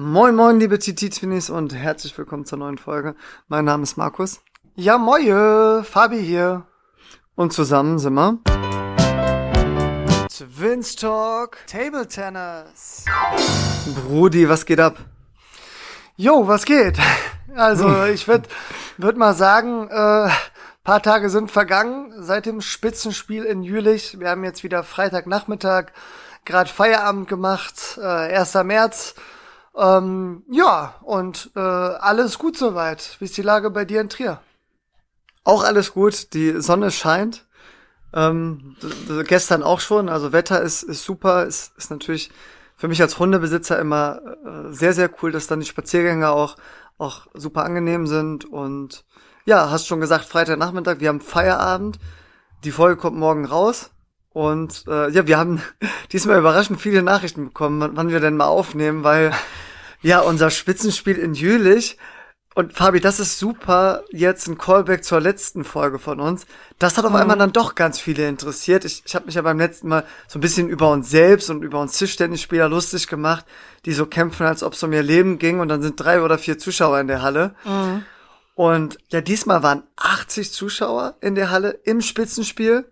Moin moin, liebe TT-Twinnies und herzlich willkommen zur neuen Folge. Mein Name ist Markus. Ja, moje, Fabi hier. Und zusammen sind wir Twins Talk Table Tennis. Brudi, was geht ab? Jo, was geht? Also, ich würde würd mal sagen, äh, paar Tage sind vergangen seit dem Spitzenspiel in Jülich. Wir haben jetzt wieder Freitagnachmittag, gerade Feierabend gemacht, äh, 1. März. Ähm, ja, und äh, alles gut soweit. Wie ist die Lage bei dir in Trier? Auch alles gut, die Sonne scheint. Ähm, gestern auch schon, also Wetter ist, ist super, ist, ist natürlich für mich als Hundebesitzer immer äh, sehr, sehr cool, dass dann die Spaziergänge auch, auch super angenehm sind. Und ja, hast schon gesagt, Freitagnachmittag, wir haben Feierabend. Die Folge kommt morgen raus. Und äh, ja, wir haben diesmal überraschend viele Nachrichten bekommen, wann wir denn mal aufnehmen, weil ja, unser Spitzenspiel in Jülich. Und Fabi, das ist super, jetzt ein Callback zur letzten Folge von uns. Das hat auf mhm. einmal dann doch ganz viele interessiert. Ich, ich habe mich ja beim letzten Mal so ein bisschen über uns selbst und über uns Tischtennisspieler lustig gemacht, die so kämpfen, als ob es um ihr Leben ging. Und dann sind drei oder vier Zuschauer in der Halle. Mhm. Und ja, diesmal waren 80 Zuschauer in der Halle im Spitzenspiel.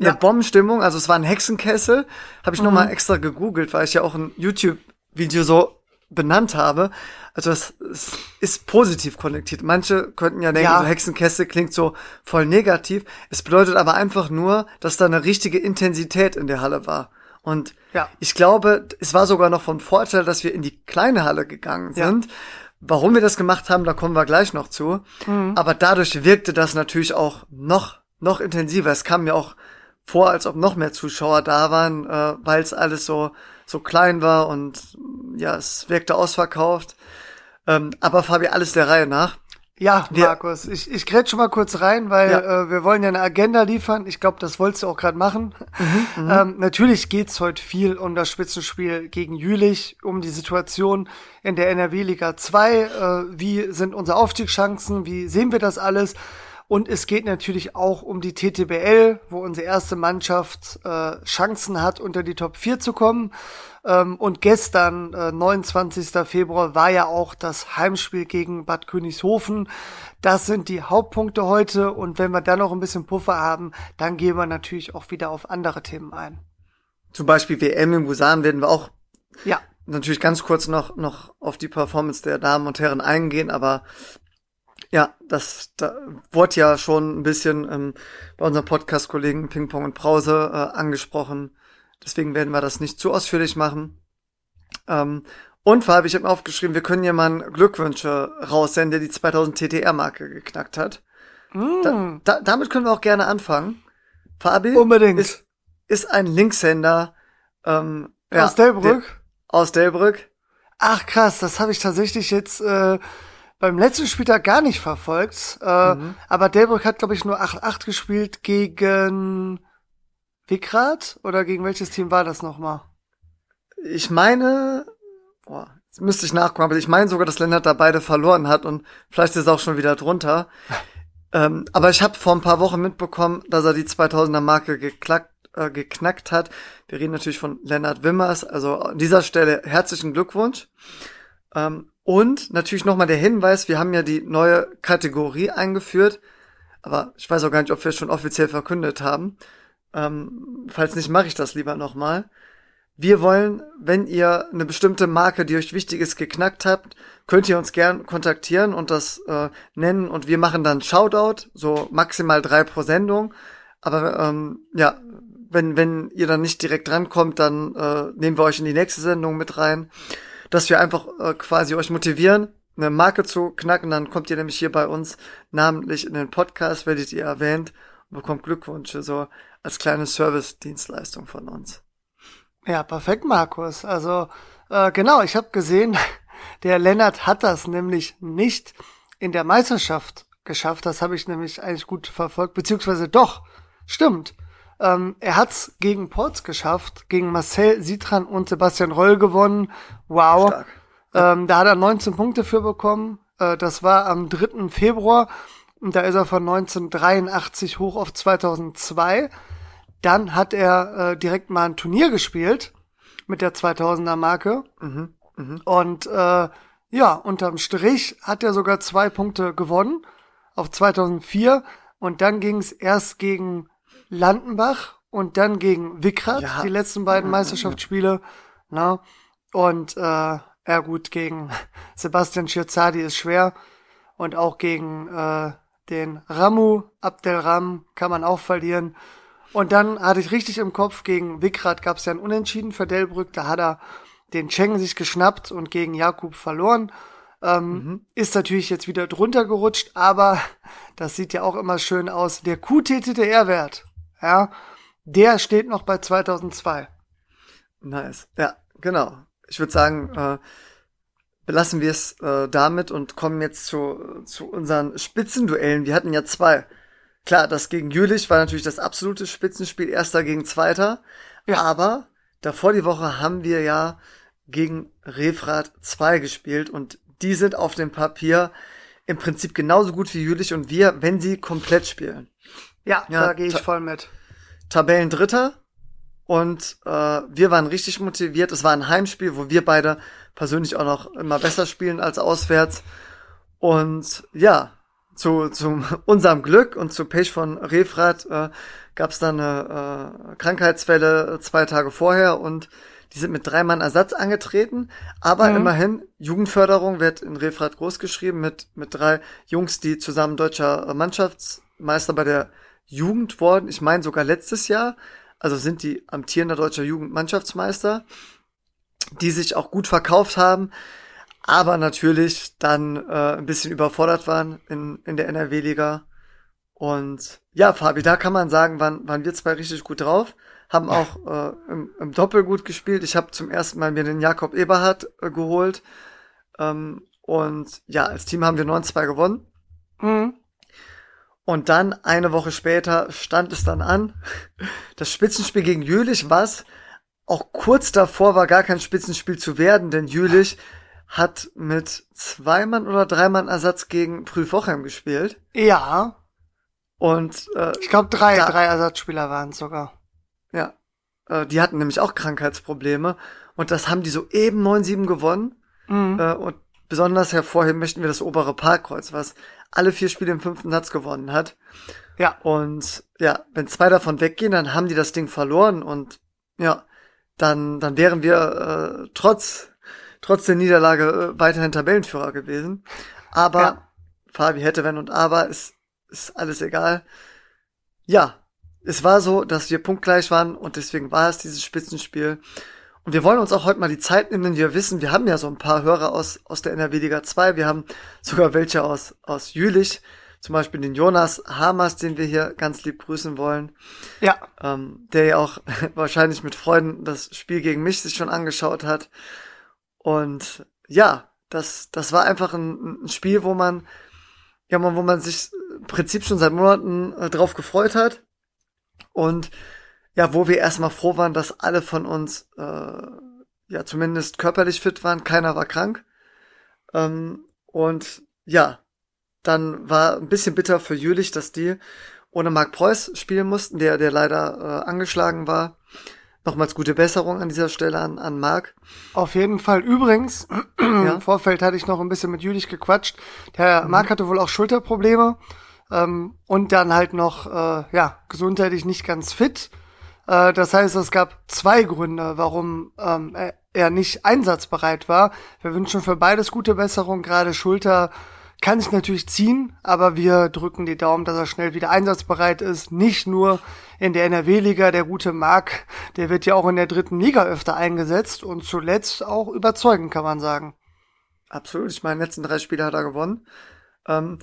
Eine ja. Bombenstimmung, also es war ein Hexenkessel. Habe ich mhm. nochmal extra gegoogelt, weil ich ja auch ein YouTube-Video so benannt habe. Also es, ist positiv konnektiert. Manche könnten ja denken, ja. so Hexenkessel klingt so voll negativ. Es bedeutet aber einfach nur, dass da eine richtige Intensität in der Halle war. Und ja. ich glaube, es war sogar noch von Vorteil, dass wir in die kleine Halle gegangen sind. Ja. Warum wir das gemacht haben, da kommen wir gleich noch zu. Mhm. Aber dadurch wirkte das natürlich auch noch, noch intensiver. Es kam mir auch vor, als ob noch mehr Zuschauer da waren, äh, weil es alles so so klein war und ja, es wirkte ausverkauft. Ähm, aber Fabi, alles der Reihe nach. Ja, Markus, ich, ich grätsch schon mal kurz rein, weil ja. äh, wir wollen ja eine Agenda liefern. Ich glaube, das wolltest du auch gerade machen. Mhm, mhm, ähm, natürlich geht's heute viel um das Spitzenspiel gegen Jülich, um die Situation in der NRW Liga 2. Äh, wie sind unsere Aufstiegschancen? Wie sehen wir das alles? Und es geht natürlich auch um die TTBL, wo unsere erste Mannschaft äh, Chancen hat, unter die Top 4 zu kommen. Ähm, und gestern, äh, 29. Februar, war ja auch das Heimspiel gegen Bad Königshofen. Das sind die Hauptpunkte heute. Und wenn wir dann noch ein bisschen Puffer haben, dann gehen wir natürlich auch wieder auf andere Themen ein. Zum Beispiel WM in Busan werden wir auch ja. natürlich ganz kurz noch, noch auf die Performance der Damen und Herren eingehen, aber ja, das da wurde ja schon ein bisschen ähm, bei unseren Podcast-Kollegen Ping Pong und Brause äh, angesprochen. Deswegen werden wir das nicht zu ausführlich machen. Ähm, und Fabi, ich habe mir aufgeschrieben, wir können jemanden Glückwünsche raussenden, der die 2000 TTR-Marke geknackt hat. Mm. Da, da, damit können wir auch gerne anfangen. Fabi Unbedingt. Ist, ist ein Linkshänder ähm, ja, aus Delbrück. aus Delbrück. Ach krass, das habe ich tatsächlich jetzt äh, beim letzten Spieltag gar nicht verfolgt. Äh, mhm. Aber Delbrück hat, glaube ich, nur 8-8 gespielt gegen Wickrad? Oder gegen welches Team war das nochmal? Ich meine, boah, jetzt müsste ich nachgucken, aber ich meine sogar, dass Lennart da beide verloren hat und vielleicht ist es auch schon wieder drunter. ähm, aber ich habe vor ein paar Wochen mitbekommen, dass er die 2000er Marke geklackt, äh, geknackt hat. Wir reden natürlich von Lennart Wimmers. Also an dieser Stelle herzlichen Glückwunsch. Ähm, und natürlich nochmal der Hinweis, wir haben ja die neue Kategorie eingeführt, aber ich weiß auch gar nicht, ob wir es schon offiziell verkündet haben. Ähm, falls nicht, mache ich das lieber nochmal. Wir wollen, wenn ihr eine bestimmte Marke, die euch wichtig ist, geknackt habt, könnt ihr uns gern kontaktieren und das äh, nennen und wir machen dann Shoutout, so maximal drei pro Sendung. Aber ähm, ja, wenn, wenn ihr dann nicht direkt rankommt, dann äh, nehmen wir euch in die nächste Sendung mit rein dass wir einfach äh, quasi euch motivieren, eine Marke zu knacken. Dann kommt ihr nämlich hier bei uns namentlich in den Podcast, werdet ihr erwähnt und bekommt Glückwünsche so als kleine Service-Dienstleistung von uns. Ja, perfekt, Markus. Also äh, genau, ich habe gesehen, der Lennart hat das nämlich nicht in der Meisterschaft geschafft. Das habe ich nämlich eigentlich gut verfolgt, beziehungsweise doch, stimmt. Ähm, er hat's gegen Ports geschafft, gegen Marcel Sitran und Sebastian Roll gewonnen. Wow. Ähm, da hat er 19 Punkte für bekommen. Äh, das war am 3. Februar. Und da ist er von 1983 hoch auf 2002. Dann hat er äh, direkt mal ein Turnier gespielt mit der 2000er Marke. Mhm. Mhm. Und äh, ja, unterm Strich hat er sogar zwei Punkte gewonnen auf 2004 und dann ging es erst gegen Landenbach und dann gegen Wickrad, ja. die letzten beiden Meisterschaftsspiele. Na? Und äh, ja gut, gegen Sebastian Schirzadi ist schwer und auch gegen äh, den Ramu Abdelram kann man auch verlieren. Und dann hatte ich richtig im Kopf, gegen Wickrad gab es ja ein Unentschieden für Delbrück, da hat er den Cheng sich geschnappt und gegen Jakub verloren. Ähm, mhm. Ist natürlich jetzt wieder drunter gerutscht, aber das sieht ja auch immer schön aus. Der QTTR-Wert, ja, der steht noch bei 2002. Nice. Ja, genau. Ich würde sagen, äh, belassen wir es äh, damit und kommen jetzt zu, zu unseren Spitzenduellen. Wir hatten ja zwei. Klar, das gegen Jülich war natürlich das absolute Spitzenspiel, erster gegen zweiter. Ja. Aber davor die Woche haben wir ja gegen Refrat 2 gespielt und die sind auf dem Papier im Prinzip genauso gut wie Jülich und wir, wenn sie komplett spielen. Ja, ja da gehe ich voll mit. Tabellendritter und äh, wir waren richtig motiviert. Es war ein Heimspiel, wo wir beide persönlich auch noch immer besser spielen als auswärts. Und ja, zu, zu unserem Glück und zu Pech von Refrat äh, gab es dann eine äh, Krankheitsfälle zwei Tage vorher und die sind mit drei Mann Ersatz angetreten, aber mhm. immerhin, Jugendförderung wird in Refrat groß geschrieben mit, mit drei Jungs, die zusammen deutscher Mannschaftsmeister bei der Jugend wurden. Ich meine sogar letztes Jahr, also sind die amtierender deutscher Jugendmannschaftsmeister, die sich auch gut verkauft haben, aber natürlich dann äh, ein bisschen überfordert waren in, in der NRW-Liga. Und ja, Fabi, da kann man sagen, waren, waren wir zwei richtig gut drauf haben auch äh, im, im Doppel gut gespielt. Ich habe zum ersten Mal mir den Jakob Eberhardt äh, geholt. Ähm, und ja, als Team haben wir 9-2 gewonnen. Mhm. Und dann eine Woche später stand es dann an. Das Spitzenspiel gegen Jülich, was auch kurz davor war, gar kein Spitzenspiel zu werden, denn Jülich hat mit zwei Mann oder drei Mann Ersatz gegen Prüfochem gespielt. Ja. Und äh, ich glaube drei, drei Ersatzspieler waren es sogar. Ja. Äh, die hatten nämlich auch Krankheitsprobleme. Und das haben die so eben 9-7 gewonnen. Mhm. Äh, und besonders hervorheben möchten wir das obere Parkkreuz, was alle vier Spiele im fünften Satz gewonnen hat. Ja. Und ja, wenn zwei davon weggehen, dann haben die das Ding verloren und ja, dann, dann wären wir äh, trotz, trotz der Niederlage äh, weiterhin Tabellenführer gewesen. Aber ja. Fabi hätte, wenn und aber, ist, ist alles egal. Ja, es war so, dass wir punktgleich waren und deswegen war es dieses Spitzenspiel. Und wir wollen uns auch heute mal die Zeit nehmen, denn wir wissen, wir haben ja so ein paar Hörer aus, aus der NRW Liga 2. Wir haben sogar welche aus, aus Jülich. Zum Beispiel den Jonas Hamers, den wir hier ganz lieb grüßen wollen. Ja. Ähm, der ja auch wahrscheinlich mit Freuden das Spiel gegen mich sich schon angeschaut hat. Und ja, das, das war einfach ein, ein Spiel, wo man, ja, wo man sich im Prinzip schon seit Monaten äh, drauf gefreut hat. Und ja, wo wir erstmal froh waren, dass alle von uns äh, ja zumindest körperlich fit waren, keiner war krank. Ähm, und ja, dann war ein bisschen bitter für Jülich, dass die ohne Marc Preuß spielen mussten, der, der leider äh, angeschlagen war. Nochmals gute Besserung an dieser Stelle an, an Marc. Auf jeden Fall. Übrigens, ja? im Vorfeld hatte ich noch ein bisschen mit Jülich gequatscht. Der mhm. Marc hatte wohl auch Schulterprobleme. Ähm, und dann halt noch, äh, ja, gesundheitlich nicht ganz fit. Äh, das heißt, es gab zwei Gründe, warum ähm, er nicht einsatzbereit war. Wir wünschen für beides gute Besserung. Gerade Schulter kann sich natürlich ziehen, aber wir drücken die Daumen, dass er schnell wieder einsatzbereit ist. Nicht nur in der NRW-Liga, der gute Marc, der wird ja auch in der dritten Liga öfter eingesetzt und zuletzt auch überzeugend, kann man sagen. Absolut. Ich meine, letzten drei Spiele hat er gewonnen. Ähm,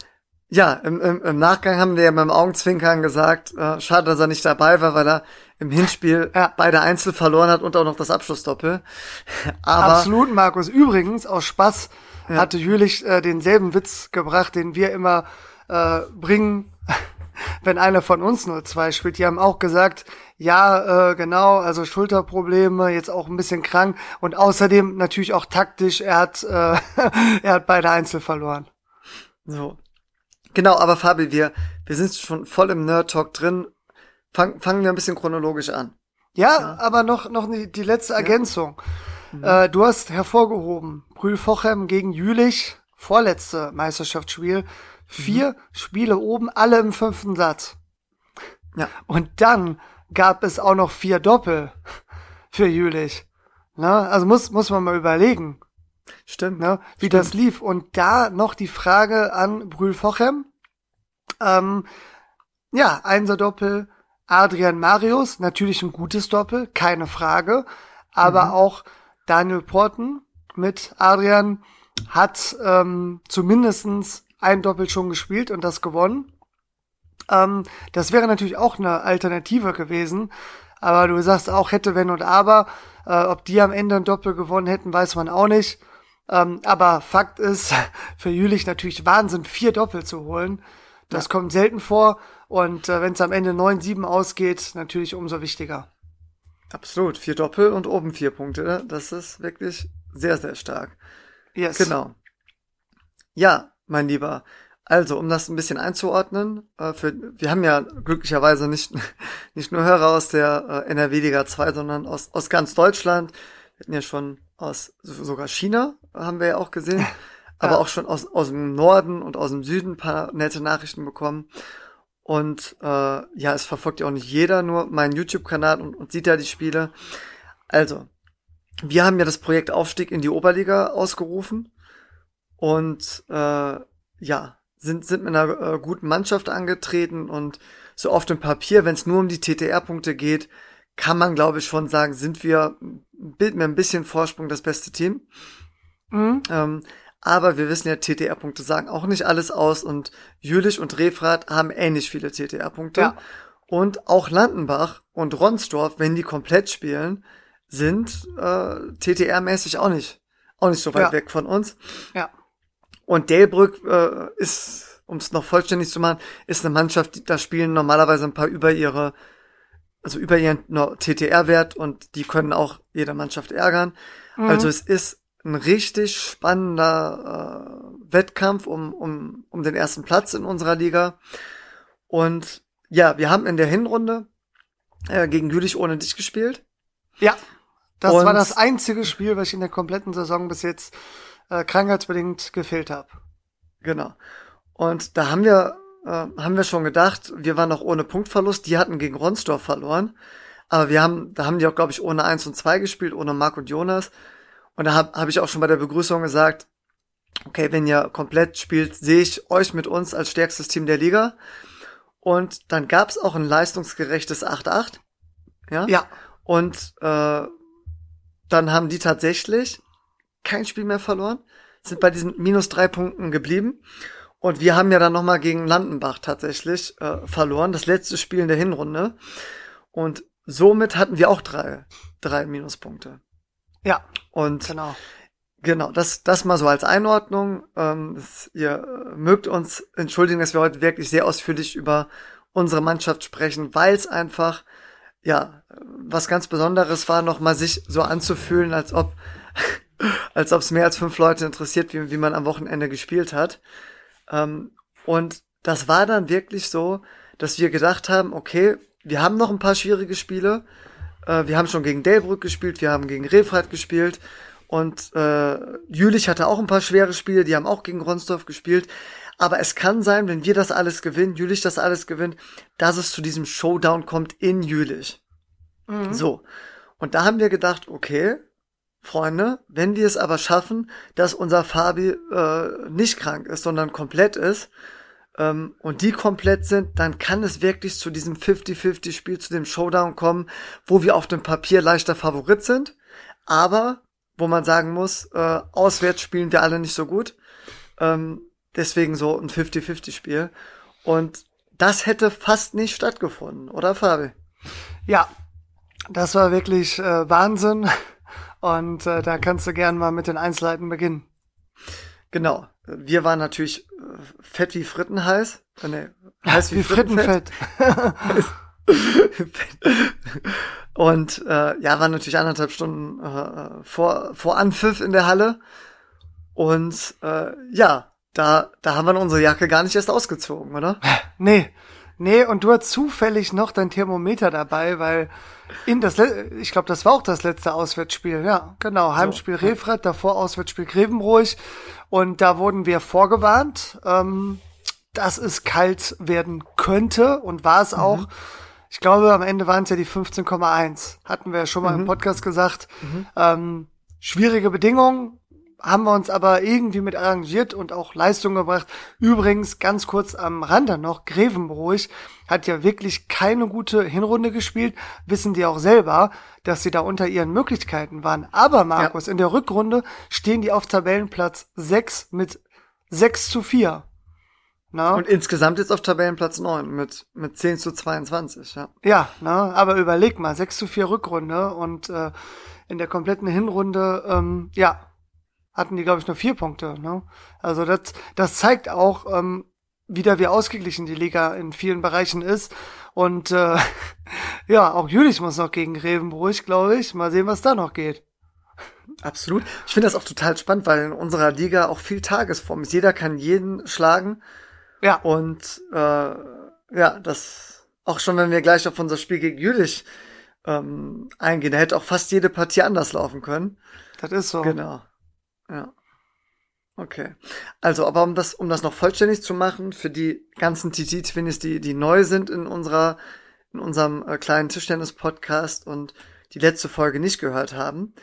ja, im, im, im Nachgang haben wir ja beim Augenzwinkern gesagt, äh, schade, dass er nicht dabei war, weil er im Hinspiel ja. beide Einzel verloren hat und auch noch das Abschlussdoppel. Aber Absolut, Markus. Übrigens, aus Spaß ja. hatte Jülich äh, denselben Witz gebracht, den wir immer äh, bringen, wenn einer von uns 0-2 spielt. Die haben auch gesagt, ja, äh, genau, also Schulterprobleme, jetzt auch ein bisschen krank und außerdem natürlich auch taktisch, er hat, äh, er hat beide Einzel verloren. So, Genau, aber Fabi, wir, wir sind schon voll im Nerd-Talk drin. Fang, fangen wir ein bisschen chronologisch an. Ja, ja. aber noch, noch die, letzte Ergänzung. Mhm. Äh, du hast hervorgehoben, Brühl Fochem gegen Jülich, vorletzte Meisterschaftsspiel. Vier mhm. Spiele oben, alle im fünften Satz. Ja. Und dann gab es auch noch vier Doppel für Jülich. Na, also muss, muss man mal überlegen. Stimmt. Ne, wie Stimmt. das lief. Und da noch die Frage an Brühl Fochem. Ähm, ja, Einser Doppel, Adrian Marius, natürlich ein gutes Doppel, keine Frage. Aber mhm. auch Daniel Porten mit Adrian hat ähm, zumindestens ein Doppel schon gespielt und das gewonnen. Ähm, das wäre natürlich auch eine Alternative gewesen. Aber du sagst auch hätte, wenn und aber. Äh, ob die am Ende ein Doppel gewonnen hätten, weiß man auch nicht. Ähm, aber Fakt ist, für Jülich natürlich Wahnsinn, vier Doppel zu holen. Das ja. kommt selten vor. Und äh, wenn es am Ende 9-7 ausgeht, natürlich umso wichtiger. Absolut. Vier Doppel und oben vier Punkte. Ne? Das ist wirklich sehr, sehr stark. Yes. Genau. Ja, mein Lieber. Also, um das ein bisschen einzuordnen, äh, für, wir haben ja glücklicherweise nicht, nicht nur Hörer aus der äh, NRW Liga 2, sondern aus, aus ganz Deutschland. Wir hatten ja schon aus sogar China, haben wir ja auch gesehen, aber auch schon aus, aus dem Norden und aus dem Süden ein paar nette Nachrichten bekommen. Und äh, ja, es verfolgt ja auch nicht jeder nur meinen YouTube-Kanal und, und sieht ja die Spiele. Also, wir haben ja das Projekt Aufstieg in die Oberliga ausgerufen. Und äh, ja, sind, sind mit einer äh, guten Mannschaft angetreten und so auf dem Papier, wenn es nur um die TTR-Punkte geht, kann man, glaube ich, schon sagen, sind wir mit ein bisschen Vorsprung das beste Team. Mhm. Ähm, aber wir wissen ja, TTR-Punkte sagen auch nicht alles aus und Jülich und Refrat haben ähnlich viele TTR-Punkte. Ja. Und auch Landenbach und Ronsdorf, wenn die komplett spielen, sind äh, TTR-mäßig auch nicht, auch nicht so weit ja. weg von uns. Ja. Und Delbrück äh, ist, um es noch vollständig zu machen, ist eine Mannschaft, die da spielen normalerweise ein paar über ihre, also über ihren TTR-Wert und die können auch jede Mannschaft ärgern. Mhm. Also es ist ein richtig spannender äh, Wettkampf um, um, um den ersten Platz in unserer Liga. Und ja, wir haben in der Hinrunde äh, gegen Jülich ohne dich gespielt. Ja, das und war das einzige Spiel, was ich in der kompletten Saison bis jetzt äh, krankheitsbedingt gefehlt habe. Genau. Und da haben wir, äh, haben wir schon gedacht, wir waren noch ohne Punktverlust. Die hatten gegen Ronsdorf verloren. Aber wir haben, da haben die auch, glaube ich, ohne 1 und 2 gespielt, ohne Marc und Jonas. Und da habe hab ich auch schon bei der Begrüßung gesagt, okay, wenn ihr komplett spielt, sehe ich euch mit uns als stärkstes Team der Liga. Und dann gab es auch ein leistungsgerechtes 8-8. Ja. ja. Und äh, dann haben die tatsächlich kein Spiel mehr verloren, sind bei diesen minus drei Punkten geblieben. Und wir haben ja dann nochmal gegen Landenbach tatsächlich äh, verloren, das letzte Spiel in der Hinrunde. Und somit hatten wir auch drei, drei Minuspunkte. Ja. Und genau. Genau, das, das mal so als Einordnung. Ähm, das, ihr mögt uns entschuldigen, dass wir heute wirklich sehr ausführlich über unsere Mannschaft sprechen, weil es einfach, ja, was ganz Besonderes war, nochmal sich so anzufühlen, als ob als ob es mehr als fünf Leute interessiert, wie, wie man am Wochenende gespielt hat. Ähm, und das war dann wirklich so, dass wir gedacht haben, okay, wir haben noch ein paar schwierige Spiele. Äh, wir haben schon gegen Delbrück gespielt, wir haben gegen Refrat gespielt. Und äh, Jülich hatte auch ein paar schwere Spiele, die haben auch gegen Ronsdorf gespielt. Aber es kann sein, wenn wir das alles gewinnen, Jülich das alles gewinnt, dass es zu diesem Showdown kommt in Jülich. Mhm. So. Und da haben wir gedacht, okay, Freunde, wenn wir es aber schaffen, dass unser Fabi äh, nicht krank ist, sondern komplett ist, ähm, und die komplett sind, dann kann es wirklich zu diesem 50-50-Spiel, zu dem Showdown kommen, wo wir auf dem Papier leichter Favorit sind, aber wo man sagen muss, äh, auswärts spielen wir alle nicht so gut. Ähm, deswegen so ein 50-50-Spiel. Und das hätte fast nicht stattgefunden, oder Fabi? Ja, das war wirklich äh, Wahnsinn. Und äh, da kannst du gern mal mit den Einzelheiten beginnen. Genau. Wir waren natürlich äh, fett wie Fritten heiß. Äh, nee, heiß wie, wie Frittenfett. Und äh, ja, waren natürlich anderthalb Stunden äh, vor, vor Anpfiff in der Halle. Und äh, ja, da, da haben wir unsere Jacke gar nicht erst ausgezogen, oder? Nee, Nee, und du hast zufällig noch dein Thermometer dabei, weil in das, ich glaube, das war auch das letzte Auswärtsspiel, ja, genau, Heimspiel so, Refrat, davor Auswärtsspiel Grevenbruch und da wurden wir vorgewarnt, ähm, dass es kalt werden könnte und war es mhm. auch. Ich glaube, am Ende waren es ja die 15,1. Hatten wir ja schon mal mhm. im Podcast gesagt. Mhm. Ähm, schwierige Bedingungen, haben wir uns aber irgendwie mit arrangiert und auch Leistung gebracht. Übrigens, ganz kurz am Rande noch, Grevenbruch hat ja wirklich keine gute Hinrunde gespielt, wissen die auch selber, dass sie da unter ihren Möglichkeiten waren. Aber Markus, ja. in der Rückrunde stehen die auf Tabellenplatz 6 mit 6 zu 4. Na? Und insgesamt jetzt auf Tabellenplatz 9 mit, mit 10 zu 22, ja. Ja, na, aber überleg mal, 6 zu 4 Rückrunde und äh, in der kompletten Hinrunde, ähm, ja, hatten die, glaube ich, nur vier Punkte. Ne? Also das, das zeigt auch, ähm, wieder wie ausgeglichen die Liga in vielen Bereichen ist. Und äh, ja, auch Jülich muss noch gegen Revenbruch, glaube ich. Mal sehen, was da noch geht. Absolut. Ich finde das auch total spannend, weil in unserer Liga auch viel Tagesform ist. Jeder kann jeden schlagen. Ja. Und äh, ja, das auch schon, wenn wir gleich auf unser Spiel gegen Jülich ähm, eingehen, da hätte auch fast jede Partie anders laufen können. Das ist so. Genau. Ja. Okay. Also, aber um das, um das noch vollständig zu machen, für die ganzen TT-Twinnies, die, die neu sind in unserer, in unserem äh, kleinen Tischtennis-Podcast und die letzte Folge nicht gehört haben.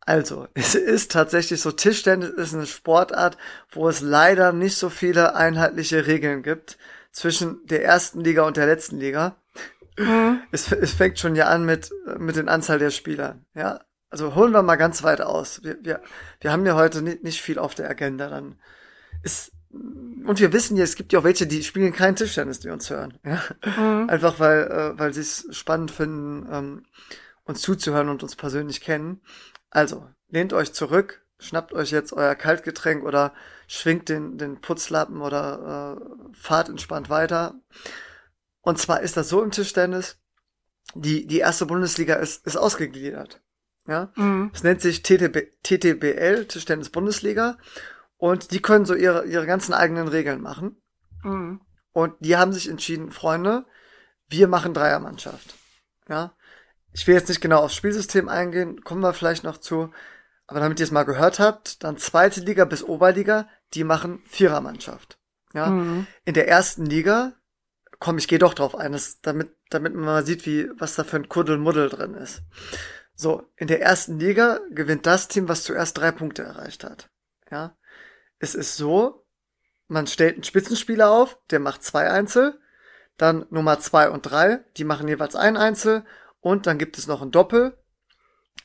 Also, es ist tatsächlich so, Tischtennis ist eine Sportart, wo es leider nicht so viele einheitliche Regeln gibt zwischen der ersten Liga und der letzten Liga. Mhm. Es, es fängt schon ja an mit, mit den Anzahl der Spieler. Ja, also holen wir mal ganz weit aus. Wir, wir, wir haben ja heute nicht, nicht viel auf der Agenda. Dann ist und wir wissen ja, es gibt ja auch welche, die spielen kein Tischtennis, die uns hören. Ja? Mhm. Einfach weil, äh, weil sie es spannend finden, ähm, uns zuzuhören und uns persönlich kennen. Also, lehnt euch zurück, schnappt euch jetzt euer Kaltgetränk oder schwingt den, den Putzlappen oder äh, fahrt entspannt weiter. Und zwar ist das so im Tischtennis, die, die erste Bundesliga ist, ist ausgegliedert. Ja, mhm. es nennt sich TTB, TTBL, Tischtennis Bundesliga. Und die können so ihre, ihre ganzen eigenen Regeln machen. Mhm. Und die haben sich entschieden, Freunde, wir machen Dreiermannschaft. Ja. Ich will jetzt nicht genau aufs Spielsystem eingehen, kommen wir vielleicht noch zu. Aber damit ihr es mal gehört habt, dann zweite Liga bis Oberliga, die machen Vierermannschaft. Ja. Mhm. In der ersten Liga, komm, ich gehe doch drauf ein, das, damit, damit man mal sieht, wie, was da für ein Kuddelmuddel drin ist. So, in der ersten Liga gewinnt das Team, was zuerst drei Punkte erreicht hat. Ja. Es ist so, man stellt einen Spitzenspieler auf, der macht zwei Einzel, dann Nummer zwei und drei, die machen jeweils ein Einzel und dann gibt es noch ein Doppel.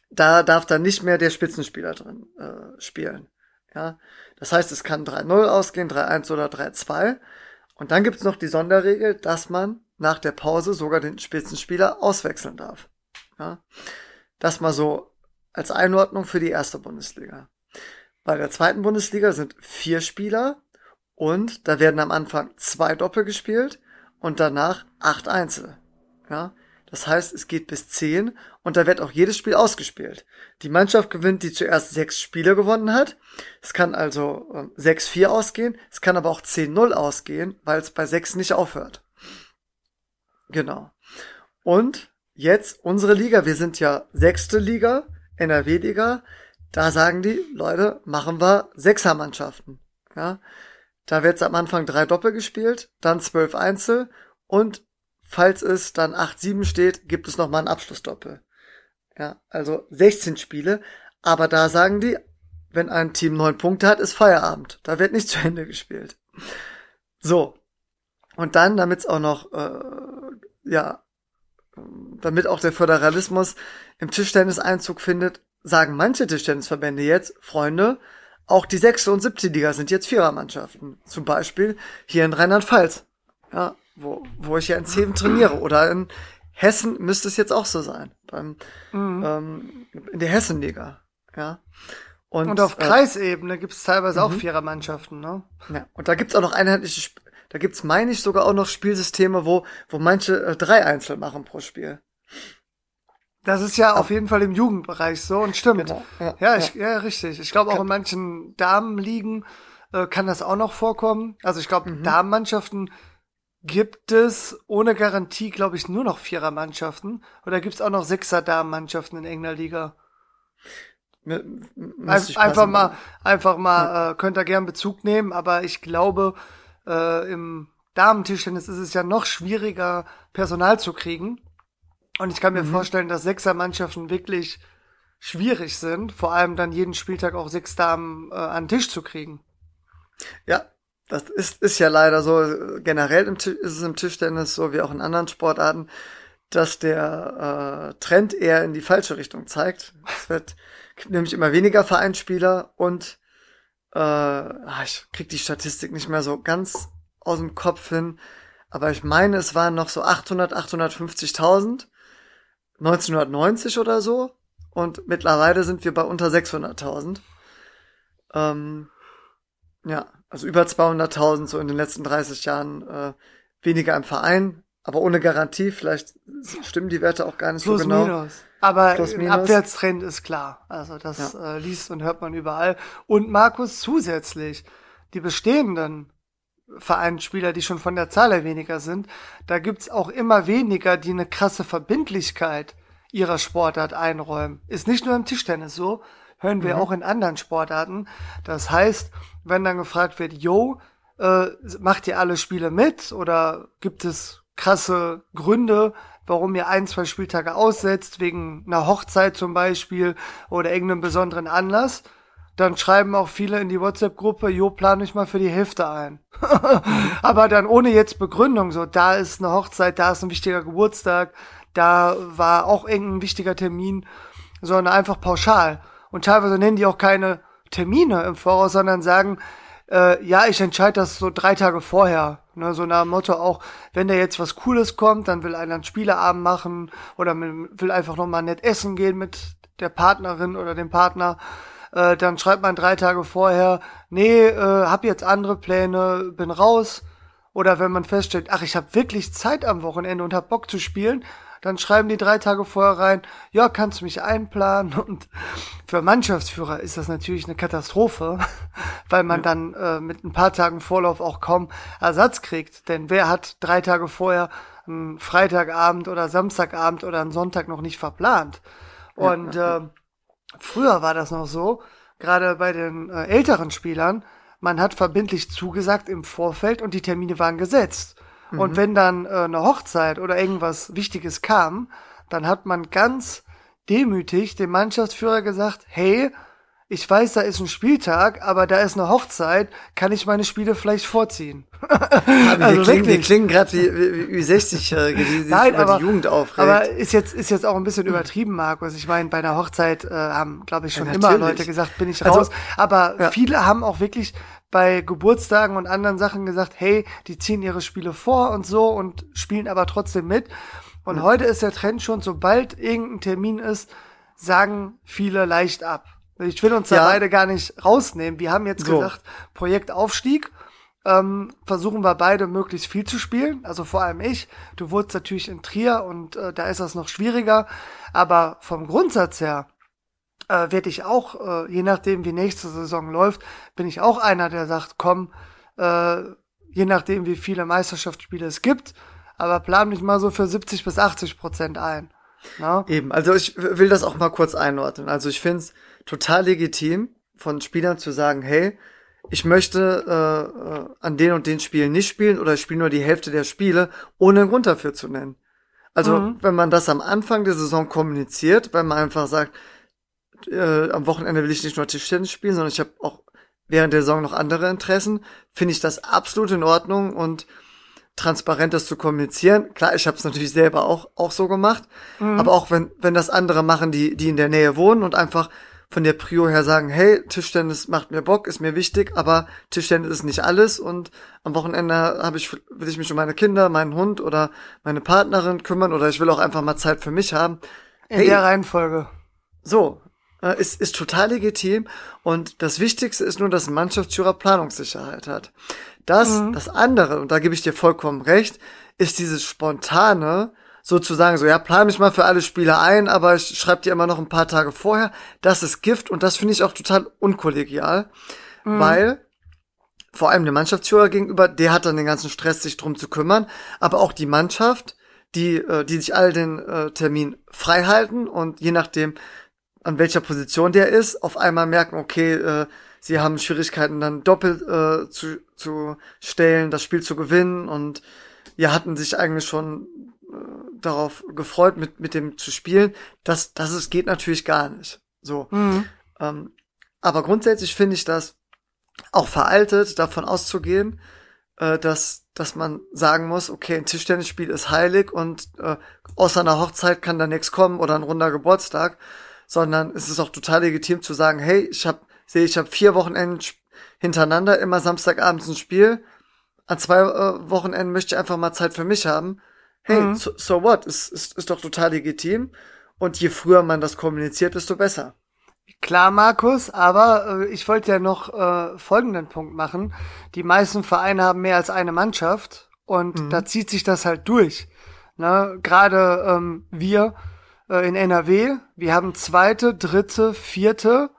Da darf dann nicht mehr der Spitzenspieler drin äh, spielen. Ja, das heißt, es kann 3-0 ausgehen, 3-1 oder 3-2. Und dann gibt es noch die Sonderregel, dass man nach der Pause sogar den Spitzenspieler auswechseln darf. Ja. Das mal so als Einordnung für die erste Bundesliga. Bei der zweiten Bundesliga sind vier Spieler und da werden am Anfang zwei Doppel gespielt und danach acht Einzel. Ja, das heißt, es geht bis zehn und da wird auch jedes Spiel ausgespielt. Die Mannschaft gewinnt, die zuerst sechs Spiele gewonnen hat. Es kann also äh, 6-4 ausgehen, es kann aber auch 10-0 ausgehen, weil es bei sechs nicht aufhört. Genau. Und jetzt unsere Liga, wir sind ja sechste Liga, NRW-Liga, da sagen die, Leute, machen wir Sechsermannschaften. Ja, da wird am Anfang drei Doppel gespielt, dann zwölf Einzel und falls es dann 8-7 steht, gibt es nochmal ein Abschlussdoppel. Ja, also 16 Spiele, aber da sagen die, wenn ein Team neun Punkte hat, ist Feierabend. Da wird nicht zu Ende gespielt. So. Und dann, damit es auch noch äh, ja damit auch der Föderalismus im Tischtennis Einzug findet, sagen manche Tischtennisverbände jetzt, Freunde, auch die sechste und siebte Liga sind jetzt Vierermannschaften. Zum Beispiel hier in Rheinland-Pfalz, ja, wo, wo ich ja in Zeven trainiere. Oder in Hessen müsste es jetzt auch so sein. Beim, mhm. ähm, in der Hessenliga, ja. Und, und auf äh, Kreisebene gibt es teilweise auch mhm. Vierermannschaften, ne? Ja, und da gibt es auch noch einheitliche da gibt's, meine ich, sogar auch noch Spielsysteme, wo, wo manche äh, drei Einzel machen pro Spiel. Das ist ja auf jeden Fall im Jugendbereich so und stimmt. Genau, ja, ja, ich, ja. ja, richtig. Ich glaube auch in manchen Damenligen äh, kann das auch noch vorkommen. Also ich glaube, mhm. Damenmannschaften gibt es ohne Garantie, glaube ich, nur noch Vierer-Mannschaften? Oder gibt es auch noch Sechser-Damen-Mannschaften in irgendeiner Liga? Ein, einfach mal, einfach mal, ja. äh, könnt ihr gern Bezug nehmen, aber ich glaube, äh, im Damentischtennis ist es ja noch schwieriger, Personal zu kriegen. Und ich kann mir mhm. vorstellen, dass Sechser-Mannschaften wirklich schwierig sind, vor allem dann jeden Spieltag auch sechs Damen äh, an den Tisch zu kriegen. Ja, das ist, ist ja leider so. Generell im, ist es im Tischtennis so wie auch in anderen Sportarten, dass der äh, Trend eher in die falsche Richtung zeigt. Es wird nämlich immer weniger Vereinsspieler und äh, ah, ich krieg die Statistik nicht mehr so ganz aus dem Kopf hin, aber ich meine, es waren noch so 800, 850.000 1990 oder so und mittlerweile sind wir bei unter 600.000. Ähm, ja, also über 200.000 so in den letzten 30 Jahren äh, weniger im Verein, aber ohne Garantie. Vielleicht stimmen die Werte auch gar nicht Plus, so genau. Minus. Aber minus. Abwärtstrend ist klar. Also das ja. äh, liest und hört man überall. Und Markus zusätzlich, die bestehenden Vereinsspieler, die schon von der Zahl her weniger sind, da gibt's auch immer weniger, die eine krasse Verbindlichkeit ihrer Sportart einräumen. Ist nicht nur im Tischtennis so, hören wir mhm. auch in anderen Sportarten. Das heißt, wenn dann gefragt wird, yo, äh, macht ihr alle Spiele mit oder gibt es krasse Gründe, warum ihr ein, zwei Spieltage aussetzt, wegen einer Hochzeit zum Beispiel oder irgendeinem besonderen Anlass, dann schreiben auch viele in die WhatsApp-Gruppe, jo, plan ich mal für die Hälfte ein. Aber dann ohne jetzt Begründung, so, da ist eine Hochzeit, da ist ein wichtiger Geburtstag, da war auch irgendein wichtiger Termin, sondern einfach pauschal. Und teilweise nennen die auch keine Termine im Voraus, sondern sagen, äh, ja, ich entscheide das so drei Tage vorher. Ne, so nach dem Motto auch, wenn da jetzt was Cooles kommt, dann will einer einen Spieleabend machen oder will einfach nochmal nett essen gehen mit der Partnerin oder dem Partner. Äh, dann schreibt man drei Tage vorher, nee, äh, hab jetzt andere Pläne, bin raus. Oder wenn man feststellt, ach, ich habe wirklich Zeit am Wochenende und hab Bock zu spielen, dann schreiben die drei Tage vorher rein, ja, kannst du mich einplanen? Und für Mannschaftsführer ist das natürlich eine Katastrophe, weil man dann äh, mit ein paar Tagen Vorlauf auch kaum Ersatz kriegt. Denn wer hat drei Tage vorher einen Freitagabend oder Samstagabend oder einen Sonntag noch nicht verplant? Und äh, früher war das noch so, gerade bei den äh, älteren Spielern, man hat verbindlich zugesagt im Vorfeld und die Termine waren gesetzt. Mhm. Und wenn dann äh, eine Hochzeit oder irgendwas Wichtiges kam, dann hat man ganz demütig dem Mannschaftsführer gesagt, hey, ich weiß, da ist ein Spieltag, aber da ist eine Hochzeit, kann ich meine Spiele vielleicht vorziehen. Also wir, klingen, wir klingen gerade wie, wie, wie 60-Jährige, die sich Nein, über aber, die Jugend aufregt. Aber ist jetzt, ist jetzt auch ein bisschen übertrieben, Markus. Ich meine, bei einer Hochzeit äh, haben, glaube ich, schon ja, immer Leute gesagt, bin ich also, raus. Also, aber ja. viele haben auch wirklich bei Geburtstagen und anderen Sachen gesagt, hey, die ziehen ihre Spiele vor und so und spielen aber trotzdem mit. Und mhm. heute ist der Trend schon, sobald irgendein Termin ist, sagen viele leicht ab. Ich will uns ja. da beide gar nicht rausnehmen. Wir haben jetzt so. gesagt, Projekt Aufstieg. Ähm, versuchen wir beide möglichst viel zu spielen. Also vor allem ich. Du wurdest natürlich in Trier und äh, da ist das noch schwieriger. Aber vom Grundsatz her äh, werde ich auch, äh, je nachdem wie nächste Saison läuft, bin ich auch einer, der sagt, komm, äh, je nachdem wie viele Meisterschaftsspiele es gibt, aber plan mich mal so für 70 bis 80 Prozent ein. Na? Eben, also ich will das auch mal kurz einordnen. Also ich finde es total legitim von Spielern zu sagen, hey, ich möchte äh, äh, an den und den Spielen nicht spielen oder ich spiele nur die Hälfte der Spiele, ohne einen Grund dafür zu nennen. Also mhm. wenn man das am Anfang der Saison kommuniziert, wenn man einfach sagt, äh, am Wochenende will ich nicht nur Tischtennis spielen, sondern ich habe auch während der Saison noch andere Interessen, finde ich das absolut in Ordnung und transparent das zu kommunizieren. Klar, ich habe es natürlich selber auch auch so gemacht, mhm. aber auch wenn wenn das andere machen, die die in der Nähe wohnen und einfach von der Prio her sagen, hey, Tischtennis macht mir Bock, ist mir wichtig, aber Tischtennis ist nicht alles und am Wochenende habe ich will ich mich um meine Kinder, meinen Hund oder meine Partnerin kümmern oder ich will auch einfach mal Zeit für mich haben. In hey, der Reihenfolge. So, ist, ist total legitim und das Wichtigste ist nur, dass ein Mannschaftsführer Planungssicherheit hat. Das, mhm. das andere, und da gebe ich dir vollkommen recht, ist dieses spontane, sozusagen so, ja, plan mich mal für alle Spiele ein, aber ich schreibe dir immer noch ein paar Tage vorher. Das ist Gift und das finde ich auch total unkollegial, mhm. weil vor allem der Mannschaftsführer gegenüber, der hat dann den ganzen Stress, sich drum zu kümmern, aber auch die Mannschaft, die, äh, die sich all den äh, Termin frei halten und je nachdem, an welcher Position der ist, auf einmal merken, okay, äh, sie haben Schwierigkeiten dann doppelt äh, zu, zu stellen, das Spiel zu gewinnen und ja, hatten sich eigentlich schon äh, darauf gefreut, mit, mit dem zu spielen. Das, das ist, geht natürlich gar nicht. So. Mhm. Ähm, aber grundsätzlich finde ich das auch veraltet, davon auszugehen, äh, dass, dass man sagen muss, okay, ein Tischtennisspiel ist heilig und äh, außer einer Hochzeit kann da nichts kommen oder ein runder Geburtstag, sondern es ist auch total legitim zu sagen, hey, ich habe sehe, ich habe vier Wochenenden hintereinander immer Samstagabends ein Spiel. An zwei äh, Wochenenden möchte ich einfach mal Zeit für mich haben. Hey, mhm. so, so what? Ist, ist, ist doch total legitim. Und je früher man das kommuniziert, desto besser. Klar, Markus, aber äh, ich wollte ja noch äh, folgenden Punkt machen. Die meisten Vereine haben mehr als eine Mannschaft und mhm. da zieht sich das halt durch. Ne? Gerade ähm, wir äh, in NRW, wir haben zweite, dritte, vierte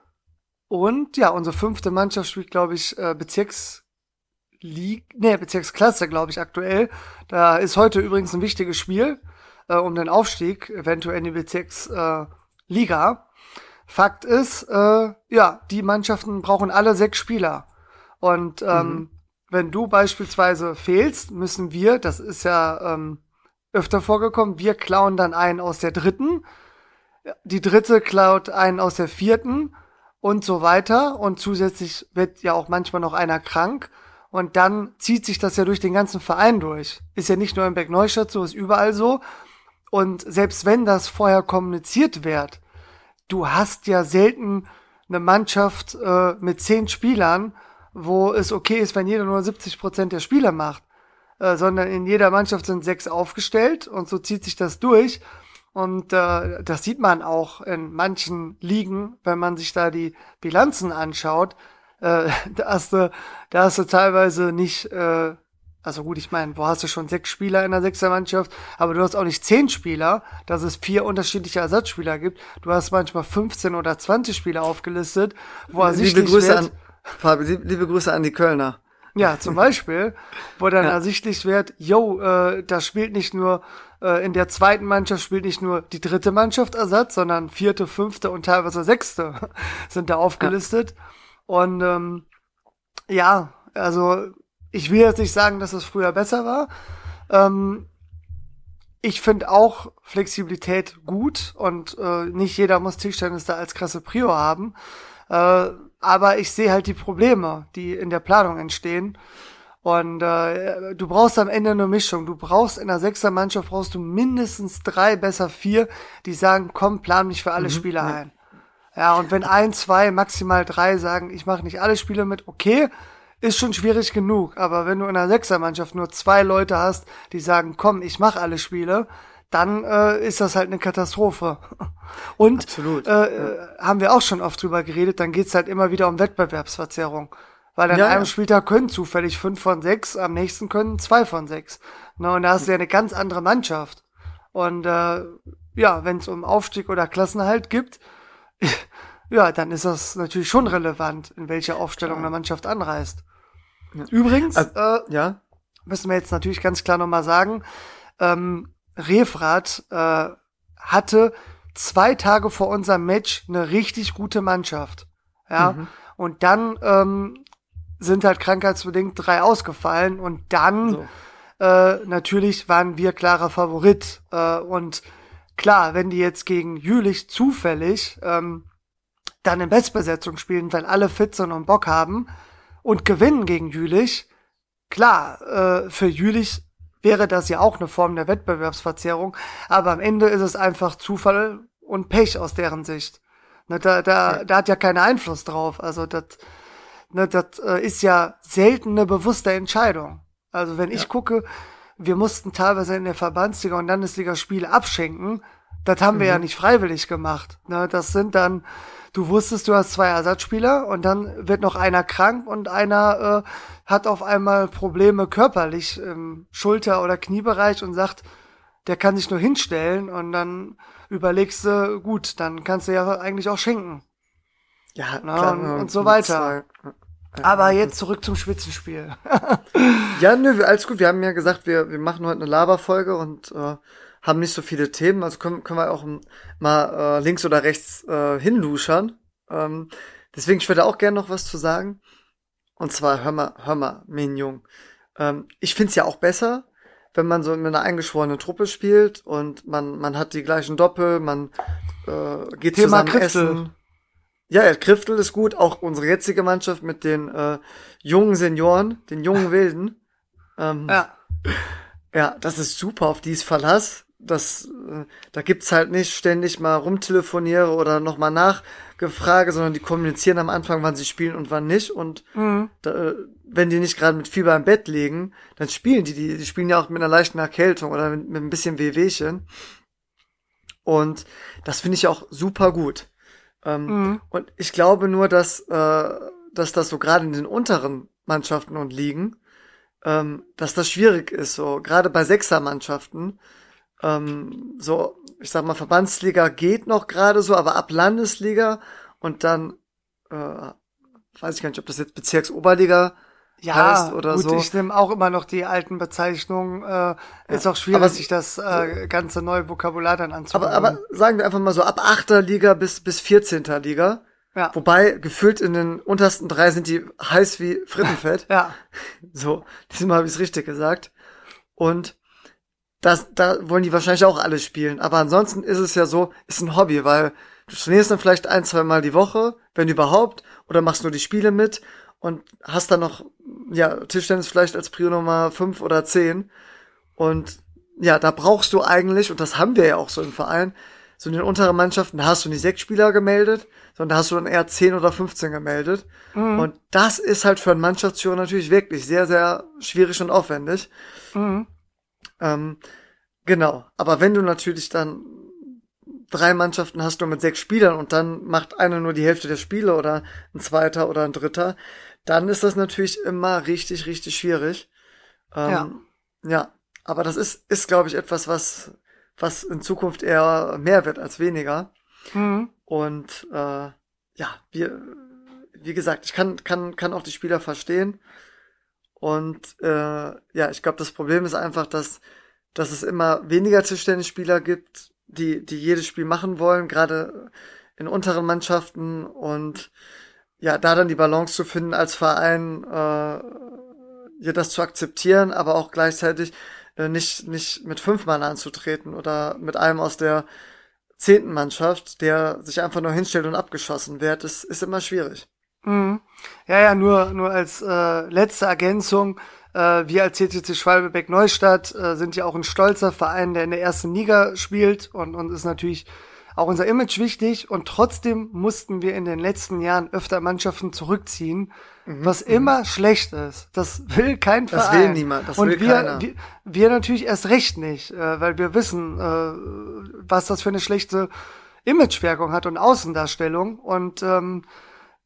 und ja, unsere fünfte Mannschaft spielt, glaube ich, äh, Bezirks nee, Bezirksklasse, glaube ich, aktuell. Da ist heute übrigens ein wichtiges Spiel äh, um den Aufstieg, eventuell in die Bezirksliga. Äh, Fakt ist, äh, ja, die Mannschaften brauchen alle sechs Spieler. Und ähm, mhm. wenn du beispielsweise fehlst, müssen wir, das ist ja ähm, öfter vorgekommen, wir klauen dann einen aus der dritten, die dritte klaut einen aus der vierten und so weiter. Und zusätzlich wird ja auch manchmal noch einer krank. Und dann zieht sich das ja durch den ganzen Verein durch. Ist ja nicht nur im Bergneustadt so, ist überall so. Und selbst wenn das vorher kommuniziert wird, du hast ja selten eine Mannschaft äh, mit zehn Spielern, wo es okay ist, wenn jeder nur 70 Prozent der Spieler macht, äh, sondern in jeder Mannschaft sind sechs aufgestellt und so zieht sich das durch. Und äh, das sieht man auch in manchen Ligen, wenn man sich da die Bilanzen anschaut. Äh, da, hast du, da hast du teilweise nicht, äh, also gut, ich meine, wo hast du schon sechs Spieler in der Sechsermannschaft, aber du hast auch nicht zehn Spieler, dass es vier unterschiedliche Ersatzspieler gibt. Du hast manchmal 15 oder 20 Spieler aufgelistet, wo ersichtlich liebe Grüße wird, an, Fabi, liebe Grüße an die Kölner. Ja, zum Beispiel, wo dann ja. ersichtlich wird, yo, äh, da spielt nicht nur äh, in der zweiten Mannschaft spielt nicht nur die dritte Mannschaft Ersatz, sondern vierte, fünfte und teilweise sechste sind da aufgelistet. Ja. Und ähm, ja, also ich will jetzt nicht sagen, dass es früher besser war. Ähm, ich finde auch Flexibilität gut und äh, nicht jeder muss Tischtennis da als krasse Prio haben. Äh, aber ich sehe halt die Probleme, die in der Planung entstehen. Und äh, du brauchst am Ende eine Mischung. Du brauchst in der Sechsermannschaft brauchst du mindestens drei, besser vier, die sagen, komm, plan mich für alle mhm, Spiele ja. ein. Ja, und wenn ein, zwei, maximal drei sagen, ich mache nicht alle Spiele mit, okay, ist schon schwierig genug. Aber wenn du in der Sechsermannschaft nur zwei Leute hast, die sagen, komm, ich mache alle Spiele, dann äh, ist das halt eine Katastrophe. Und Absolut, äh, ja. haben wir auch schon oft drüber geredet, dann geht's halt immer wieder um Wettbewerbsverzerrung. Weil an ja, einem ja. Spieltag können zufällig fünf von sechs, am nächsten können zwei von sechs. Ne, und da hast du ja eine ganz andere Mannschaft. Und äh, ja, wenn es um Aufstieg oder Klassenhalt gibt, ja, dann ist das natürlich schon relevant, in welche Aufstellung eine Mannschaft anreist. Übrigens, also, äh, ja, müssen wir jetzt natürlich ganz klar nochmal sagen, ähm, Refrat äh, hatte zwei Tage vor unserem Match eine richtig gute Mannschaft. Ja. Mhm. Und dann ähm, sind halt krankheitsbedingt drei ausgefallen und dann so. äh, natürlich waren wir klarer Favorit. Äh, und klar, wenn die jetzt gegen Jülich zufällig ähm, dann in Bestbesetzung spielen, weil alle fit sind und Bock haben und gewinnen gegen Jülich, klar, äh, für Jülich wäre das ja auch eine Form der Wettbewerbsverzerrung, aber am Ende ist es einfach Zufall und Pech aus deren Sicht. Ne, da, da, da hat ja keinen Einfluss drauf. Also das, ne, das äh, ist ja selten eine bewusste Entscheidung. Also wenn ja. ich gucke, wir mussten teilweise in der Verbandsliga und Landesliga Spiele abschenken. Das haben mhm. wir ja mhm. nicht freiwillig gemacht. Ne, das sind dann, du wusstest, du hast zwei Ersatzspieler und dann wird noch einer krank und einer äh, hat auf einmal Probleme körperlich im Schulter- oder Kniebereich und sagt, der kann sich nur hinstellen und dann überlegst du, gut, dann kannst du ja eigentlich auch schenken. Ja, Na, klar, und, und so weiter. Zwei, Aber jetzt zurück zum Spitzenspiel. ja, nö, alles gut. Wir haben ja gesagt, wir, wir machen heute eine Laberfolge und äh, haben nicht so viele Themen. Also können, können wir auch mal äh, links oder rechts äh, hinluschern. Ähm, deswegen, ich würde auch gerne noch was zu sagen. Und zwar, hör mal, hör mal, Mignon. Ähm, ich find's ja auch besser, wenn man so mit einer eingeschworenen Truppe spielt und man, man hat die gleichen Doppel, man äh, geht Thema zusammen Kriftel. essen. Ja, ja, Kriftel ist gut. Auch unsere jetzige Mannschaft mit den äh, jungen Senioren, den jungen Wilden. Ähm, ja. Ja, das ist super, auf die ist Verlass. Das, äh, da gibt's halt nicht ständig mal rumtelefoniere oder nochmal nachgefrage, sondern die kommunizieren am Anfang, wann sie spielen und wann nicht. Und mhm. da, äh, wenn die nicht gerade mit Fieber im Bett liegen, dann spielen die, die, die spielen ja auch mit einer leichten Erkältung oder mit, mit ein bisschen Wehwehchen. Und das finde ich auch super gut. Ähm, mhm. Und ich glaube nur, dass, äh, dass das so gerade in den unteren Mannschaften und Ligen, ähm, dass das schwierig ist, so gerade bei Sechsermannschaften. Ähm, so, ich sag mal, Verbandsliga geht noch gerade so, aber ab Landesliga und dann, äh, weiß ich gar nicht, ob das jetzt Bezirksoberliga ja, heißt oder gut, so. Ich nehme auch immer noch die alten Bezeichnungen. Äh, ja. Ist auch schwierig, aber, sich das äh, ganze neue Vokabular dann anzuhören. Aber, aber sagen wir einfach mal so ab 8. Liga bis bis 14. Liga. Ja. Wobei gefühlt in den untersten drei sind die heiß wie Frittenfett. ja. So, diesmal habe ich es richtig gesagt. Und das, da wollen die wahrscheinlich auch alle spielen. Aber ansonsten ist es ja so, ist ein Hobby, weil du trainierst dann vielleicht ein, zwei Mal die Woche, wenn überhaupt, oder machst nur die Spiele mit und hast dann noch, ja, Tischtennis vielleicht als Prio Nummer 5 oder 10. Und ja, da brauchst du eigentlich, und das haben wir ja auch so im Verein, so in den unteren Mannschaften, hast du nicht sechs Spieler gemeldet, sondern da hast du dann eher 10 oder 15 gemeldet. Mhm. Und das ist halt für einen Mannschaftsführer natürlich wirklich sehr, sehr schwierig und aufwendig. Mhm. Ähm, genau. Aber wenn du natürlich dann drei Mannschaften hast nur mit sechs Spielern und dann macht einer nur die Hälfte der Spiele oder ein zweiter oder ein dritter, dann ist das natürlich immer richtig, richtig schwierig. Ähm, ja. ja, aber das ist, ist glaube ich, etwas, was, was in Zukunft eher mehr wird als weniger. Mhm. Und äh, ja, wir, wie gesagt, ich kann, kann, kann auch die Spieler verstehen. Und äh, ja, ich glaube, das Problem ist einfach, dass, dass es immer weniger Tischtennisspieler gibt, die, die jedes Spiel machen wollen, gerade in unteren Mannschaften und ja, da dann die Balance zu finden als Verein, äh, ja, das zu akzeptieren, aber auch gleichzeitig äh, nicht, nicht mit fünf Mann anzutreten oder mit einem aus der zehnten Mannschaft, der sich einfach nur hinstellt und abgeschossen wird, ist, ist immer schwierig. Mhm. Ja, ja, nur, nur als äh, letzte Ergänzung. Äh, wir als CCC Schwalbebeck Neustadt äh, sind ja auch ein stolzer Verein, der in der ersten Liga spielt und, und ist natürlich auch unser Image wichtig und trotzdem mussten wir in den letzten Jahren öfter Mannschaften zurückziehen, mhm. was mhm. immer schlecht ist. Das will kein Verein. Das will niemand, das und will wir, keiner. Wir, wir natürlich erst recht nicht, äh, weil wir wissen, äh, was das für eine schlechte Imagewirkung hat und Außendarstellung und ähm,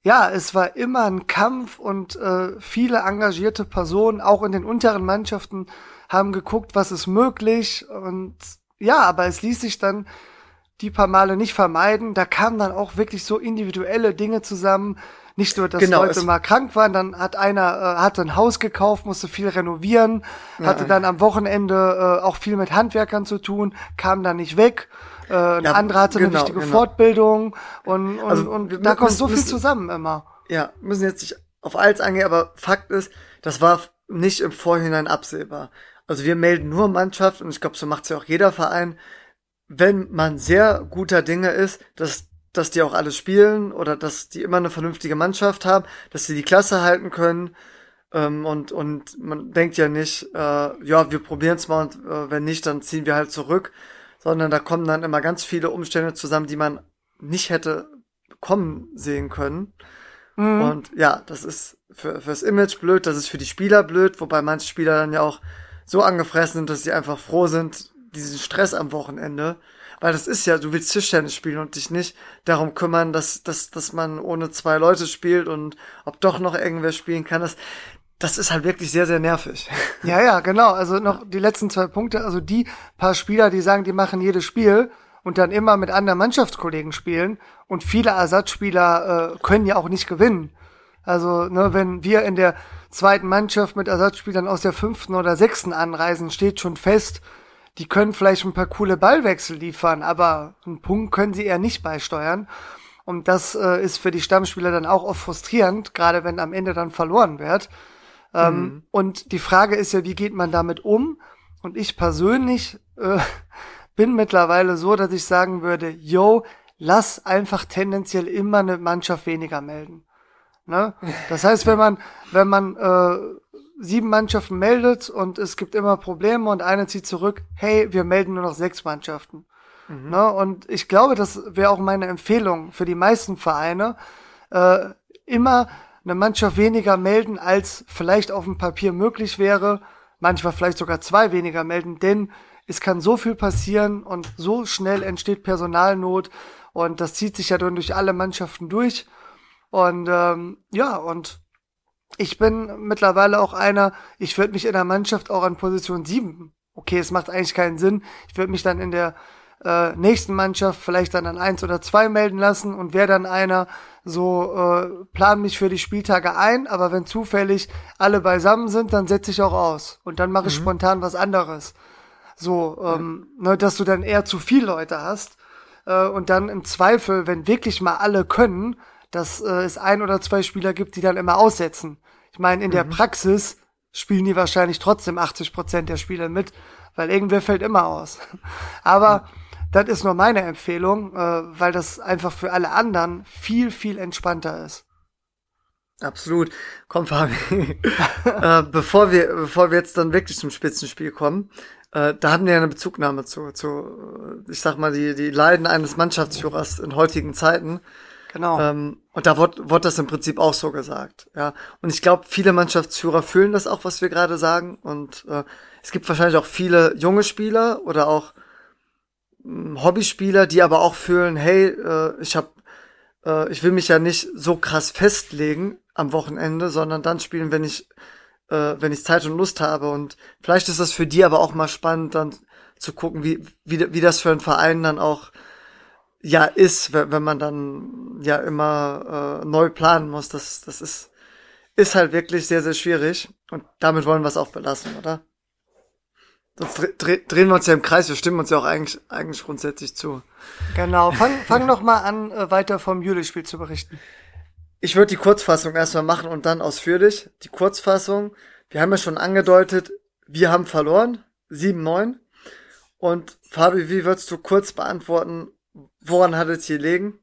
ja, es war immer ein Kampf und äh, viele engagierte Personen, auch in den unteren Mannschaften, haben geguckt, was ist möglich und ja, aber es ließ sich dann die paar Male nicht vermeiden. Da kamen dann auch wirklich so individuelle Dinge zusammen. Nicht nur, dass genau, Leute mal krank waren, dann hat einer äh, hatte ein Haus gekauft, musste viel renovieren, ja, hatte dann am Wochenende äh, auch viel mit Handwerkern zu tun, kam dann nicht weg. Äh, ein ja, anderer hatte genau, eine wichtige genau. Fortbildung und, und, also, und da kommt so viel zusammen immer. Ja, müssen jetzt nicht auf alles angehen, aber Fakt ist, das war nicht im Vorhinein absehbar. Also wir melden nur Mannschaft und ich glaube, so macht's ja auch jeder Verein, wenn man sehr guter Dinge ist, dass, dass die auch alles spielen oder dass die immer eine vernünftige Mannschaft haben, dass sie die Klasse halten können. Ähm, und, und man denkt ja nicht, äh, ja, wir probieren es mal und äh, wenn nicht, dann ziehen wir halt zurück. Sondern da kommen dann immer ganz viele Umstände zusammen, die man nicht hätte kommen sehen können. Mhm. Und ja, das ist für, fürs Image blöd, das ist für die Spieler blöd, wobei manche Spieler dann ja auch so angefressen sind, dass sie einfach froh sind, diesen Stress am Wochenende. Weil das ist ja, du willst Tischtennis spielen und dich nicht darum kümmern, dass, dass, dass man ohne zwei Leute spielt und ob doch noch irgendwer spielen kann. Das, das ist halt wirklich sehr, sehr nervig. Ja, ja, genau. Also noch die letzten zwei Punkte. Also die paar Spieler, die sagen, die machen jedes Spiel und dann immer mit anderen Mannschaftskollegen spielen und viele Ersatzspieler äh, können ja auch nicht gewinnen. Also, ne, wenn wir in der zweiten Mannschaft mit Ersatzspielern aus der fünften oder sechsten anreisen, steht schon fest, die können vielleicht ein paar coole Ballwechsel liefern, aber einen Punkt können sie eher nicht beisteuern. Und das äh, ist für die Stammspieler dann auch oft frustrierend, gerade wenn am Ende dann verloren wird. Ähm, mhm. Und die Frage ist ja, wie geht man damit um? Und ich persönlich äh, bin mittlerweile so, dass ich sagen würde, yo, lass einfach tendenziell immer eine Mannschaft weniger melden. Ne? Das heißt, wenn man, wenn man äh, sieben Mannschaften meldet und es gibt immer Probleme und eine zieht zurück, hey, wir melden nur noch sechs Mannschaften. Mhm. Ne? Und ich glaube, das wäre auch meine Empfehlung für die meisten Vereine, äh, immer eine Mannschaft weniger melden, als vielleicht auf dem Papier möglich wäre, manchmal vielleicht sogar zwei weniger melden, denn es kann so viel passieren und so schnell entsteht Personalnot und das zieht sich ja dann durch alle Mannschaften durch. Und ähm, ja, und ich bin mittlerweile auch einer, ich würde mich in der Mannschaft auch an Position 7, okay, es macht eigentlich keinen Sinn, ich würde mich dann in der äh, nächsten Mannschaft vielleicht dann an eins oder zwei melden lassen und wäre dann einer, so äh, plan mich für die Spieltage ein, aber wenn zufällig alle beisammen sind, dann setze ich auch aus und dann mache ich mhm. spontan was anderes. So, ähm, ja. ne, dass du dann eher zu viele Leute hast äh, und dann im Zweifel, wenn wirklich mal alle können, dass äh, es ein oder zwei Spieler gibt, die dann immer aussetzen. Ich meine, in mhm. der Praxis spielen die wahrscheinlich trotzdem 80 Prozent der Spieler mit, weil irgendwer fällt immer aus. Aber mhm. das ist nur meine Empfehlung, äh, weil das einfach für alle anderen viel, viel entspannter ist. Absolut. Komm, Fabi. äh, bevor wir, bevor wir jetzt dann wirklich zum Spitzenspiel kommen, äh, da hatten wir ja eine Bezugnahme zu, zu, ich sag mal, die, die Leiden eines Mannschaftsführers in heutigen Zeiten. Genau. Ähm, und da wurde, wurde das im Prinzip auch so gesagt. Ja. Und ich glaube, viele Mannschaftsführer fühlen das auch, was wir gerade sagen. Und äh, es gibt wahrscheinlich auch viele junge Spieler oder auch mh, hm, Hobbyspieler, die aber auch fühlen, hey, äh, ich habe, äh, ich will mich ja nicht so krass festlegen am Wochenende, sondern dann spielen, wenn ich, äh, wenn ich Zeit und Lust habe. Und vielleicht ist das für die aber auch mal spannend, dann zu gucken, wie, wie, wie das für einen Verein dann auch ja ist, wenn man dann ja immer äh, neu planen muss. Das, das ist, ist halt wirklich sehr, sehr schwierig. Und damit wollen wir es auch belassen, oder? Sonst dre drehen wir uns ja im Kreis, wir stimmen uns ja auch eigentlich, eigentlich grundsätzlich zu. Genau, fang, fang noch mal an, äh, weiter vom Juli-Spiel zu berichten. Ich würde die Kurzfassung erstmal machen und dann ausführlich. Die Kurzfassung, wir haben ja schon angedeutet, wir haben verloren, 7-9. Und Fabi, wie würdest du kurz beantworten, Woran hat es hier liegen?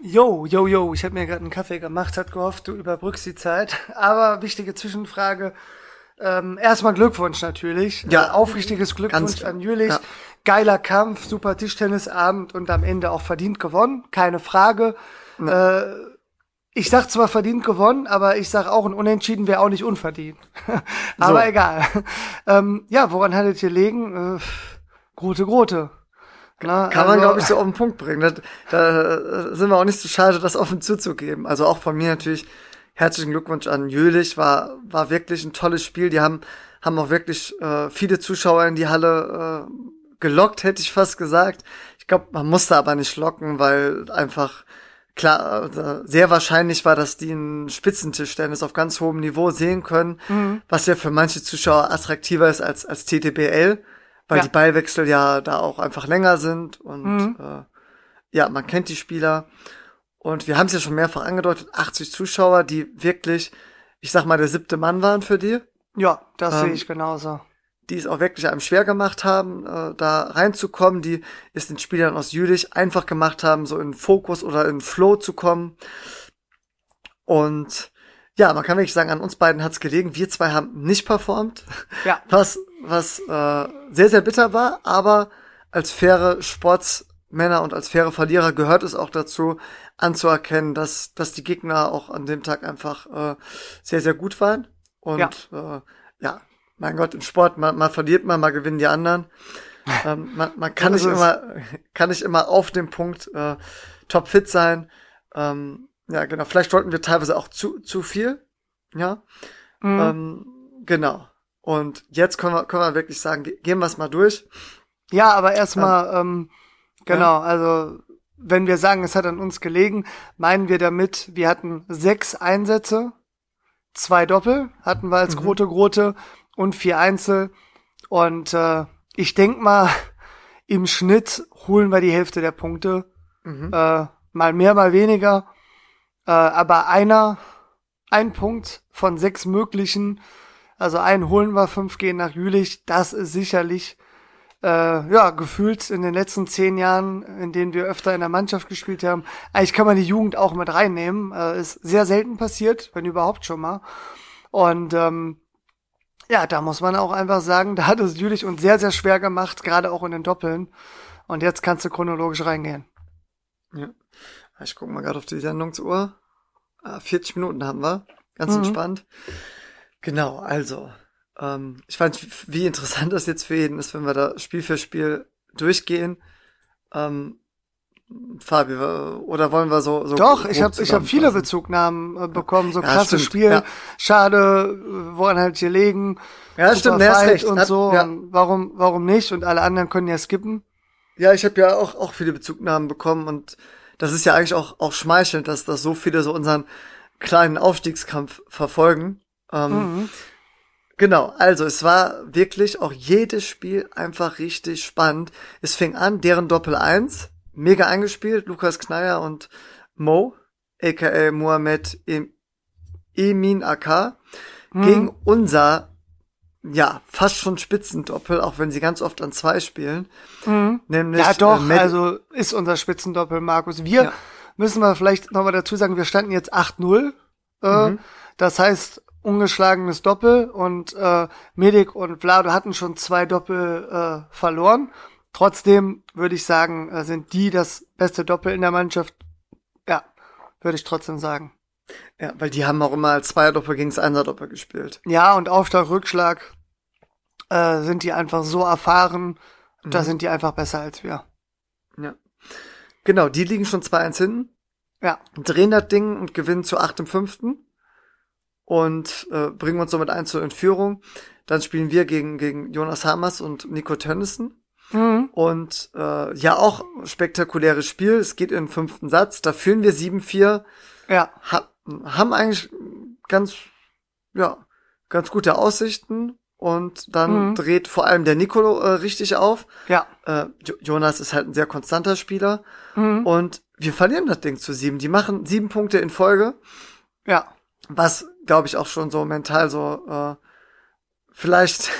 Jo, jo, jo, ich habe mir gerade einen Kaffee gemacht, hat gehofft, du überbrückst die Zeit. Aber wichtige Zwischenfrage. Ähm, erstmal Glückwunsch natürlich. Ja. Äh, aufrichtiges Glückwunsch an Jülich. Ja. Geiler Kampf, super Tischtennisabend und am Ende auch verdient gewonnen. Keine Frage. Ja. Äh, ich sag zwar verdient gewonnen, aber ich sag auch ein Unentschieden wäre auch nicht unverdient. aber so. egal. Ähm, ja, woran hattet ihr liegen? Äh, Grote, Grote. Na, Kann also, man, glaube ich, so auf den Punkt bringen. Da, da sind wir auch nicht zu so schade, das offen zuzugeben. Also auch von mir natürlich herzlichen Glückwunsch an Jölich. War, war wirklich ein tolles Spiel. Die haben, haben auch wirklich äh, viele Zuschauer in die Halle äh, gelockt, hätte ich fast gesagt. Ich glaube, man musste aber nicht locken, weil einfach klar, also sehr wahrscheinlich war, dass die einen Spitzentischtennis auf ganz hohem Niveau sehen können, mhm. was ja für manche Zuschauer attraktiver ist als, als TTBL weil ja. die Ballwechsel ja da auch einfach länger sind und mhm. äh, ja, man kennt die Spieler. Und wir haben es ja schon mehrfach angedeutet, 80 Zuschauer, die wirklich, ich sag mal, der siebte Mann waren für die. Ja, das ähm, sehe ich genauso. Die es auch wirklich einem schwer gemacht haben, äh, da reinzukommen, die es den Spielern aus Jülich einfach gemacht haben, so in Fokus oder in Flow zu kommen. Und ja, man kann wirklich sagen, an uns beiden hat's gelegen. Wir zwei haben nicht performt. Ja. Was, was äh, sehr, sehr bitter war, aber als faire Sportsmänner und als faire Verlierer gehört es auch dazu, anzuerkennen, dass, dass die Gegner auch an dem Tag einfach äh, sehr, sehr gut waren. Und ja, äh, ja mein Gott, im Sport, mal, mal verliert man, mal gewinnen die anderen. ähm, man, man kann nicht immer, kann nicht immer auf dem Punkt äh, topfit sein. Ähm, ja, genau. Vielleicht wollten wir teilweise auch zu, zu viel. Ja. Mhm. Ähm, genau. Und jetzt können wir, können wir wirklich sagen, gehen wir es mal durch. Ja, aber erstmal, ähm, ähm, genau, ja. also wenn wir sagen, es hat an uns gelegen, meinen wir damit, wir hatten sechs Einsätze, zwei Doppel hatten wir als mhm. Grote Grote und vier Einzel. Und äh, ich denk mal, im Schnitt holen wir die Hälfte der Punkte. Mhm. Äh, mal mehr, mal weniger. Äh, aber einer, ein Punkt von sechs möglichen, also einen holen wir, fünf gehen nach Jülich. Das ist sicherlich äh, ja, gefühlt in den letzten zehn Jahren, in denen wir öfter in der Mannschaft gespielt haben, eigentlich kann man die Jugend auch mit reinnehmen. Äh, ist sehr selten passiert, wenn überhaupt schon mal. Und ähm, ja, da muss man auch einfach sagen, da hat es Jülich uns sehr, sehr schwer gemacht, gerade auch in den Doppeln. Und jetzt kannst du chronologisch reingehen. Ja. Ich gucke mal gerade auf die Sendungsuhr. 40 ah, Minuten haben wir. Ganz mhm. entspannt. Genau, also ähm, ich fand, wie interessant das jetzt für jeden ist, wenn wir da Spiel für Spiel durchgehen. Ähm, Fabi, oder wollen wir so, so Doch, ich habe ich hab viele Bezugnahmen äh, bekommen, so ja, krasses stimmt, Spiel, ja. schade, woran halt hier legen. Ja, stimmt, er ist recht. und Hat, so. Ja. Und warum warum nicht und alle anderen können ja skippen. Ja, ich habe ja auch auch viele Bezugnahmen bekommen und das ist ja eigentlich auch auch schmeichelnd, dass dass so viele so unseren kleinen Aufstiegskampf verfolgen. Ähm, mhm. Genau, also es war wirklich auch jedes Spiel einfach richtig spannend. Es fing an, deren Doppel 1, mega eingespielt, Lukas Kneier und Mo, aka Mohamed Emin AK, mhm. gegen unser, ja, fast schon Spitzendoppel, auch wenn sie ganz oft an zwei spielen. Mhm. Nämlich, ja, doch, äh, also ist unser Spitzendoppel, Markus. Wir ja. müssen wir vielleicht nochmal dazu sagen, wir standen jetzt 8-0. Äh, mhm. Das heißt, ungeschlagenes Doppel und äh, Medik und Vlado hatten schon zwei Doppel äh, verloren. Trotzdem würde ich sagen, äh, sind die das beste Doppel in der Mannschaft. Ja, würde ich trotzdem sagen. Ja, weil die haben auch immer als Zweierdoppel gegen das Einserdoppel gespielt. Ja, und Aufschlag, Rückschlag äh, sind die einfach so erfahren, mhm. da sind die einfach besser als wir. Ja. Genau, die liegen schon 2-1 hinten. Ja. Drehen das Ding und gewinnen zu 8 im fünften und äh, bringen uns somit ein zur Entführung. Dann spielen wir gegen, gegen Jonas Hammers und Nico Tönnissen. Mhm. Und äh, ja, auch spektakuläres Spiel. Es geht in den fünften Satz. Da führen wir 7-4. Ja. Ha haben eigentlich ganz, ja, ganz gute Aussichten. Und dann mhm. dreht vor allem der Nicolo äh, richtig auf. Ja. Äh, Jonas ist halt ein sehr konstanter Spieler. Mhm. Und wir verlieren das Ding zu sieben. Die machen sieben Punkte in Folge. Ja. Was glaube ich, auch schon so mental so äh, vielleicht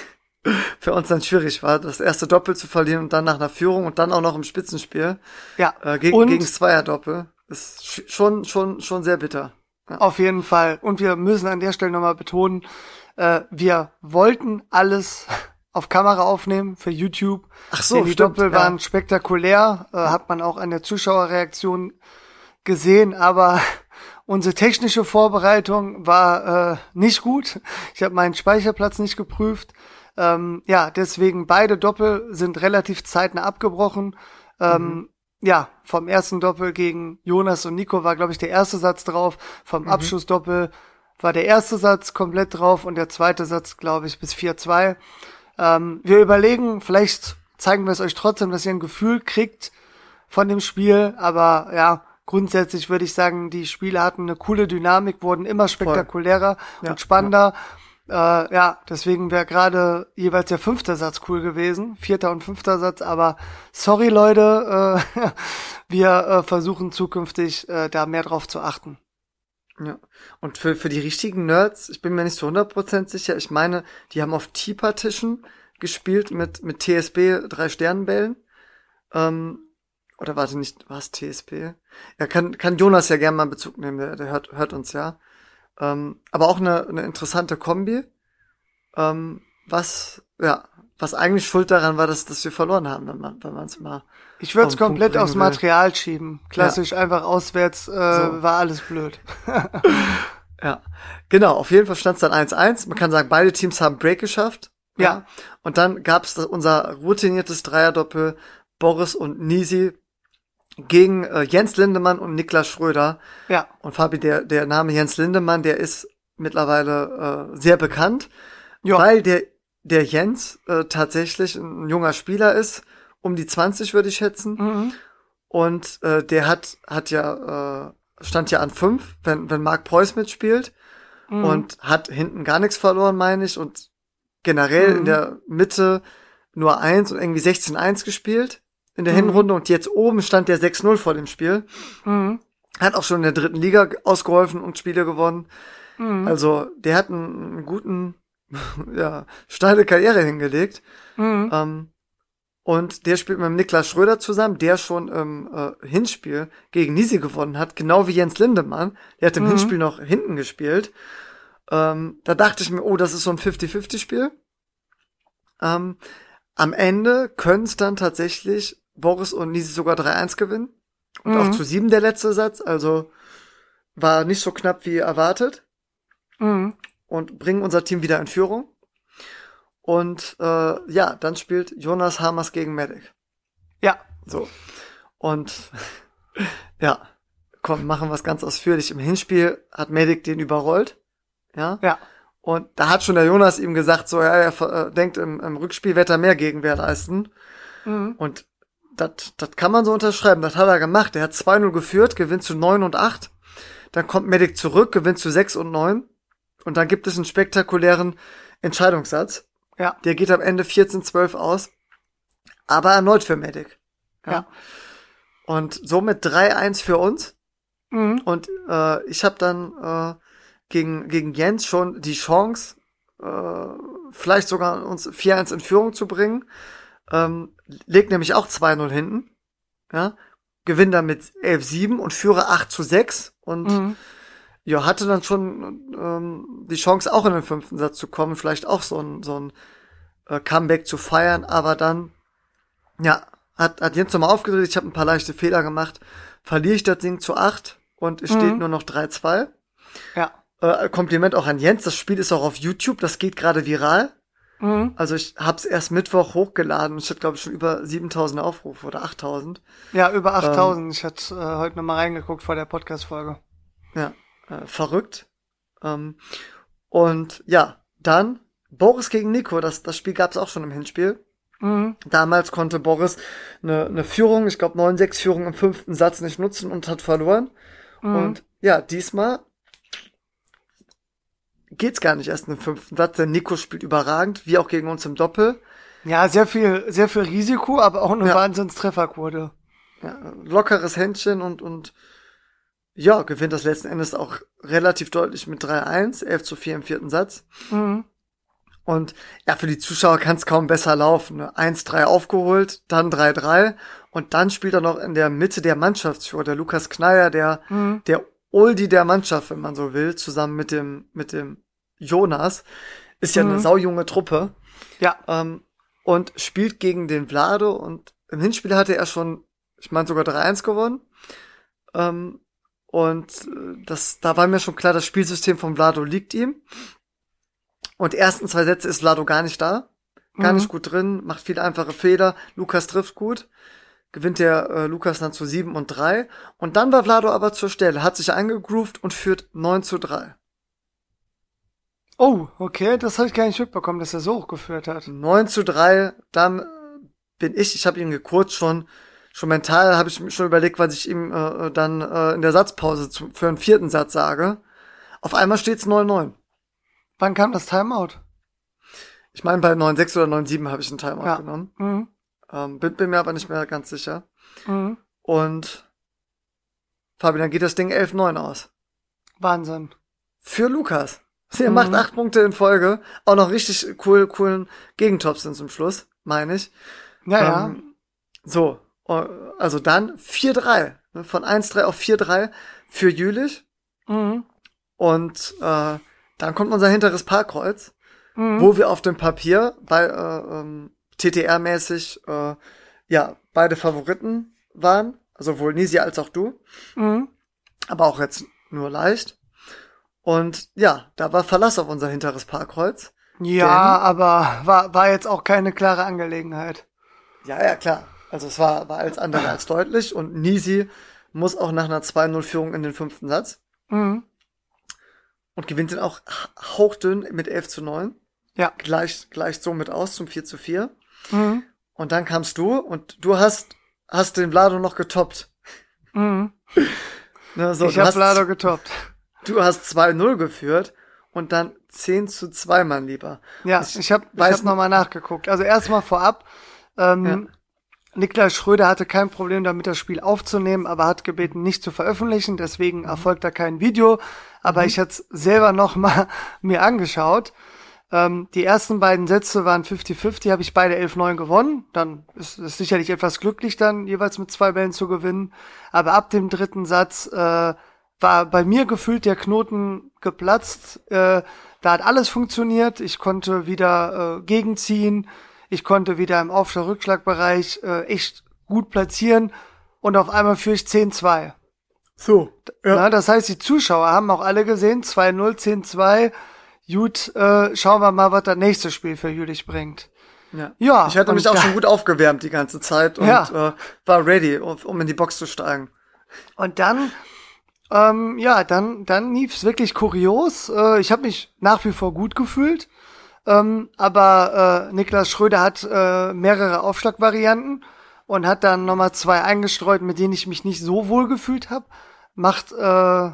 für uns dann schwierig war, das erste Doppel zu verlieren und dann nach einer Führung und dann auch noch im Spitzenspiel. Ja. Äh, gegen, und gegen Zweierdoppel. Ist schon, schon, schon sehr bitter. Ja. Auf jeden Fall. Und wir müssen an der Stelle nochmal betonen, äh, wir wollten alles auf Kamera aufnehmen für YouTube. Ach so, Denn die stimmt, Doppel ja. waren spektakulär, äh, hat man auch an der Zuschauerreaktion gesehen, aber Unsere technische Vorbereitung war äh, nicht gut. Ich habe meinen Speicherplatz nicht geprüft. Ähm, ja, deswegen beide Doppel sind relativ zeitnah abgebrochen. Ähm, mhm. Ja, vom ersten Doppel gegen Jonas und Nico war, glaube ich, der erste Satz drauf. Vom mhm. Abschlussdoppel war der erste Satz komplett drauf und der zweite Satz, glaube ich, bis 4-2. Ähm, wir überlegen, vielleicht zeigen wir es euch trotzdem, dass ihr ein Gefühl kriegt von dem Spiel, aber ja, grundsätzlich würde ich sagen, die Spiele hatten eine coole Dynamik, wurden immer spektakulärer ja, und spannender. Ja. Äh, ja, deswegen wäre gerade jeweils der fünfte Satz cool gewesen, vierter und fünfter Satz, aber sorry Leute, äh, wir äh, versuchen zukünftig äh, da mehr drauf zu achten. Ja. Und für, für die richtigen Nerds, ich bin mir nicht zu 100% sicher, ich meine, die haben auf T-Partition gespielt mit, mit TSB drei Sternenbällen. Ähm, oder warte nicht, was TSP? Ja, kann, kann Jonas ja gerne mal Bezug nehmen, der, der hört, hört uns ja. Ähm, aber auch eine, eine interessante Kombi. Ähm, was, ja, was eigentlich schuld daran war, dass, dass wir verloren haben, wenn man wenn man's mal. Ich würde es komplett aufs Material schieben. Klassisch ja. einfach auswärts äh, so. war alles blöd. ja, genau. Auf jeden Fall stand es dann 1-1. Man kann sagen, beide Teams haben Break geschafft. Ja. ja. Und dann gab es unser routiniertes Dreierdoppel Boris und Nisi gegen äh, Jens Lindemann und Niklas Schröder. Ja. Und Fabi, der, der Name Jens Lindemann, der ist mittlerweile äh, sehr bekannt, ja. weil der, der Jens äh, tatsächlich ein junger Spieler ist, um die 20 würde ich schätzen. Mhm. Und äh, der hat, hat ja, äh, stand ja an fünf, wenn, wenn Marc Preuß mitspielt mhm. und hat hinten gar nichts verloren, meine ich. Und generell mhm. in der Mitte nur eins und irgendwie 16-1 gespielt in der mhm. Hinrunde und jetzt oben stand der 6-0 vor dem Spiel. Mhm. Hat auch schon in der dritten Liga ausgeholfen und Spiele gewonnen. Mhm. Also der hat einen, einen guten, ja, steile Karriere hingelegt. Mhm. Ähm, und der spielt mit dem Niklas Schröder zusammen, der schon im äh, Hinspiel gegen Nisi gewonnen hat, genau wie Jens Lindemann. Der hat im mhm. Hinspiel noch hinten gespielt. Ähm, da dachte ich mir, oh, das ist so ein 50-50-Spiel. Ähm, am Ende können es dann tatsächlich Boris und Nisi sogar 3-1 gewinnen. Und mhm. auch zu sieben der letzte Satz, also war nicht so knapp wie erwartet. Mhm. Und bringen unser Team wieder in Führung. Und äh, ja, dann spielt Jonas Hamers gegen Medic. Ja. So. Und ja, komm, machen wir es ganz ausführlich. Im Hinspiel hat Medic den überrollt. Ja. Ja. Und da hat schon der Jonas ihm gesagt, so, ja, er äh, denkt, im, im Rückspiel wird er mehr Gegenwehr leisten. Mhm. Und das kann man so unterschreiben. Das hat er gemacht. Er hat 2-0 geführt, gewinnt zu 9 und 8. Dann kommt Medic zurück, gewinnt zu 6 und 9. Und dann gibt es einen spektakulären Entscheidungssatz. Ja. Der geht am Ende 14-12 aus. Aber erneut für Medic. Ja. ja. Und somit 3-1 für uns. Mhm. Und äh, ich habe dann äh, gegen, gegen Jens schon die Chance, äh, vielleicht sogar uns 4-1 in Führung zu bringen. Ähm, legt nämlich auch 2-0 hinten. Ja. Gewinnt dann mit 11-7 und führe 8 zu 6 und mhm. ja, hatte dann schon ähm, die Chance, auch in den fünften Satz zu kommen, vielleicht auch so ein, so ein äh, Comeback zu feiern, aber dann, ja, hat, hat Jens nochmal aufgedreht, ich habe ein paar leichte Fehler gemacht, verliere ich das Ding zu 8 und es mhm. steht nur noch 3-2. Ja. Äh, Kompliment auch an Jens, das Spiel ist auch auf YouTube, das geht gerade viral. Mhm. Also ich hab's erst Mittwoch hochgeladen. Ich hatte, glaube ich, schon über 7000 Aufrufe oder 8000. Ja, über 8000. Ähm, ich hatte äh, heute nochmal reingeguckt vor der Podcast-Folge. Ja, äh, verrückt. Ähm, und ja, dann Boris gegen Nico. Das, das Spiel gab's auch schon im Hinspiel. Mhm. Damals konnte Boris eine, eine Führung, ich glaube 9-6-Führung im fünften Satz nicht nutzen und hat verloren. Mhm. Und ja, diesmal geht's gar nicht erst den fünften Satz, denn Nico spielt überragend, wie auch gegen uns im Doppel. Ja, sehr viel, sehr viel Risiko, aber auch eine ja. Wahnsinnstrefferquote. Ja, lockeres Händchen und, und ja, gewinnt das letzten Endes auch relativ deutlich mit 3-1, 11 zu 4 im vierten Satz. Mhm. Und ja, für die Zuschauer kann es kaum besser laufen. Ne? 1-3 aufgeholt, dann 3-3 und dann spielt er noch in der Mitte der Mannschaftsführer, der Lukas Kneier, der, mhm. der Oldie der Mannschaft, wenn man so will, zusammen mit dem, mit dem Jonas. Ist ja mhm. eine saujunge Truppe. Ja. Ähm, und spielt gegen den Vlado und im Hinspiel hatte er schon, ich meine sogar 3-1 gewonnen. Ähm, und äh, das, da war mir schon klar, das Spielsystem von Vlado liegt ihm. Und ersten zwei Sätze ist Vlado gar nicht da. Gar mhm. nicht gut drin, macht viele einfache Fehler. Lukas trifft gut gewinnt der äh, Lukas dann zu 7 und 3. Und dann war Vlado aber zur Stelle, hat sich eingegroovt und führt 9 zu 3. Oh, okay, das habe ich gar nicht mitbekommen, dass er so hochgeführt hat. 9 zu 3, dann bin ich, ich habe ihn gekürzt schon, schon mental habe ich mir schon überlegt, was ich ihm äh, dann äh, in der Satzpause zu, für einen vierten Satz sage. Auf einmal steht's 9-9. Wann kam das Timeout? Ich meine, bei 9-6 oder 9-7 habe ich einen Timeout ja. genommen. Mhm. Ähm, bin, bin mir aber nicht mehr ganz sicher. Mhm. Und Fabi, dann geht das Ding 11-9 aus. Wahnsinn. Für Lukas. Er mhm. macht acht Punkte in Folge. Auch noch richtig cool, coolen Gegentops sind zum Schluss, meine ich. Ja, ähm, ja. So, äh, also dann 4-3. Ne, von 1-3 auf 4-3 für Jülich. Mhm. Und äh, dann kommt unser hinteres Parkkreuz, mhm. wo wir auf dem Papier bei äh, ähm, TTR-mäßig äh, ja beide Favoriten waren, also sowohl Nisi als auch du. Mhm. Aber auch jetzt nur leicht. Und ja, da war Verlass auf unser hinteres Parkkreuz. Ja, aber war, war jetzt auch keine klare Angelegenheit. Ja, ja, klar. Also es war, war alles andere als deutlich und Nisi muss auch nach einer 2-0-Führung in den fünften Satz. Mhm. Und gewinnt den auch hauchdünn mit 11 zu 9. Ja. Gleicht, gleicht somit aus zum 4 zu 4. Mhm. Und dann kamst du und du hast hast den Vlado noch getoppt. Mhm. Ne, so, ich habe Vlado getoppt. Du hast 2-0 geführt und dann 10 zu 2, mein Lieber. Ja, Ich ich habe hab nochmal nachgeguckt. Also erstmal vorab, ähm, Niklas Schröder hatte kein Problem damit, das Spiel aufzunehmen, aber hat gebeten, nicht zu veröffentlichen. Deswegen erfolgt da kein Video. Aber ich hatte selber noch mal mir angeschaut. Ähm, die ersten beiden Sätze waren 50-50, habe ich beide 11-9 gewonnen. Dann ist es sicherlich etwas glücklich, dann jeweils mit zwei Bällen zu gewinnen. Aber ab dem dritten Satz äh, war bei mir gefühlt der Knoten geplatzt. Äh, da hat alles funktioniert. Ich konnte wieder äh, gegenziehen. Ich konnte wieder im Aufschlag-Rückschlagbereich äh, echt gut platzieren. Und auf einmal führe ich 10-2. So. Na, das heißt, die Zuschauer haben auch alle gesehen, 2-0, 10-2. Gut, äh, schauen wir mal, was das nächste Spiel für Jülich bringt. Ja. Ja, Ich hatte mich auch schon gut aufgewärmt die ganze Zeit und Ja. äh, war ready, um, um in die Box zu steigen. Und dann, ähm, ja, dann, dann lief's wirklich kurios. Äh, ich habe mich nach wie vor gut gefühlt. Ähm, aber äh, Niklas Schröder hat äh, mehrere Aufschlagvarianten und hat dann nochmal zwei eingestreut, mit denen ich mich nicht so wohl gefühlt habe. Macht, äh,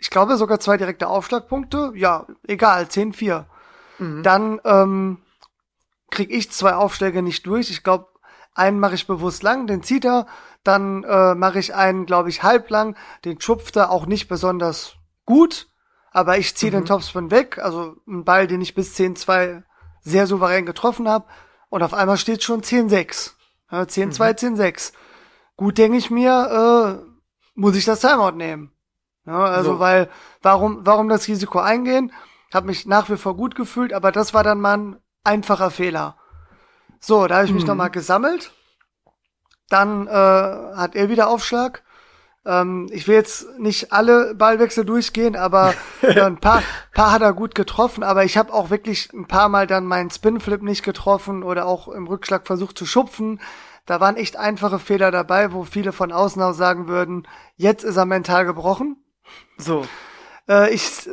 ich glaube, sogar zwei direkte Aufschlagpunkte. Ja, egal, 10-4. Dann ähm, krieg ich zwei Aufschläge nicht durch. Ich glaube, einen mache ich bewusst lang, den zieht er. Dann äh, mache ich einen, glaube ich, halblang. Den schupft er auch nicht besonders gut. Aber ich ziehe den Topspin weg. Also ein Ball, den ich bis 10-2 sehr souverän getroffen habe. Und auf einmal steht schon 10-6. Ja, 10-2, 10-6. Gut, denke ich mir, äh, muss ich das Timeout nehmen. Ja, also, So. weil, warum, warum das Risiko eingehen? Hab mich nach wie vor gut gefühlt, aber das war dann mal ein einfacher Fehler. So, da habe ich mich noch mal gesammelt. Dann äh, hat er wieder Aufschlag. Ähm, ich will jetzt nicht alle Ballwechsel durchgehen, aber ja, ein paar, paar hat er gut getroffen. Aber ich habe auch wirklich ein paar Mal dann meinen Spinflip nicht getroffen oder auch im Rückschlag versucht zu schupfen. Da waren echt einfache Fehler dabei, wo viele von außen aus sagen würden, jetzt ist er mental gebrochen. So. Äh, ich,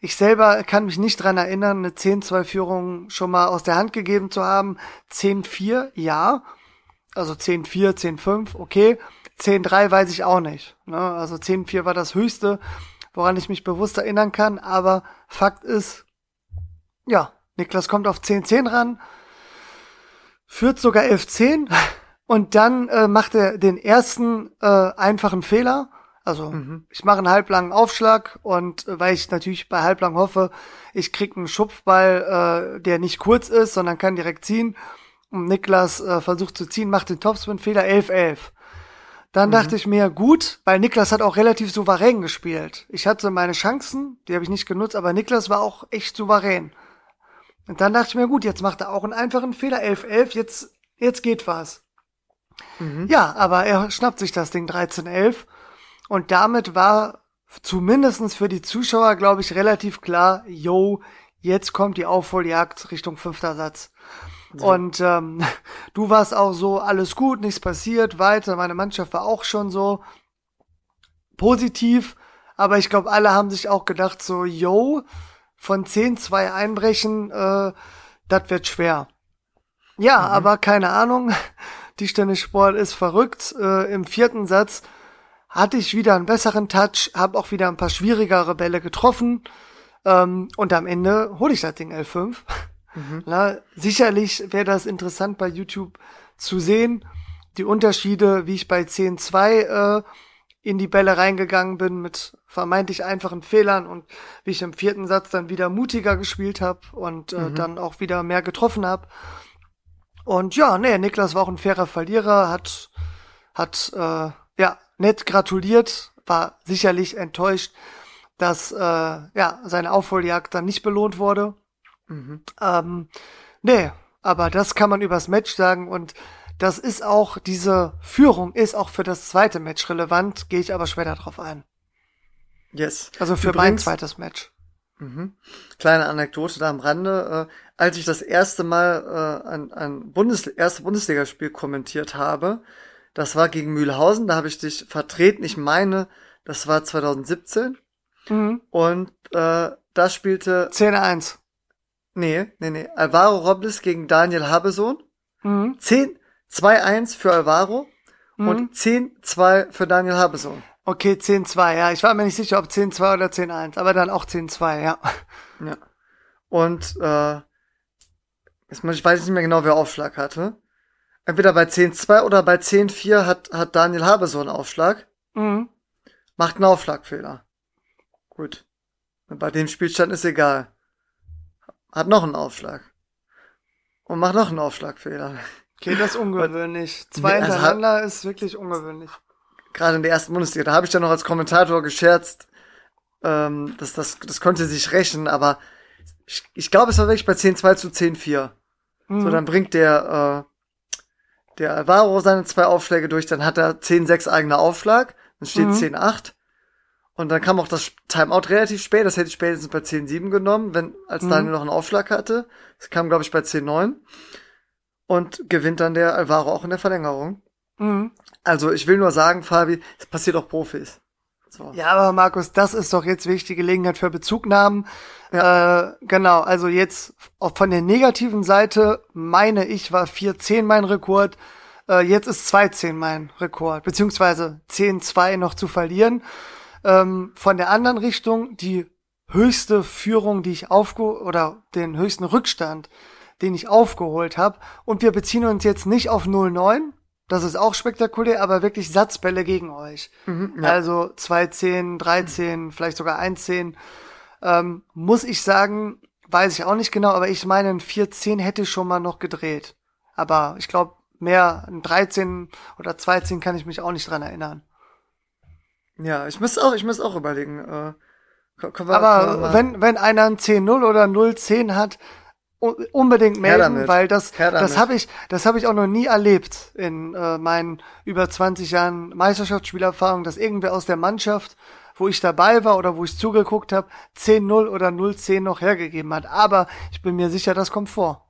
ich selber kann mich nicht dran erinnern, eine 10-2-Führung schon mal aus der Hand gegeben zu haben. 10-4, ja. Also 10-4, 10-5, okay. 10-3 weiß ich auch nicht. Ne? Also 10-4 war das höchste, woran ich mich bewusst erinnern kann. Aber Fakt ist, ja, Niklas kommt auf 10-10 ran, führt sogar 11-10 und dann äh, macht er den ersten äh, einfachen Fehler. Also ich mache einen halblangen Aufschlag und äh, weil ich natürlich bei halblang hoffe, ich krieg einen Schupfball, äh, der nicht kurz ist, sondern kann direkt ziehen. Und Niklas äh, versucht zu ziehen, macht den Topspin-Fehler 11-11. Dann dachte ich mir, gut, weil Niklas hat auch relativ souverän gespielt. Ich hatte meine Chancen, die habe ich nicht genutzt, aber Niklas war auch echt souverän. Und dann dachte ich mir, gut, jetzt macht er auch einen einfachen Fehler, 11-11, jetzt, jetzt geht was. Ja, aber er schnappt sich das Ding 13-11 und damit war zumindestens für die Zuschauer, glaube ich, relativ klar, yo, jetzt kommt die Aufholjagd Richtung fünfter Satz. Und ähm, du warst auch so, alles gut, nichts passiert, weiter. Meine Mannschaft war auch schon so positiv, aber ich glaube, alle haben sich auch gedacht, so, yo, von 10-2 einbrechen, äh, das wird schwer. Ja, aber keine Ahnung. Tischtennissport ist verrückt. Äh, Im vierten Satz hatte ich wieder einen besseren Touch, habe auch wieder ein paar schwierigere Bälle getroffen. Ähm, und am Ende hole ich das Ding L5. Na, sicherlich wäre das interessant bei YouTube zu sehen, die Unterschiede, wie ich bei 10-2 äh, in die Bälle reingegangen bin mit vermeintlich einfachen Fehlern und wie ich im vierten Satz dann wieder mutiger gespielt habe und äh, dann auch wieder mehr getroffen habe. Und ja, nee, Niklas war auch ein fairer Verlierer, hat, hat äh, ja nett gratuliert, war sicherlich enttäuscht, dass äh, ja seine Aufholjagd dann nicht belohnt wurde. Ähm, nee, aber das kann man übers Match sagen und das ist auch, diese Führung ist auch für das zweite Match relevant, gehe ich aber später drauf ein. Yes. Also für mein Übrigens, zweites Match. Kleine Anekdote da am Rande. Äh, als ich das erste Mal äh, ein, ein Bundes erste Bundesligaspiel kommentiert habe, das war gegen Mühlhausen, da habe ich dich vertreten. Ich meine, das war 2017. Mhm. Und äh, da spielte, 10-1. nee, nee, nee, Alvaro Robles gegen Daniel Habesohn. Mhm. 10, 2-1 für Alvaro. mhm. und 10-2 für Daniel Habesohn. Okay, 10-2, ja. Ich war mir nicht sicher, ob 10-2 oder 10-1, aber dann auch 10-2, ja. Ja. Und äh, ich weiß nicht mehr genau, wer Aufschlag hatte. Entweder bei 10-2 oder bei 10-4 hat, hat Daniel Habesohn Aufschlag. Mhm. Macht einen Aufschlagfehler. Gut. Bei dem Spielstand ist egal. Hat noch einen Aufschlag. Und macht noch einen Aufschlagfehler. Okay, das ist ungewöhnlich. Zwei also hintereinander hat, ist wirklich ungewöhnlich. Gerade in der ersten Bundesliga. Da habe ich dann noch als Kommentator gescherzt, ähm, dass das, das konnte sich rächen, aber ich, ich glaube, es war wirklich bei 10-2 zu 10-4. Mhm. So, dann bringt der, äh, der Alvaro seine zwei Aufschläge durch, dann hat er 10-6 eigener Aufschlag, dann steht mhm. 10-8. Und dann kam auch das Timeout relativ spät, das hätte ich spätestens bei 10-7 genommen, wenn, als mhm. Daniel noch einen Aufschlag hatte. Das kam, glaube ich, bei 10-9. Und gewinnt dann der Alvaro auch in der Verlängerung. Mhm. Also ich will nur sagen, Fabi, es passiert auch Profis. So. Ja, aber Markus, das ist doch jetzt wirklich die Gelegenheit für Bezugnahmen. Ja. Äh, genau, also jetzt von der negativen Seite, meine ich, war 4-10 mein Rekord. Äh, jetzt ist 2-10 mein Rekord, beziehungsweise 10-2 noch zu verlieren. Ähm, von der anderen Richtung, die höchste Führung, die ich aufge oder den höchsten Rückstand, den ich aufgeholt habe. Und wir beziehen uns jetzt nicht auf 0-9, das ist auch spektakulär, aber wirklich Satzbälle gegen euch. Mhm, ja. Also 2-10, 3-10, vielleicht sogar 1-10. Ähm, muss ich sagen, weiß ich auch nicht genau, aber ich meine, ein 4-10 hätte schon mal noch gedreht. Aber ich glaube, mehr, ein 13 oder 2-10 kann ich mich auch nicht dran erinnern. Ja, ich muss auch, ich muss auch überlegen. Äh, wir, aber wenn, wenn einer ein 10-0 oder 0-10 hat, unbedingt melden, weil das das habe ich das habe ich auch noch nie erlebt in äh, meinen über 20 Jahren Meisterschaftsspielerfahrung, dass irgendwer aus der Mannschaft, wo ich dabei war oder wo ich zugeguckt habe, 10-0 oder 0-10 noch hergegeben hat. Aber ich bin mir sicher, das kommt vor.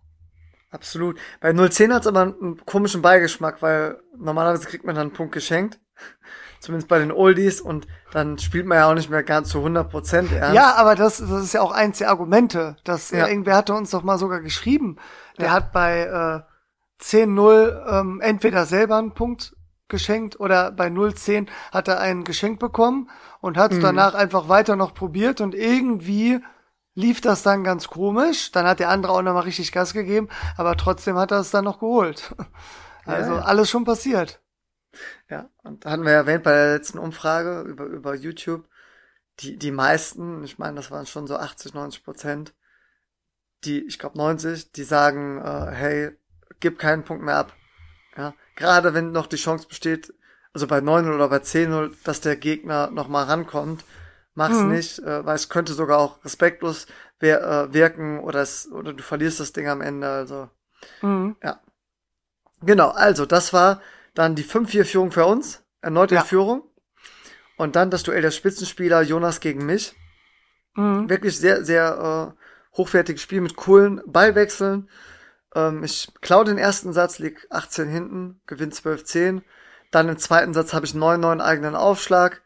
Absolut. Bei 0-10 hat es aber einen komischen Beigeschmack, weil normalerweise kriegt man dann einen Punkt geschenkt zumindest bei den Oldies und dann spielt man ja auch nicht mehr ganz zu 100 Prozent ernst. Ja, aber das, das ist ja auch eins der Argumente. Dass, ja. irgendwer hatte uns doch mal sogar geschrieben. Der ja. hat bei äh, 10-0 ähm, entweder selber einen Punkt geschenkt oder bei 0-10 hat er ein Geschenk bekommen und hat es mhm. danach einfach weiter noch probiert und irgendwie lief das dann ganz komisch. Dann hat der andere auch nochmal richtig Gas gegeben, aber trotzdem hat er es dann noch geholt. Also ja, ja. alles schon passiert. Ja, und da hatten wir ja erwähnt bei der letzten Umfrage über, über YouTube, die, die meisten, ich meine, das waren schon so 80, 90 Prozent, die, ich glaube 90, die sagen, äh, hey, gib keinen Punkt mehr ab. Ja, gerade wenn noch die Chance besteht, also bei 9 oder bei 10-0, dass der Gegner nochmal rankommt, mach's mhm. nicht, äh, weil es könnte sogar auch respektlos wer, äh, wirken oder es, oder du verlierst das Ding am Ende, also. Mhm. Ja. Genau, also das war dann die 5-4-Führung für uns, erneut in ja. Führung. Und dann das Duell der Spitzenspieler Jonas gegen mich. Mhm. Wirklich sehr, sehr äh, hochwertiges Spiel mit coolen Ballwechseln. Ähm, ich klaue den ersten Satz, lieg 18 hinten, gewinn 12-10. Dann im zweiten Satz habe ich 9-9 eigenen Aufschlag.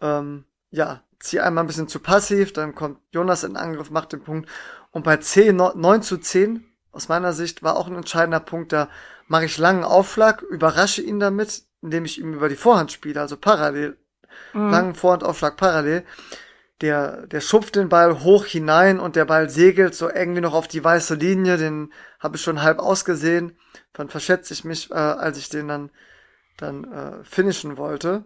Ähm, ja, ziehe einmal ein bisschen zu passiv, dann kommt Jonas in Angriff, macht den Punkt. Und bei 10, 9 zu 10, aus meiner Sicht, war auch ein entscheidender Punkt, da mache ich langen Aufschlag, überrasche ihn damit, indem ich ihm über die Vorhand spiele, also parallel. Mhm. Langen Vorhandaufschlag parallel. Der, der schupft den Ball hoch hinein und der Ball segelt so irgendwie noch auf die weiße Linie. Den habe ich schon halb ausgesehen. Dann verschätze ich mich, äh, als ich den dann, dann äh, finishen wollte.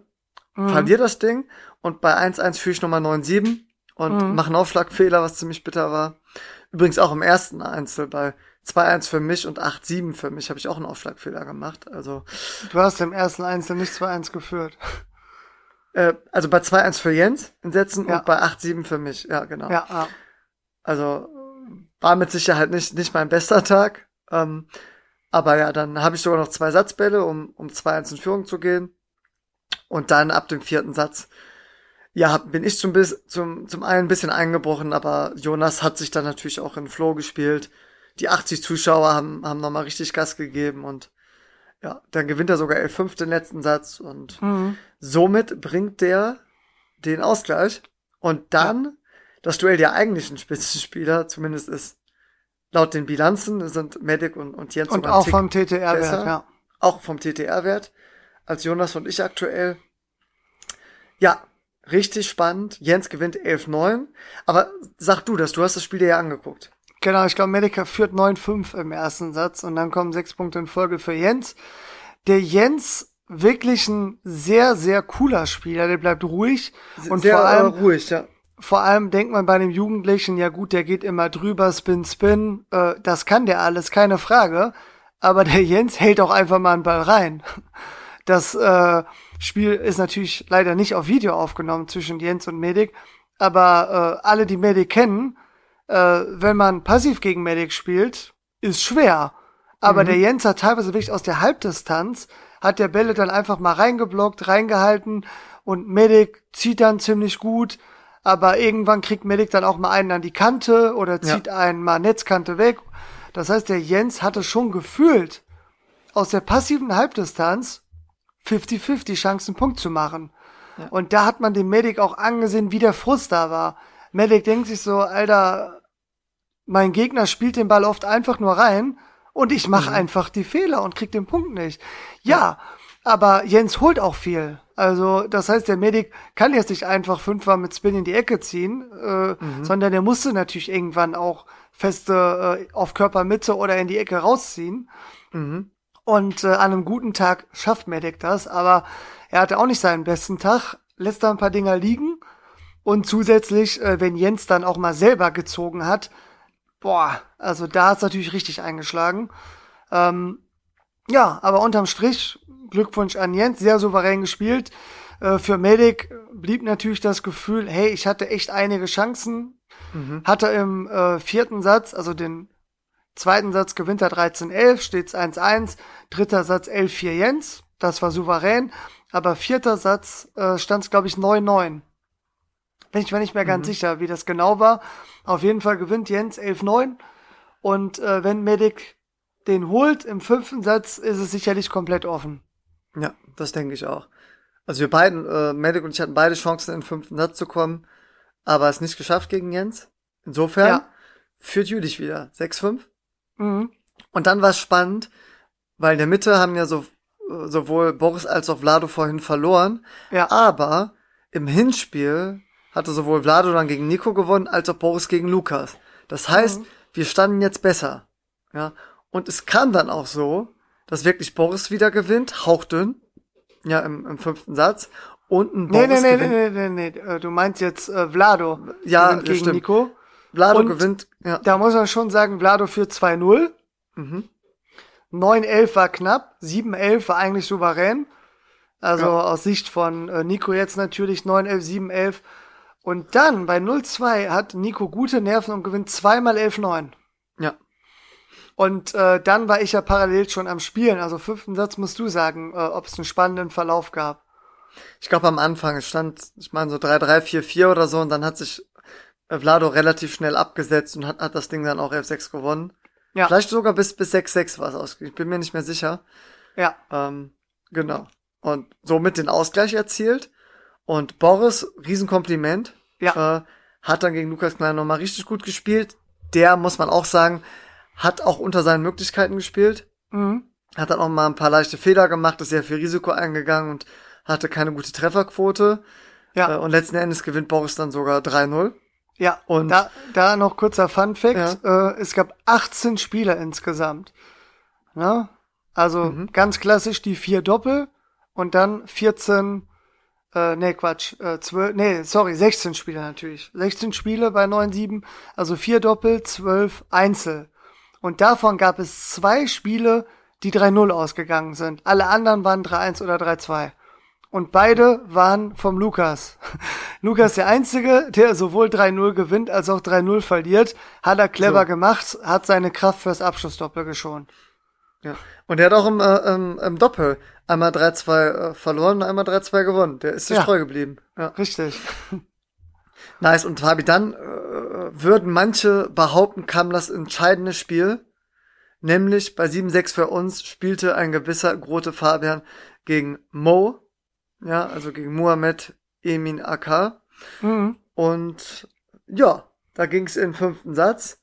Mhm. Verliere das Ding und bei 1-1 führe ich nochmal 9-7 und mhm. mache einen Aufschlagfehler, was ziemlich bitter war. Übrigens auch im ersten Einzel bei 2-1 für mich und 8-7 für mich habe ich auch einen Aufschlagfehler gemacht. Also Du hast im ersten Einzel nicht 2-1 geführt. Äh, also bei 2-1 für Jens in Sätzen ja. und bei 8-7 für mich. Ja, genau. Ja, ja. Also war mit Sicherheit nicht, nicht mein bester Tag. Ähm, aber ja, dann habe ich sogar noch zwei Satzbälle, um, um 2-1 in Führung zu gehen. Und dann ab dem vierten Satz, ja, bin ich zum, zum, zum einen ein bisschen eingebrochen, aber Jonas hat sich dann natürlich auch in Flow gespielt die 80 Zuschauer haben, haben nochmal richtig Gas gegeben und ja, dann gewinnt er sogar L5 den letzten Satz und mhm. somit bringt der den Ausgleich und dann ja. das Duell der eigentlichen Spitzenspieler, zumindest ist laut den Bilanzen sind Medic und, und Jens und auch vom TTR-Wert, ja. Auch vom TTR-Wert. als Jonas und ich aktuell. Ja, richtig spannend. Jens gewinnt 11-9. Aber sag du das, du hast das Spiel dir ja angeguckt. Genau, ich glaube, Medica führt 9-5 im ersten Satz und dann kommen sechs Punkte in Folge für Jens. Der Jens wirklich ein sehr, sehr cooler Spieler, der bleibt ruhig. Und sehr vor allem, ruhig, ja. Vor allem denkt man bei dem Jugendlichen, ja gut, der geht immer drüber, Spin, Spin, äh, das kann der alles, keine Frage. Aber der Jens hält auch einfach mal einen Ball rein. Das äh, Spiel ist natürlich leider nicht auf Video aufgenommen zwischen Jens und Medic, aber äh, alle, die Medic kennen, äh, wenn man passiv gegen Medic spielt, ist schwer. Aber mhm. der Jens hat teilweise wirklich aus der Halbdistanz, hat der Bälle dann einfach mal reingeblockt, reingehalten und Medic zieht dann ziemlich gut aber irgendwann kriegt Medic dann auch mal einen an die Kante oder zieht ja. einen mal Netzkante weg. Das heißt, der Jens hatte schon gefühlt aus der passiven Halbdistanz 50-50 Chancen, Punkt zu machen. Ja. Und da hat man dem Medic auch angesehen, wie der Frust da war. Medic denkt sich so, Alter, mein Gegner spielt den Ball oft einfach nur rein und ich mache mhm. einfach die Fehler und krieg den Punkt nicht. Ja, aber Jens holt auch viel. Also, das heißt, der Medic kann jetzt nicht einfach fünfmal mit Spin in die Ecke ziehen, äh, mhm. sondern der musste natürlich irgendwann auch feste äh, auf Körpermitte oder in die Ecke rausziehen. Mhm. Und äh, an einem guten Tag schafft Medic das, aber er hatte auch nicht seinen besten Tag, lässt da ein paar Dinger liegen. Und zusätzlich, äh, wenn Jens dann auch mal selber gezogen hat, boah, also da hat's natürlich richtig eingeschlagen. Ähm, ja, aber unterm Strich Glückwunsch an Jens, sehr souverän gespielt. Äh, für Medic blieb natürlich das Gefühl, hey, ich hatte echt einige Chancen. Mhm. Hatte im äh, vierten Satz, also den zweiten Satz gewinnt er 13-11, steht's 1-1. Dritter Satz 11-4 Jens, das war souverän. Aber vierter Satz äh, stand's glaube ich 9-9. Bin ich mir nicht mehr ganz mhm. sicher, wie das genau war. Auf jeden Fall gewinnt Jens 11-9. Und äh, wenn Medic den holt im fünften Satz, ist es sicherlich komplett offen. Ja, das denke ich auch. Also wir beiden, äh, Medic und ich hatten beide Chancen, in den fünften Satz zu kommen, aber es nicht geschafft gegen Jens. Insofern ja. führt Jülich wieder 6-5. Mhm. Und dann war es spannend, weil in der Mitte haben ja so, sowohl Boris als auch Vlado vorhin verloren. Ja. Aber im Hinspiel hatte sowohl Vlado dann gegen Nico gewonnen, als auch Boris gegen Lukas. Das heißt, mhm. wir standen jetzt besser. Ja. Und es kam dann auch so, dass wirklich Boris wieder gewinnt, hauchdünn, ja, im, im fünften Satz. Und ein Boris nee, nee, gewinnt. Nee, nee, nee, nee, äh, du meinst jetzt äh, Vlado ja, gegen stimmt. Nico. Vlado und gewinnt, ja. Da muss man schon sagen, Vlado führt 2-0. Mhm. 9-11 war knapp, 7-11 war eigentlich souverän. Also ja. aus Sicht von äh, Nico jetzt natürlich 9-11, 7-11. Und dann bei 0-2 hat Nico gute Nerven und gewinnt zweimal 11-9. Ja. Und äh, dann war ich ja parallel schon am Spielen. Also fünften Satz musst du sagen, äh, ob es einen spannenden Verlauf gab. Ich glaube am Anfang, es stand, ich meine so 3-3-4-4 oder so und dann hat sich äh, Vlado relativ schnell abgesetzt und hat, hat das Ding dann auch F6 gewonnen. Ja. Vielleicht sogar bis, bis 6-6 war es ausgegangen. Ich bin mir nicht mehr sicher. Ja. Ähm, genau. Und somit den Ausgleich erzielt. Und Boris, Riesenkompliment. Ja. Äh, hat dann gegen Lukas Klein nochmal richtig gut gespielt. Der, muss man auch sagen, hat auch unter seinen Möglichkeiten gespielt. Mhm. Hat dann auch mal ein paar leichte Fehler gemacht, ist sehr viel Risiko eingegangen und hatte keine gute Trefferquote. Ja. Äh, und letzten Endes gewinnt Boris dann sogar 3-0. Ja, und da, da noch kurzer Fun Fact. Ja. Äh, es gab 18 Spieler insgesamt. Ja? Also mhm. ganz klassisch die vier Doppel und dann 14, äh, nee, Quatsch, äh, 12, nee, sorry, 16 Spieler natürlich. 16 Spiele bei 9-7, also vier Doppel, 12 Einzel. Und davon gab es zwei Spiele, die 3-0 ausgegangen sind. Alle anderen waren 3-1 oder 3-2. Und beide waren vom Lukas. Lukas der Einzige, der sowohl 3-0 gewinnt als auch 3-0 verliert. Hat er clever so. gemacht, hat seine Kraft fürs Abschlussdoppel geschont. Ja. Und er hat auch im, äh, im, im Doppel einmal 3-2 äh, verloren und einmal 3-2 gewonnen. Der ist sich ja. treu geblieben. Ja. Richtig. Nice. Und Fabi, dann äh, würden manche behaupten, kam das entscheidende Spiel. Nämlich bei 7-6 für uns spielte ein gewisser Grote Fabian gegen Mo. Ja, also gegen Muhammad Emin AK. Mhm. Und ja, da ging es im fünften Satz.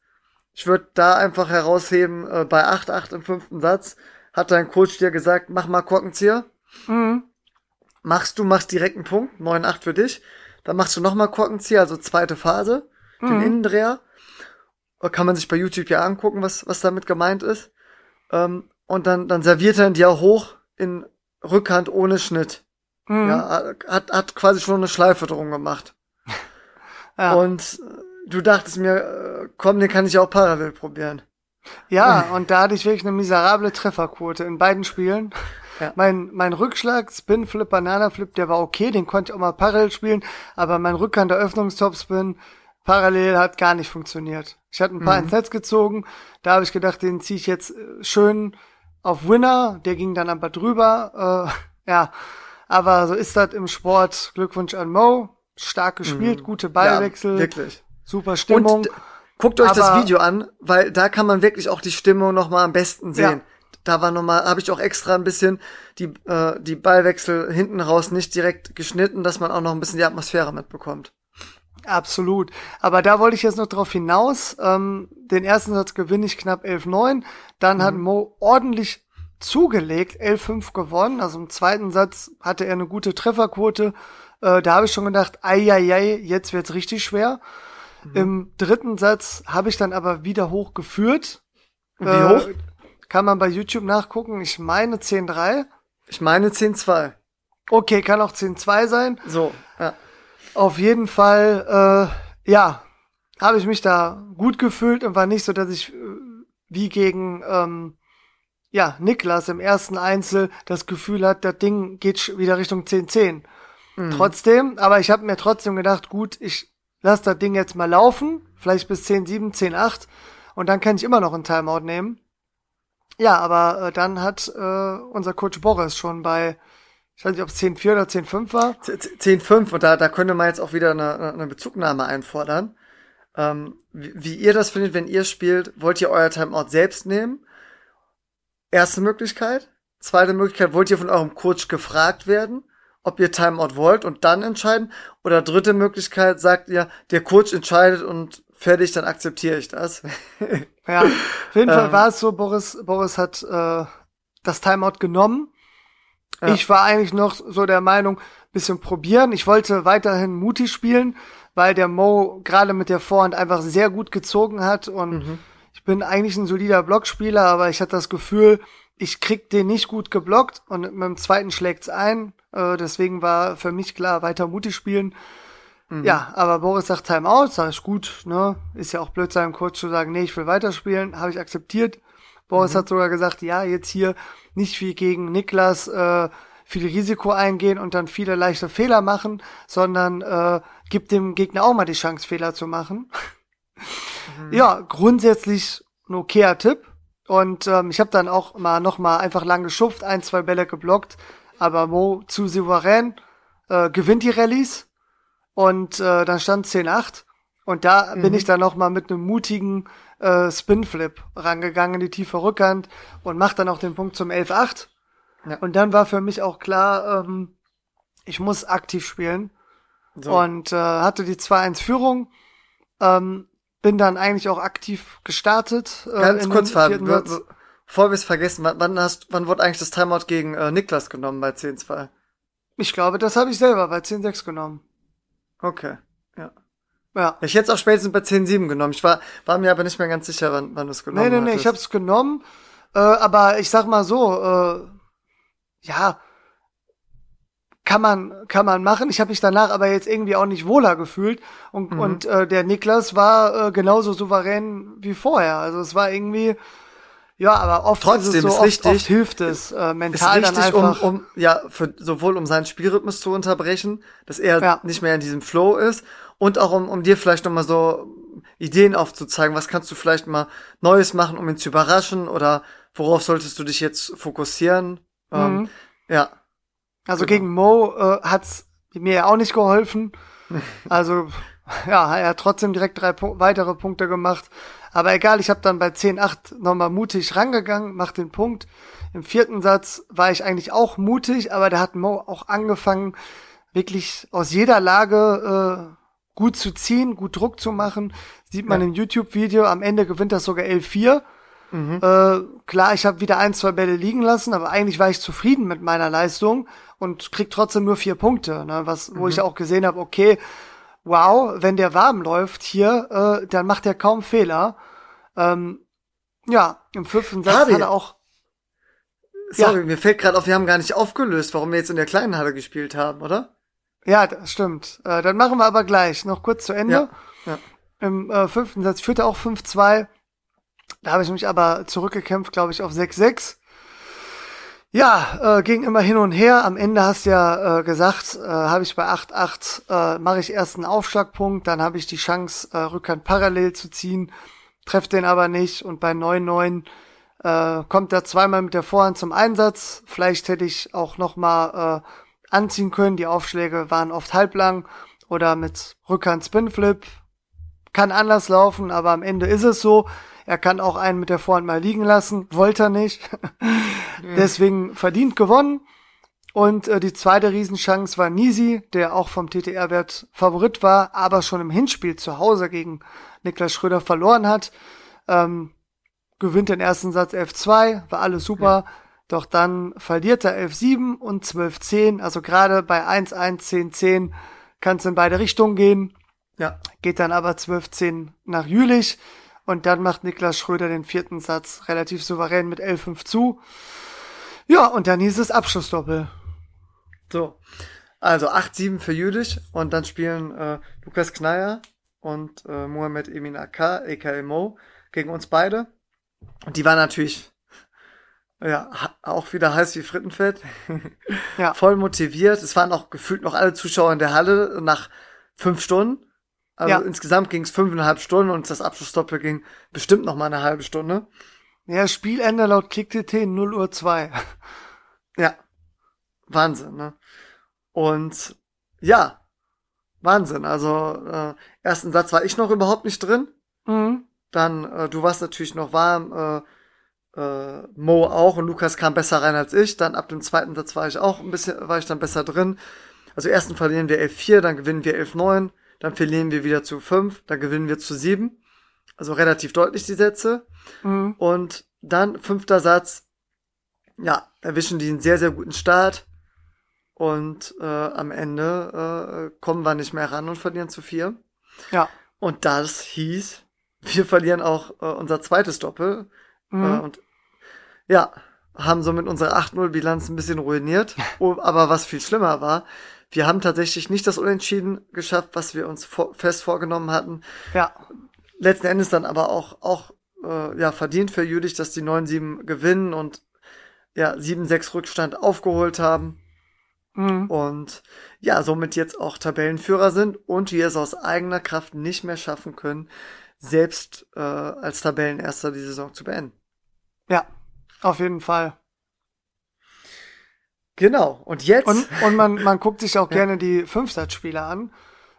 Ich würde da einfach herausheben, äh, bei 8-8 im fünften Satz hat dein Coach dir gesagt, mach mal Korkenzieher. Mhm. Machst du, machst direkt einen Punkt, 9-8 für dich. Dann machst du nochmal Korkenzieher, also zweite Phase, mhm. den Innendreher. Kann man sich bei YouTube ja angucken, was, was damit gemeint ist. Ähm, und dann, dann serviert er ihn dir hoch in Rückhand ohne Schnitt. Mhm. Ja, hat, hat quasi schon eine Schleife drum gemacht. ja. Und du dachtest mir, äh, komm, den kann ich auch parallel probieren. Ja, und da hatte ich wirklich eine miserable Trefferquote in beiden Spielen. Ja. Mein, mein Rückschlag, Spin, Flip, Banana Flip, der war okay, den konnte ich auch mal parallel spielen, aber mein Rückhand der Öffnungstopspin parallel hat gar nicht funktioniert. Ich hatte ein paar mhm. ins Netz gezogen, da habe ich gedacht, den ziehe ich jetzt äh, schön auf Winner, der ging dann aber drüber. Äh, ja, aber so ist das im Sport. Glückwunsch an Mo. Stark gespielt, mhm. gute Ballwechsel. Ja, wirklich. Super Stimmung. Und guckt euch das Video an, weil da kann man wirklich auch die Stimmung noch mal am besten sehen. Ja. Da war noch mal, habe ich auch extra ein bisschen die äh, die Ballwechsel hinten raus nicht direkt geschnitten, dass man auch noch ein bisschen die Atmosphäre mitbekommt. Absolut. Aber da wollte ich jetzt noch drauf hinaus. Ähm, den ersten Satz gewinne ich knapp 11-9. Dann mhm. hat Mo ordentlich zugelegt, 11-5 gewonnen. Also im zweiten Satz hatte er eine gute Trefferquote. Äh, da habe ich schon gedacht, ei, ei, ei, jetzt wird's richtig schwer. Mhm. Im dritten Satz habe ich dann aber wieder hochgeführt. Wie äh, hoch? Kann man bei YouTube nachgucken. Ich meine 10-3. Ich meine 10-2. Okay, kann auch 10-2 sein. So, ja. Auf jeden Fall, äh, ja, habe ich mich da gut gefühlt und war nicht so, dass ich äh, wie gegen ähm, ja, Niklas im ersten Einzel das Gefühl hat, das Ding geht wieder Richtung 10-10. Mhm. Trotzdem, aber ich habe mir trotzdem gedacht, gut, ich lass das Ding jetzt mal laufen, vielleicht bis 10-7, 10-8 und dann kann ich immer noch einen Timeout nehmen. Ja, aber äh, dann hat äh, unser Coach Boris schon bei ich weiß nicht, ob es 10-4 oder 10-5 war. 10-5 und da, da könnte man jetzt auch wieder eine, eine Bezugnahme einfordern. Ähm, wie, wie ihr das findet, wenn ihr spielt, wollt ihr euer Timeout selbst nehmen? Erste Möglichkeit. Zweite Möglichkeit, wollt ihr von eurem Coach gefragt werden, ob ihr Timeout wollt und dann entscheiden? Oder dritte Möglichkeit, sagt ihr, der Coach entscheidet und fertig, dann akzeptiere ich das. ja, auf jeden Fall ähm. war es so, Boris, Boris hat äh, das Timeout genommen ja. Ich war eigentlich noch so der Meinung, bisschen probieren. Ich wollte weiterhin mutig spielen, weil der Mo gerade mit der Vorhand einfach sehr gut gezogen hat und mhm. ich bin eigentlich ein solider Blockspieler, aber ich hatte das Gefühl, ich krieg den nicht gut geblockt und mit dem zweiten schlägt's ein. Äh, deswegen war für mich klar, weiter mutig spielen. Mhm. Ja, aber Boris sagt Timeout, sag ich gut, ne? Ist ja auch blöd seinem Coach zu sagen, nee, ich will weiterspielen, habe ich akzeptiert. Boris mhm. hat sogar gesagt, ja, jetzt hier nicht wie gegen Niklas äh, viel Risiko eingehen und dann viele leichte Fehler machen, sondern äh, gibt dem Gegner auch mal die Chance, Fehler zu machen. Mhm. Ja, grundsätzlich ein okayer Tipp. Und ähm, ich habe dann auch mal noch mal einfach lang geschupft, ein, zwei Bälle geblockt, aber Mo zu souverän äh, gewinnt die Rallyes und äh, dann stand 10-8 und da mhm. bin ich dann noch mal mit einem mutigen äh, Spinflip rangegangen in die tiefe Rückhand und macht dann auch den Punkt zum 11-8. Ja. Und dann war für mich auch klar, ähm, ich muss aktiv spielen. So. Und äh, hatte die 2-1-Führung. Ähm, bin dann eigentlich auch aktiv gestartet. Äh, Ganz kurz, Fabi, bevor wir es vergessen, wann, hast, wann wurde eigentlich das Timeout gegen äh, Niklas genommen bei 10-2? Ich glaube, das habe ich selber bei 10-6 genommen. Okay, ja. Ja. Ich hätte es auch spätestens bei 10.7 genommen. Ich war, war mir aber nicht mehr ganz sicher, wann, wann du es genommen hast. Nee, nee, nee, ich habe es genommen. Äh, aber ich sag mal so, äh, ja, kann man, kann man machen. Ich habe mich danach aber jetzt irgendwie auch nicht wohler gefühlt. Und, mhm. und äh, der Niklas war äh, genauso souverän wie vorher. Also es war irgendwie, ja, aber oft Trotzdem ist es so, ist oft, richtig, oft hilft es äh, mental ist richtig, dann einfach. Um, um, ja, für, sowohl um seinen Spielrhythmus zu unterbrechen, dass er ja. nicht mehr in diesem Flow ist und auch um, um dir vielleicht nochmal so Ideen aufzuzeigen, was kannst du vielleicht mal Neues machen, um ihn zu überraschen oder worauf solltest du dich jetzt fokussieren? Ähm, mhm. Ähm, ja. Also genau. gegen Mo äh, hat's mir ja auch nicht geholfen. Also ja, er hat trotzdem direkt drei Pu weitere Punkte gemacht. Aber egal, ich habe dann bei 10-8 nochmal mutig rangegangen, mach den Punkt. Im vierten Satz war ich eigentlich auch mutig, aber da hat Mo auch angefangen, wirklich aus jeder Lage äh, gut zu ziehen, gut Druck zu machen. Sieht man ja. im YouTube-Video, am Ende gewinnt das sogar 11-4. Mhm. Äh, klar, ich habe wieder ein, zwei Bälle liegen lassen, aber eigentlich war ich zufrieden mit meiner Leistung und krieg trotzdem nur vier Punkte, ne? was, wo mhm. ich auch gesehen habe, okay, wow, wenn der warm läuft hier, äh, dann macht er kaum Fehler. Ähm, ja, im fünften Satz Hardy. hat er auch. Sorry, ja. mir fällt gerade auf, wir haben gar nicht aufgelöst, warum wir jetzt in der kleinen Halle gespielt haben, oder? Ja, das stimmt. Äh, dann machen wir aber gleich noch kurz zu Ende. Ja. ja. Im äh, fünften Satz führte auch 5-2. Da habe ich mich aber zurückgekämpft, glaube ich, auf 6-6. Ja, äh, ging immer hin und her. Am Ende hast du ja äh, gesagt, äh, habe ich bei 8-8, äh, mache ich erst einen Aufschlagpunkt, dann habe ich die Chance, äh, Rückhand parallel zu ziehen, treffe den aber nicht und bei 9-9 äh, kommt er zweimal mit der Vorhand zum Einsatz. Vielleicht hätte ich auch nochmal äh, anziehen können. Die Aufschläge waren oft halblang oder mit Rückhand Spinflip. Kann anders laufen, aber am Ende ist es so. Er kann auch einen mit der Vorhand mal liegen lassen, wollte er nicht. Deswegen verdient gewonnen. Und äh, die zweite Riesenchance war Nisi, der auch vom TTR-Wert Favorit war, aber schon im Hinspiel zu Hause gegen Niklas Schröder verloren hat. Ähm, gewinnt den ersten Satz 11-2, war alles super. Ja. Doch dann verliert er 11-7 und 12-10. Also gerade bei 1-1, 10-10 kann es in beide Richtungen gehen. Ja. Geht dann aber 12-10 nach Jülich. Und dann macht Niklas Schröder den vierten Satz relativ souverän mit 11-5 zu. Ja, und dann hieß es Abschlussdoppel. So. Also 8-7 für Jülich und dann spielen äh, Lukas Kneier und äh, Mohamed Emin AK, aka Mo, gegen uns beide. Und die waren natürlich ja, auch wieder heiß wie Frittenfett. ja. Voll motiviert. Es waren auch gefühlt noch alle Zuschauer in der Halle nach fünf Stunden. Also ja. insgesamt ging es fünfeinhalb Stunden und das Abschlussdoppel ging bestimmt noch mal eine halbe Stunde. Ja, Spielende laut KlickTT 0 Uhr 2. Ja. Wahnsinn, ne? Und ja, Wahnsinn. Also äh, ersten Satz war ich noch überhaupt nicht drin. Mhm. Dann, äh, du warst natürlich noch warm, äh, äh, Mo auch und Lukas kam besser rein als ich. Dann ab dem zweiten Satz war ich auch ein bisschen, war ich dann besser drin. Also ersten verlieren wir 11-4, dann gewinnen wir 11-9 dann verlieren wir wieder zu fünf, dann gewinnen wir zu sieben. Also relativ deutlich die Sätze. Mhm. Und dann fünfter Satz, ja, erwischen die einen sehr, sehr guten Start. Und äh, am Ende äh, kommen wir nicht mehr ran und verlieren zu vier. Ja. Und das hieß, wir verlieren auch äh, unser zweites Doppel. Mhm. Äh, und ja, haben somit unsere 8-0-Bilanz ein bisschen ruiniert. Aber was viel schlimmer war, wir haben tatsächlich nicht das Unentschieden geschafft, was wir uns vor, fest vorgenommen hatten. Ja. Letzten Endes dann aber auch, auch äh, ja, verdient für Jülich, dass die 9-7 gewinnen und ja, 7-6 Rückstand aufgeholt haben. Mhm. Und ja, somit jetzt auch Tabellenführer sind und wir es aus eigener Kraft nicht mehr schaffen können, selbst äh, als Tabellenerster die Saison zu beenden. Ja, auf jeden Fall. Genau. Und jetzt? Und, und man, man guckt sich auch gerne die Fünfsatzspiele an.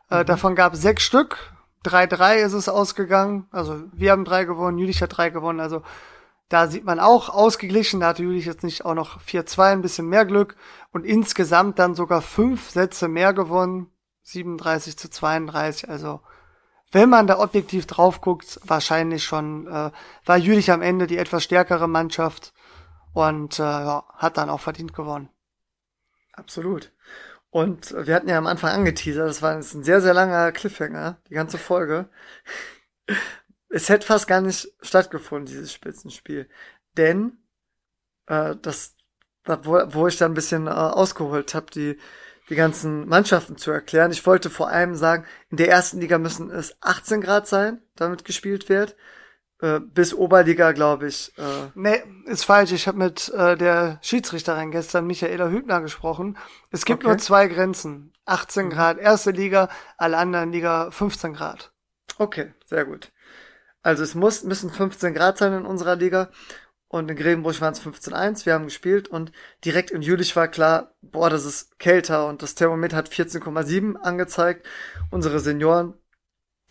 Äh, mhm. Davon gab es sechs Stück. 3-3 ist es ausgegangen. Also wir haben drei gewonnen, Jülich hat drei gewonnen. Also da sieht man auch ausgeglichen. Da hatte Jülich jetzt nicht auch noch 4-2, ein bisschen mehr Glück. Und insgesamt dann sogar fünf Sätze mehr gewonnen. 37 zu 32. Also wenn man da objektiv drauf guckt, wahrscheinlich schon äh, war Jülich am Ende die etwas stärkere Mannschaft und äh, ja, hat dann auch verdient gewonnen. Absolut. Und wir hatten ja am Anfang angeteasert, das war jetzt ein sehr, sehr langer Cliffhanger, die ganze Folge. es hätte fast gar nicht stattgefunden, dieses Spitzenspiel. Denn äh, das, wo, wo ich dann ein bisschen äh, ausgeholt habe, die, die ganzen Mannschaften zu erklären. Ich wollte vor allem sagen, in der ersten Liga müssen es 18 Grad sein, damit gespielt wird. Äh, bis Oberliga, glaube ich. Äh. Nee, ist falsch. Ich habe mit äh, der Schiedsrichterin gestern, Michaela Hübner, gesprochen. Es gibt okay. nur zwei Grenzen. 18 mhm. Grad erste Liga, alle anderen Liga 15 Grad. Okay, sehr gut. Also es muss, müssen 15 Grad sein in unserer Liga. Und in Grevenbruch waren es 15,1. Wir haben gespielt und direkt in Jülich war klar, boah, das ist kälter und das Thermometer hat 14,7 angezeigt. Unsere Senioren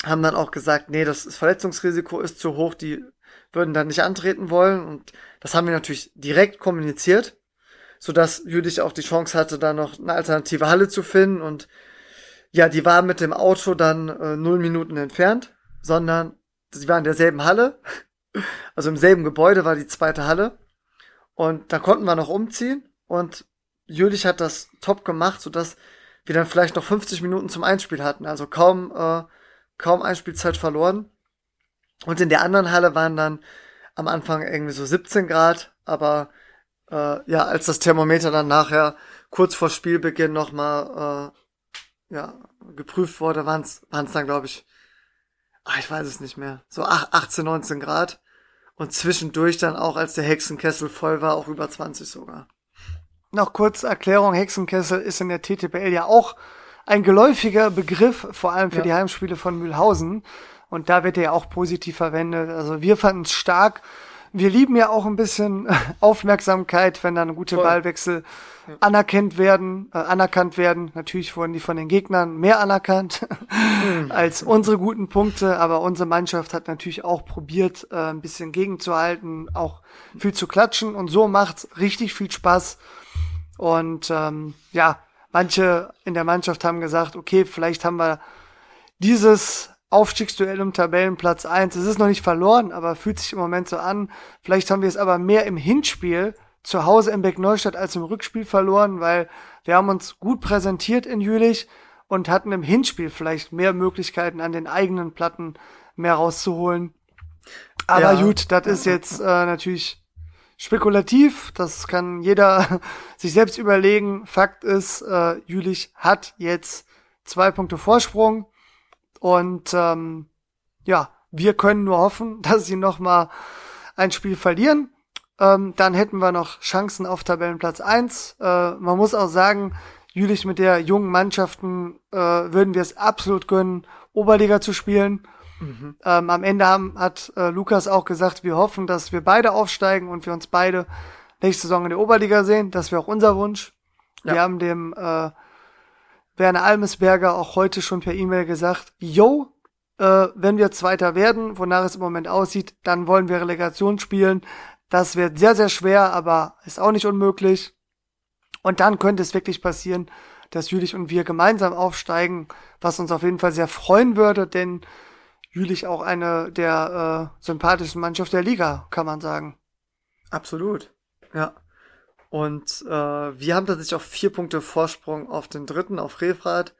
haben dann auch gesagt, nee, das Verletzungsrisiko ist zu hoch, die würden dann nicht antreten wollen. Und das haben wir natürlich direkt kommuniziert, sodass Jülich auch die Chance hatte, da noch eine alternative Halle zu finden. Und ja, die war mit dem Auto dann äh, null Minuten entfernt, sondern sie waren in derselben Halle. Also im selben Gebäude war die zweite Halle. Und da konnten wir noch umziehen. Und Jülich hat das top gemacht, sodass wir dann vielleicht noch 50 Minuten zum Einspiel hatten. Also kaum, äh, kaum Einspielzeit verloren. Und in der anderen Halle waren dann am Anfang irgendwie so 17 Grad, aber äh, ja, als das Thermometer dann nachher kurz vor Spielbeginn nochmal äh, ja, geprüft wurde, waren es dann, glaube ich, ach, ich weiß es nicht mehr, so 18, 19 Grad. Und zwischendurch dann auch, als der Hexenkessel voll war, auch über 20 sogar. Noch kurz Erklärung, Hexenkessel ist in der TTPL ja auch ein geläufiger Begriff, vor allem für ja. die Heimspiele von Mühlhausen. Und da wird er ja auch positiv verwendet. Also wir fanden es stark. Wir lieben ja auch ein bisschen Aufmerksamkeit, wenn dann gute Voll. Ballwechsel ja. anerkannt werden, äh, anerkannt werden. Natürlich wurden die von den Gegnern mehr anerkannt mhm. als unsere guten Punkte, aber unsere Mannschaft hat natürlich auch probiert, äh, ein bisschen gegenzuhalten, auch viel zu klatschen und so macht's richtig viel Spaß. Und ähm, ja, manche in der Mannschaft haben gesagt, okay, vielleicht haben wir dieses Aufstiegsduell um Tabellenplatz eins. Es ist noch nicht verloren, aber fühlt sich im Moment so an. Vielleicht haben wir es aber mehr im Hinspiel zu Hause in Beck-Neustadt als im Rückspiel verloren, weil wir haben uns gut präsentiert in Jülich und hatten im Hinspiel vielleicht mehr Möglichkeiten an den eigenen Platten mehr rauszuholen. Aber ja. gut, das ist jetzt äh, natürlich spekulativ. Das kann jeder sich selbst überlegen. Fakt ist, äh, Jülich hat jetzt zwei Punkte Vorsprung und ähm, ja, wir können nur hoffen, dass sie noch mal ein Spiel verlieren. Ähm, dann hätten wir noch Chancen auf Tabellenplatz eins. Äh, man muss auch sagen, Jülich mit der jungen Mannschaften äh, würden wir es absolut gönnen, Oberliga zu spielen. Mhm. Ähm, am Ende haben, hat äh, Lukas auch gesagt, wir hoffen, dass wir beide aufsteigen und wir uns beide nächste Saison in der Oberliga sehen. Das wäre auch unser Wunsch. Ja. Wir haben dem äh, Werner Almesberger auch heute schon per E-Mail gesagt, yo, äh, wenn wir Zweiter werden, wonach es im Moment aussieht, dann wollen wir Relegation spielen. Das wird sehr, sehr schwer, aber ist auch nicht unmöglich. Und dann könnte es wirklich passieren, dass Jülich und wir gemeinsam aufsteigen, was uns auf jeden Fall sehr freuen würde, denn Jülich auch eine der äh, sympathischsten Mannschaft der Liga, kann man sagen. Absolut, ja. Und äh, wir haben tatsächlich auch vier Punkte Vorsprung auf den dritten, auf Refrat.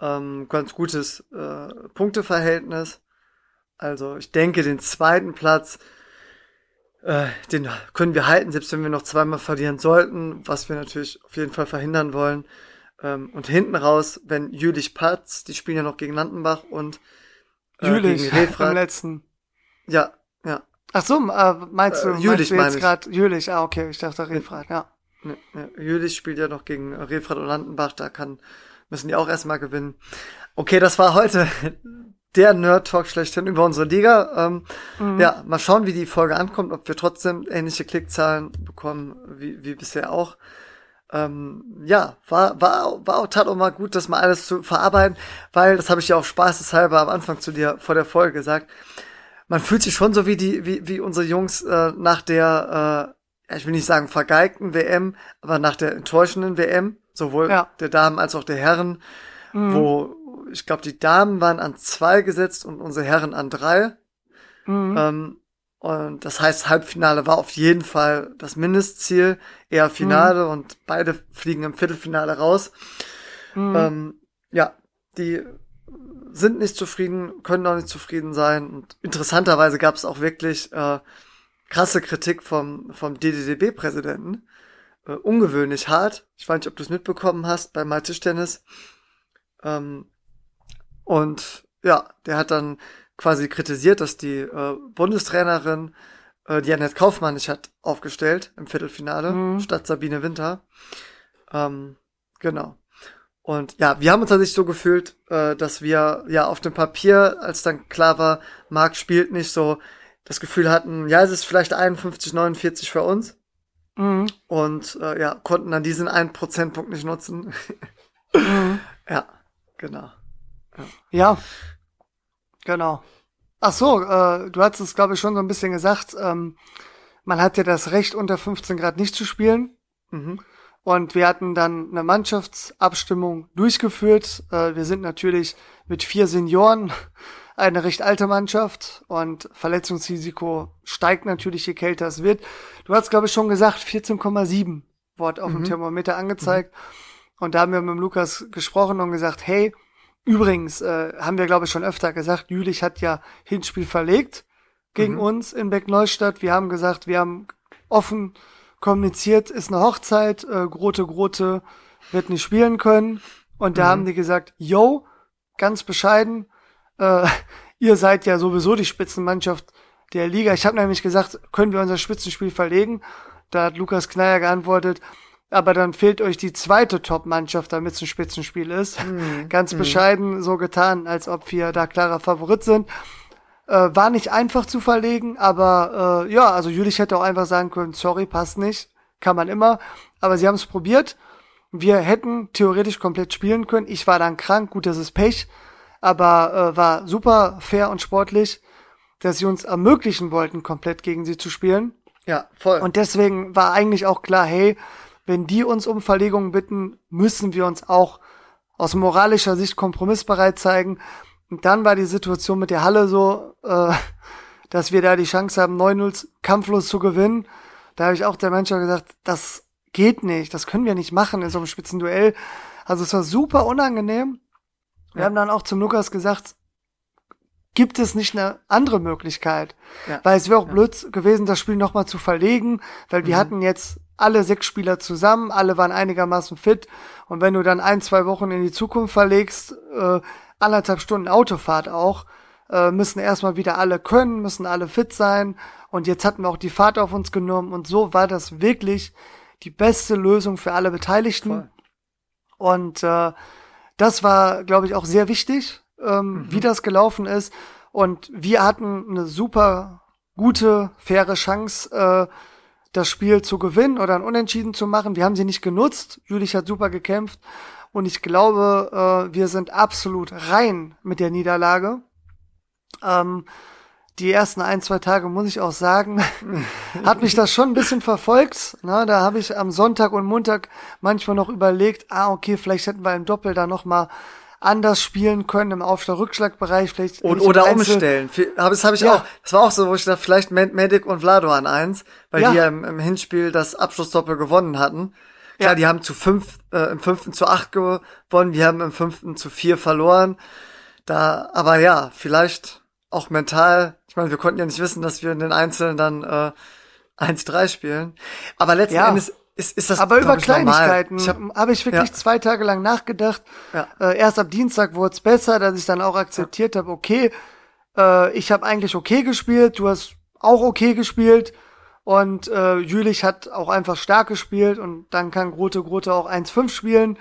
Ähm, ganz gutes äh, Punkteverhältnis. Also ich denke, den zweiten Platz, äh, den können wir halten, selbst wenn wir noch zweimal verlieren sollten, was wir natürlich auf jeden Fall verhindern wollen. Ähm, und hinten raus, wenn Jülich Patz, die spielen ja noch gegen Landenbach und Jülich, gegen Refrat. im letzten. Ja, ja. Ach so, äh, meinst du, äh, Jülich meinst du jetzt gerade Jülich? Ah, okay, ich dachte Refrat, ja. Ne, ne, Jülich spielt ja noch gegen Refrat und Landenbach, da kann, müssen die auch erstmal gewinnen. Okay, das war heute der Nerd-Talk schlechthin über unsere Liga. Ähm, mhm. Ja, mal schauen, wie die Folge ankommt, ob wir trotzdem ähnliche Klickzahlen bekommen, wie, wie bisher auch. Ähm, ja, war, war, war auch tat auch mal gut, das mal alles zu verarbeiten, weil, das habe ich ja auch spaßeshalber am Anfang zu dir vor der Folge gesagt, man fühlt sich schon so wie die, wie, wie unsere Jungs äh, nach der, äh, ich will nicht sagen vergeigten WM, aber nach der enttäuschenden WM, sowohl ja. der Damen als auch der Herren, mhm. wo ich glaube, die Damen waren an zwei gesetzt und unsere Herren an drei. Mhm. Ähm, und das heißt, Halbfinale war auf jeden Fall das Mindestziel, eher Finale mhm. und beide fliegen im Viertelfinale raus. Mhm. Ähm, ja, die sind nicht zufrieden, können auch nicht zufrieden sein. Und interessanterweise gab es auch wirklich äh, krasse Kritik vom, vom DDDB-Präsidenten. Äh, ungewöhnlich hart. Ich weiß nicht, ob du es mitbekommen hast bei Mal Tischtennis. Ähm, und ja, der hat dann quasi kritisiert, dass die äh, Bundestrainerin äh, die Annette Kaufmann nicht hat aufgestellt im Viertelfinale mhm. statt Sabine Winter. Ähm, genau. Und ja, wir haben uns tatsächlich so gefühlt, äh, dass wir ja auf dem Papier, als dann klar war, Marc spielt nicht so, das Gefühl hatten, ja, es ist vielleicht 51, 49 für uns. Mhm. Und äh, ja, konnten dann diesen einen Prozentpunkt nicht nutzen. mhm. Ja, genau. Ja, ja genau. Ach so, äh, du hast es, glaube ich, schon so ein bisschen gesagt. Ähm, man hat ja das Recht, unter 15 Grad nicht zu spielen. Mhm. Und wir hatten dann eine Mannschaftsabstimmung durchgeführt. Äh, wir sind natürlich mit vier Senioren eine recht alte Mannschaft und Verletzungsrisiko steigt natürlich, je kälter es wird. Du hast, glaube ich, schon gesagt, 14,7 Wort auf mhm. dem Thermometer angezeigt. Mhm. Und da haben wir mit dem Lukas gesprochen und gesagt, hey, übrigens, äh, haben wir, glaube ich, schon öfter gesagt, Jülich hat ja Hinspiel verlegt gegen mhm. uns in Beck-Neustadt. Wir haben gesagt, wir haben offen kommuniziert, ist eine Hochzeit, äh, Grote Grote wird nicht spielen können. Und da mhm. haben die gesagt, yo, ganz bescheiden, äh, ihr seid ja sowieso die Spitzenmannschaft der Liga. Ich habe nämlich gesagt, können wir unser Spitzenspiel verlegen? Da hat Lukas Kneier geantwortet, aber dann fehlt euch die zweite Top-Mannschaft, damit es ein Spitzenspiel ist. Mhm. Ganz mhm. bescheiden so getan, als ob wir da klarer Favorit sind. Äh, war nicht einfach zu verlegen, aber äh, ja, also Jülich hätte auch einfach sagen können, sorry, passt nicht. Kann man immer. Aber sie haben es probiert. Wir hätten theoretisch komplett spielen können. Ich war dann krank, gut, das ist Pech. Aber äh, war super fair und sportlich, dass sie uns ermöglichen wollten, komplett gegen sie zu spielen. Ja, voll. Und deswegen war eigentlich auch klar, hey, wenn die uns um Verlegungen bitten, müssen wir uns auch aus moralischer Sicht kompromissbereit zeigen. Und dann war die Situation mit der Halle so, äh, dass wir da die Chance haben, 9-0 kampflos zu gewinnen. Da habe ich auch der Mensch gesagt, das geht nicht, das können wir nicht machen in so einem Spitzenduell. Also es war super unangenehm. Wir ja. haben dann auch zum Lukas gesagt, gibt es nicht eine andere Möglichkeit? Ja. Weil es wäre auch ja. blöd gewesen, das Spiel nochmal zu verlegen, weil wir mhm. hatten jetzt alle sechs Spieler zusammen, alle waren einigermaßen fit. Und wenn du dann ein, zwei Wochen in die Zukunft verlegst, äh, anderthalb Stunden Autofahrt auch, äh, müssen erstmal wieder alle können, müssen alle fit sein. Und jetzt hatten wir auch die Fahrt auf uns genommen und so war das wirklich die beste Lösung für alle Beteiligten. Voll. Und äh, das war, glaube ich, auch sehr wichtig, ähm, mhm. wie das gelaufen ist. Und wir hatten eine super gute, faire Chance, äh, das Spiel zu gewinnen oder ein Unentschieden zu machen. Wir haben sie nicht genutzt. Jülich hat super gekämpft. Und ich glaube, äh, wir sind absolut rein mit der Niederlage. Ähm, die ersten ein, zwei Tage, muss ich auch sagen, hat mich das schon ein bisschen verfolgt. Na, da habe ich am Sonntag und Montag manchmal noch überlegt, ah, okay, vielleicht hätten wir im Doppel da noch mal anders spielen können im Aufschlag-Rückschlag-Bereich. Vielleicht und, oder Einzel umstellen. Das habe ich ja. auch. Das war auch so, wo ich dachte, vielleicht Medic und Vlado an eins, weil ja. die ja im, im Hinspiel das Abschlussdoppel gewonnen hatten. Klar, ja. die haben zu fünf, äh, im fünften zu acht gewonnen, die haben im fünften zu vier verloren. Da, aber ja, vielleicht auch mental. Ich meine, wir konnten ja nicht wissen, dass wir in den Einzelnen dann äh, 1-3 spielen. Aber letzten ja. Endes ist, ist das Aber über Kleinigkeiten habe hab ich wirklich ja. zwei Tage lang nachgedacht. Ja. Äh, erst ab Dienstag wurde es besser, dass ich dann auch akzeptiert ja. habe, okay, äh, ich habe eigentlich okay gespielt, du hast auch okay gespielt. Und äh, Jülich hat auch einfach stark gespielt und dann kann Grote Grote auch 1-5 spielen.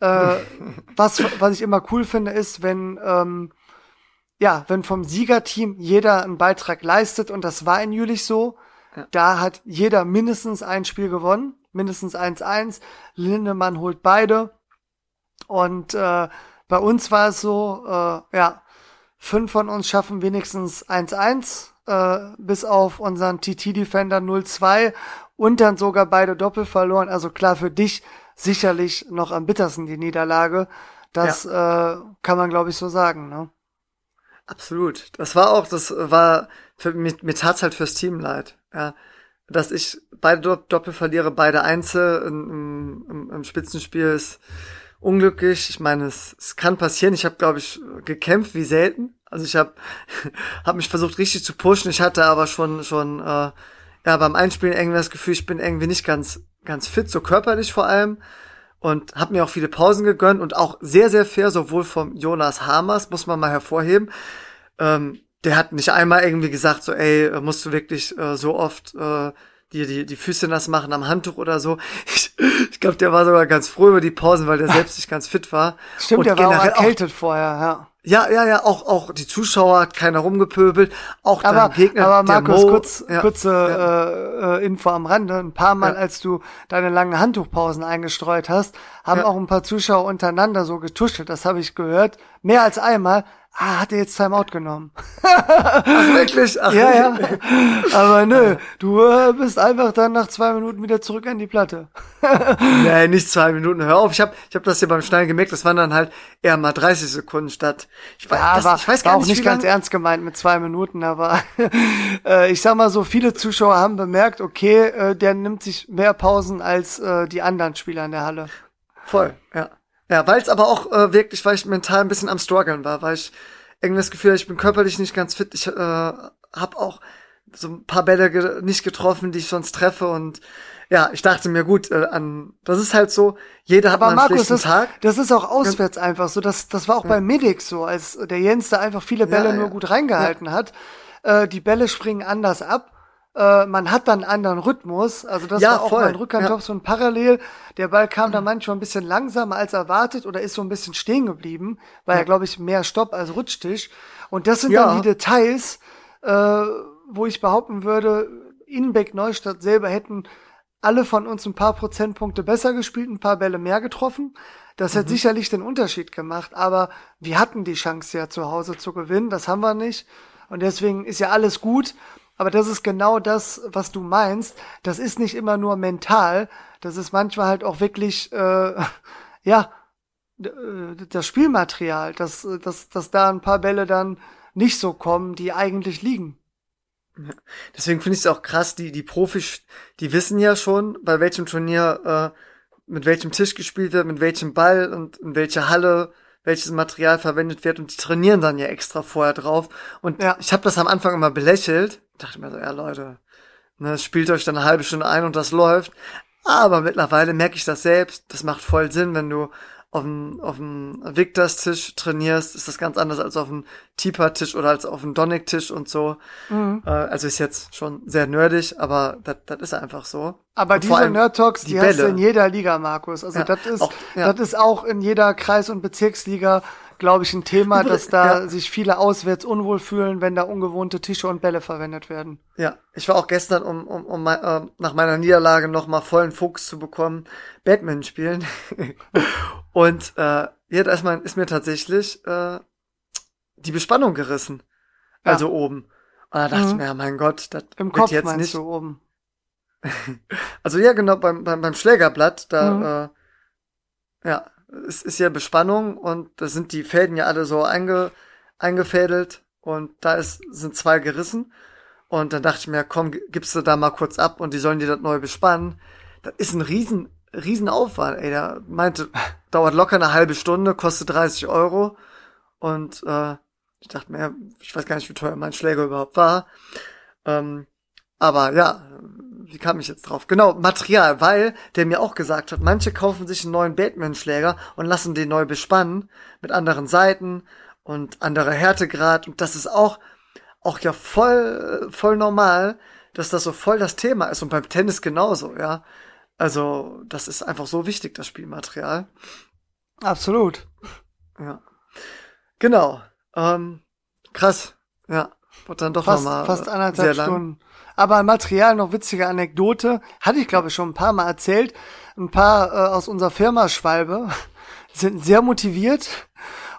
Äh, was, was ich immer cool finde, ist, wenn, ähm, ja, wenn vom Siegerteam jeder einen Beitrag leistet und das war in Jülich so. Da hat jeder mindestens ein Spiel gewonnen, mindestens 1-1. Lindemann holt beide. Und äh, bei uns war es so, äh, ja, fünf von uns schaffen wenigstens 1-1 äh, bis auf unseren TT-Defender 0-2 und dann sogar beide Doppel verloren. Also klar, für dich sicherlich noch am bittersten die Niederlage. Das ja. äh, kann man, glaube ich, so sagen. Ne? Absolut. Das war auch, das war, für, mir, mir tat's halt fürs Team leid. Ja. Dass ich beide Doppel verliere, beide Einzel im, im, im Spitzenspiel ist unglücklich. Ich meine, es, es kann passieren. Ich habe, glaube ich, gekämpft wie selten. Also ich habe hab mich versucht richtig zu pushen. Ich hatte aber schon schon äh, ja beim Einspielen irgendwie das Gefühl, ich bin irgendwie nicht ganz ganz fit, so körperlich vor allem und habe mir auch viele Pausen gegönnt und auch sehr sehr fair, sowohl vom Jonas Hamers muss man mal hervorheben. Ähm, der hat nicht einmal irgendwie gesagt, so ey, musst du wirklich äh, so oft äh, die, die, die Füße nass machen am Handtuch oder so. Ich, ich glaube, der war sogar ganz froh über die Pausen, weil der selbst nicht ganz fit war. Stimmt, und der war auch erkältet auch, vorher, ja. Ja, ja, ja, auch, auch die Zuschauer hat keiner rumgepöbelt, auch aber, dein Gegner. Aber Markus, Mo, kurz, ja, kurze ja. Äh, Info am Rande. Ein paar Mal, ja. als du deine langen Handtuchpausen eingestreut hast, haben auch ein paar Zuschauer untereinander so getuschelt. Das habe ich gehört. Mehr als einmal. Ah, hat er jetzt Timeout genommen. Ach, wirklich? Ach, ja, ja. Aber nö, du äh, bist einfach dann nach zwei Minuten wieder zurück an die Platte. nee, nicht zwei Minuten. Hör auf, ich habe ich hab das hier beim Schneiden gemerkt, das waren dann halt eher mal 30 Sekunden statt. Ich, weiß, ja, das, war, ich weiß gar war nicht, auch nicht ganz ernst gemeint mit zwei Minuten, aber äh, ich sag mal so, viele Zuschauer haben bemerkt, okay, äh, der nimmt sich mehr Pausen als äh, die anderen Spieler in der Halle. Voll, ja. Ja, weil es aber auch äh, wirklich, weil ich mental ein bisschen am struggeln war, weil ich irgendwie das Gefühl, ich bin körperlich nicht ganz fit. Ich äh, habe auch so ein paar Bälle ge nicht getroffen, die ich sonst treffe und ja, ich dachte mir gut, äh, an das ist halt so, jeder hat Aber mal einen Markus, das, Tag. Das ist auch auswärts ja. einfach so, das das war auch ja. bei Medic so, als der Jens da einfach viele Bälle ja, nur gut reingehalten hat. Äh, die Bälle springen anders ab äh, man hat dann einen anderen Rhythmus. Also das ja, war auch voll. mein Rückhandtopf ja. so ein Parallel. Der Ball kam da manchmal ein bisschen langsamer als erwartet oder ist so ein bisschen stehen geblieben, weil ja. er, glaube ich, mehr Stopp als Rutschtisch. Und das sind ja. dann die Details, äh, wo ich behaupten würde, Inbeck Neustadt selber hätten alle von uns ein paar Prozentpunkte besser gespielt, ein paar Bälle mehr getroffen. Das mhm. hat sicherlich den Unterschied gemacht, aber wir hatten die Chance ja zu Hause zu gewinnen, das haben wir nicht. Und deswegen ist ja alles gut. Aber das ist genau das, was du meinst. Das ist nicht immer nur mental. Das ist manchmal halt auch wirklich, äh, ja, äh, das Spielmaterial, dass, dass, dass da ein paar Bälle dann nicht so kommen, die eigentlich liegen. Ja. Deswegen finde ich es auch krass, die, die Profis, die wissen ja schon, bei welchem Turnier, äh, mit welchem Tisch gespielt wird, mit welchem Ball und in welcher Halle welches Material verwendet wird und die trainieren dann ja extra vorher drauf. Und ja. ich habe das am Anfang immer belächelt, dachte mir so, ja Leute, ne, spielt euch dann eine halbe Stunde ein und das läuft. Aber mittlerweile merke ich das selbst, das macht voll Sinn, wenn du auf dem, auf dem Victors-Tisch trainierst, ist das ganz anders als auf dem Tipa-Tisch oder als auf dem Donic-Tisch und so. Mhm. Äh, also ist jetzt schon sehr nerdig, aber das ist einfach so. Aber und diese Nerd-Talks, die, die hast du in jeder Liga, Markus. Also ja, das ist, ja. das ist auch in jeder Kreis- und Bezirksliga glaube ich, ein Thema, dass da ja. sich viele auswärts unwohl fühlen, wenn da ungewohnte Tische und Bälle verwendet werden. Ja, ich war auch gestern, um, um, um äh, nach meiner Niederlage noch mal vollen Fokus zu bekommen, Batman spielen. und äh, ja, da ist, mir tatsächlich äh, die Bespannung gerissen. Ja. Also oben. Und da dachte mhm. ich mir, ja, mein Gott, das Im Kopf jetzt meinst nicht. Du oben. also ja, genau, beim, beim, beim Schlägerblatt, da, mhm. äh, ja, es ist ja Bespannung und da sind die Fäden ja alle so einge, eingefädelt und da ist, sind zwei gerissen. Und dann dachte ich mir, komm, gibst du da mal kurz ab und die sollen die das neu bespannen. Das ist ein riesen, riesen Aufwand, ey. Der meinte, dauert locker eine halbe Stunde, kostet 30 Euro. Und äh, ich dachte mir, ich weiß gar nicht, wie teuer mein Schläger überhaupt war. Ähm, aber ja, wie kam ich jetzt drauf? Genau, Material, weil der mir auch gesagt hat, manche kaufen sich einen neuen Batman-Schläger und lassen den neu bespannen mit anderen Seiten und anderer Härtegrad und das ist auch auch ja voll voll normal, dass das so voll das Thema ist und beim Tennis genauso, ja. Also, das ist einfach so wichtig das Spielmaterial. Absolut. Ja. Genau. Ähm, krass. Ja. Wird dann doch fast, nochmal fast anderthalb Stunden. Aber Material, noch witzige Anekdote, hatte ich glaube ich schon ein paar Mal erzählt. Ein paar äh, aus unserer Firma Schwalbe sind sehr motiviert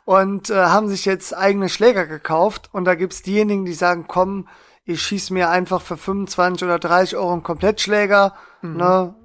und äh, haben sich jetzt eigene Schläger gekauft. Und da gibt's diejenigen, die sagen, komm, ich schieß mir einfach für 25 oder 30 Euro einen Komplettschläger, mhm. ne?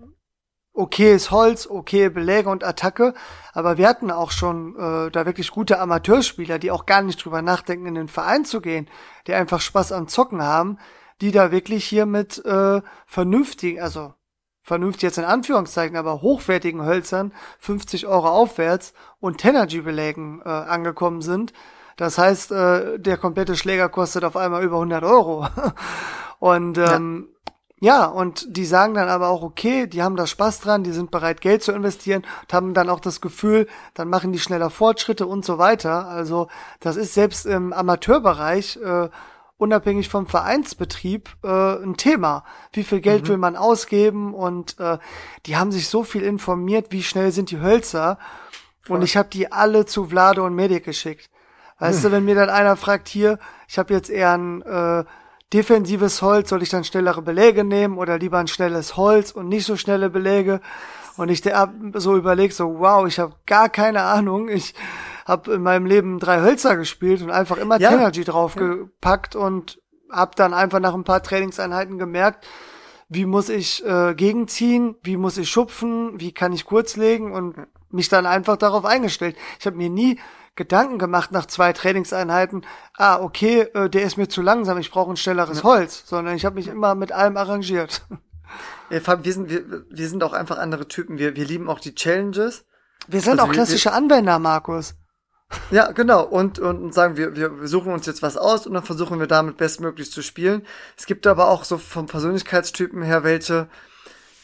Okay ist Holz, okay Beläge und Attacke, aber wir hatten auch schon äh, da wirklich gute Amateurspieler, die auch gar nicht drüber nachdenken, in den Verein zu gehen, die einfach Spaß am Zocken haben, die da wirklich hier mit äh, vernünftigen, also vernünftig jetzt in Anführungszeichen, aber hochwertigen Hölzern 50 Euro aufwärts und Tenergy-Belägen äh, angekommen sind. Das heißt, äh, der komplette Schläger kostet auf einmal über 100 Euro. und ähm, ja. ja, und die sagen dann aber auch, okay, die haben da Spaß dran, die sind bereit, Geld zu investieren und haben dann auch das Gefühl, dann machen die schneller Fortschritte und so weiter. Also das ist selbst im Amateurbereich äh, unabhängig vom Vereinsbetrieb äh, ein Thema. Wie viel Geld mhm. will man ausgeben? Und äh, die haben sich so viel informiert, wie schnell sind die Hölzer. Voll. Und ich habe die alle zu Vlade und Medik geschickt. Weißt mhm. du, wenn mir dann einer fragt, hier, ich habe jetzt eher ein äh, defensives Holz, soll ich dann schnellere Beläge nehmen oder lieber ein schnelles Holz und nicht so schnelle Beläge? Und ich so überleg so, wow, ich habe gar keine Ahnung. Ich hab in meinem Leben drei Hölzer gespielt und einfach immer ja. Tenergy draufgepackt ja. und hab dann einfach nach ein paar Trainingseinheiten gemerkt, wie muss ich äh, gegenziehen, wie muss ich schupfen, wie kann ich kurz legen und mich dann einfach darauf eingestellt. Ich habe mir nie Gedanken gemacht nach zwei Trainingseinheiten, ah, okay, äh, der ist mir zu langsam, ich brauche ein schnelleres Holz, sondern ich habe mich immer mit allem arrangiert. Ja, Fab, wir sind, wir, wir sind auch einfach andere Typen. Wir, wir lieben auch die Challenges. Wir sind also auch klassische wir, Anwender, Markus. Ja, genau. Und, und sagen, wir, wir suchen uns jetzt was aus und dann versuchen wir damit bestmöglich zu spielen. Es gibt aber auch so vom Persönlichkeitstypen her welche,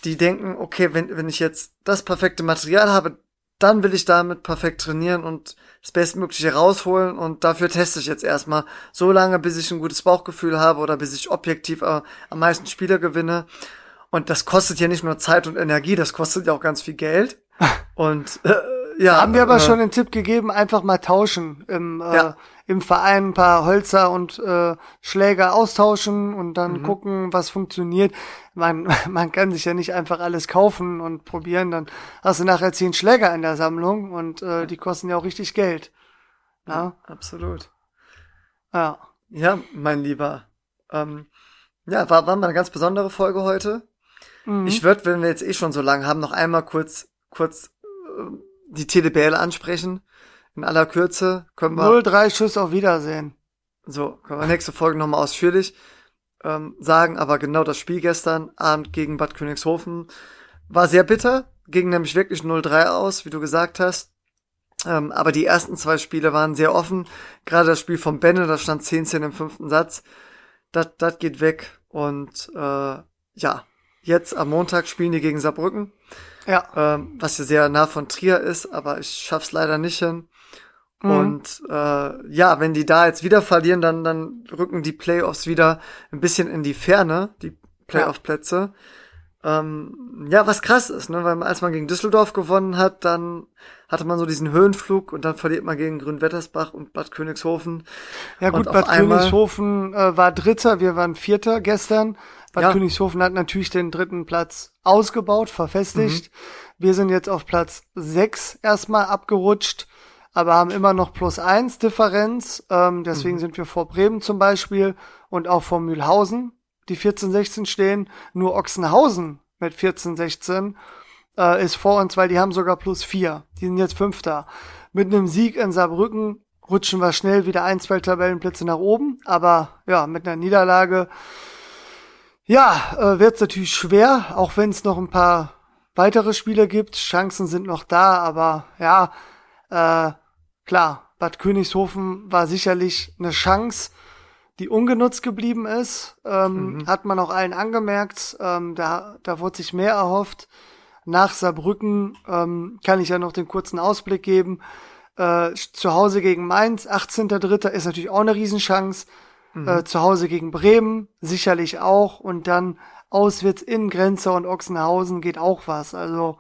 die denken, okay, wenn, wenn ich jetzt das perfekte Material habe, dann will ich damit perfekt trainieren und das Bestmögliche rausholen und dafür teste ich jetzt erstmal so lange, bis ich ein gutes Bauchgefühl habe oder bis ich objektiv äh, am meisten Spieler gewinne. Und das kostet ja nicht nur Zeit und Energie, das kostet ja auch ganz viel Geld. Und äh, ja. Haben wir aber äh, schon den Tipp gegeben, einfach mal tauschen im, äh, ja. im Verein ein paar Holzer und äh, Schläger austauschen und dann mhm. gucken, was funktioniert. Man, man kann sich ja nicht einfach alles kaufen und probieren, dann hast du nachher zehn Schläger in der Sammlung und äh, die kosten ja auch richtig Geld. Ja, ja absolut. Ja. Ja, mein Lieber. Ähm, ja, war, war mal eine ganz besondere Folge heute. Mhm. Ich würde, wenn wir jetzt eh schon so lange haben, noch einmal kurz, kurz äh, die TDBL ansprechen. In aller Kürze können wir. 0-3 Schuss auf Wiedersehen. So, können wir nächste Folge nochmal ausführlich ähm, sagen, aber genau das Spiel gestern Abend gegen Bad Königshofen war sehr bitter, ging nämlich wirklich 0-3 aus, wie du gesagt hast. Ähm, aber die ersten zwei Spiele waren sehr offen. Gerade das Spiel von Benne, da stand 10-10 im fünften Satz. Das, das geht weg. Und äh, ja, jetzt am Montag spielen die gegen Saarbrücken. Ja. Ähm, was ja sehr nah von Trier ist, aber ich schaff's leider nicht hin. Mhm. Und äh, ja, wenn die da jetzt wieder verlieren, dann, dann rücken die Playoffs wieder ein bisschen in die Ferne, die Playoff-Plätze. Ja. Ähm, ja, was krass ist, ne? Weil als man gegen Düsseldorf gewonnen hat, dann hatte man so diesen Höhenflug und dann verliert man gegen Grünwettersbach und Bad Königshofen. Ja gut, Bad Königshofen äh, war Dritter, wir waren Vierter gestern. Bad ja. Königshofen hat natürlich den dritten Platz ausgebaut, verfestigt. Mhm. Wir sind jetzt auf Platz sechs erstmal abgerutscht, aber haben immer noch plus eins Differenz. Ähm, deswegen mhm. sind wir vor Bremen zum Beispiel und auch vor Mühlhausen, die 14, 16 stehen. Nur Ochsenhausen mit 14, 16 äh, ist vor uns, weil die haben sogar plus vier. Die sind jetzt Fünfter. Mit einem Sieg in Saarbrücken rutschen wir schnell wieder ein, zwei Tabellenplätze nach oben. Aber ja, mit einer Niederlage ja, äh, wird es natürlich schwer, auch wenn es noch ein paar weitere Spiele gibt. Chancen sind noch da, aber ja, äh, klar, Bad Königshofen war sicherlich eine Chance, die ungenutzt geblieben ist. Ähm, mhm. Hat man auch allen angemerkt. Ähm, da, da wurde sich mehr erhofft. Nach Saarbrücken ähm, kann ich ja noch den kurzen Ausblick geben. Äh, zu Hause gegen Mainz, 18.3. ist natürlich auch eine Riesenchance. Mhm. Äh, zu Hause gegen Bremen sicherlich auch und dann auswärts in Grenze und Ochsenhausen geht auch was. Also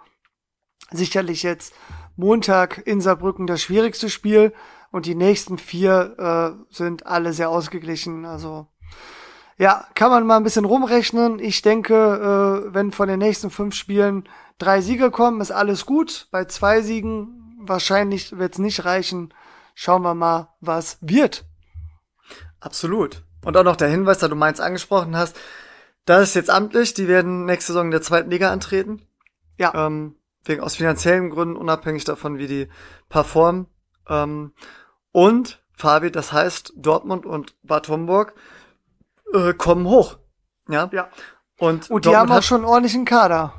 sicherlich jetzt Montag in Saarbrücken das schwierigste Spiel und die nächsten vier äh, sind alle sehr ausgeglichen. Also ja, kann man mal ein bisschen rumrechnen. Ich denke, äh, wenn von den nächsten fünf Spielen drei Siege kommen, ist alles gut. Bei zwei Siegen wahrscheinlich wird es nicht reichen. Schauen wir mal, was wird. Absolut. Und auch noch der Hinweis, da du meins angesprochen hast, das ist jetzt amtlich, die werden nächste Saison in der zweiten Liga antreten. Ja. Ähm, wegen aus finanziellen Gründen, unabhängig davon, wie die performen. Ähm, und, Fabi, das heißt, Dortmund und Bad Homburg äh, kommen hoch. Ja. Ja. Und, und die Dortmund haben auch schon einen ordentlichen Kader.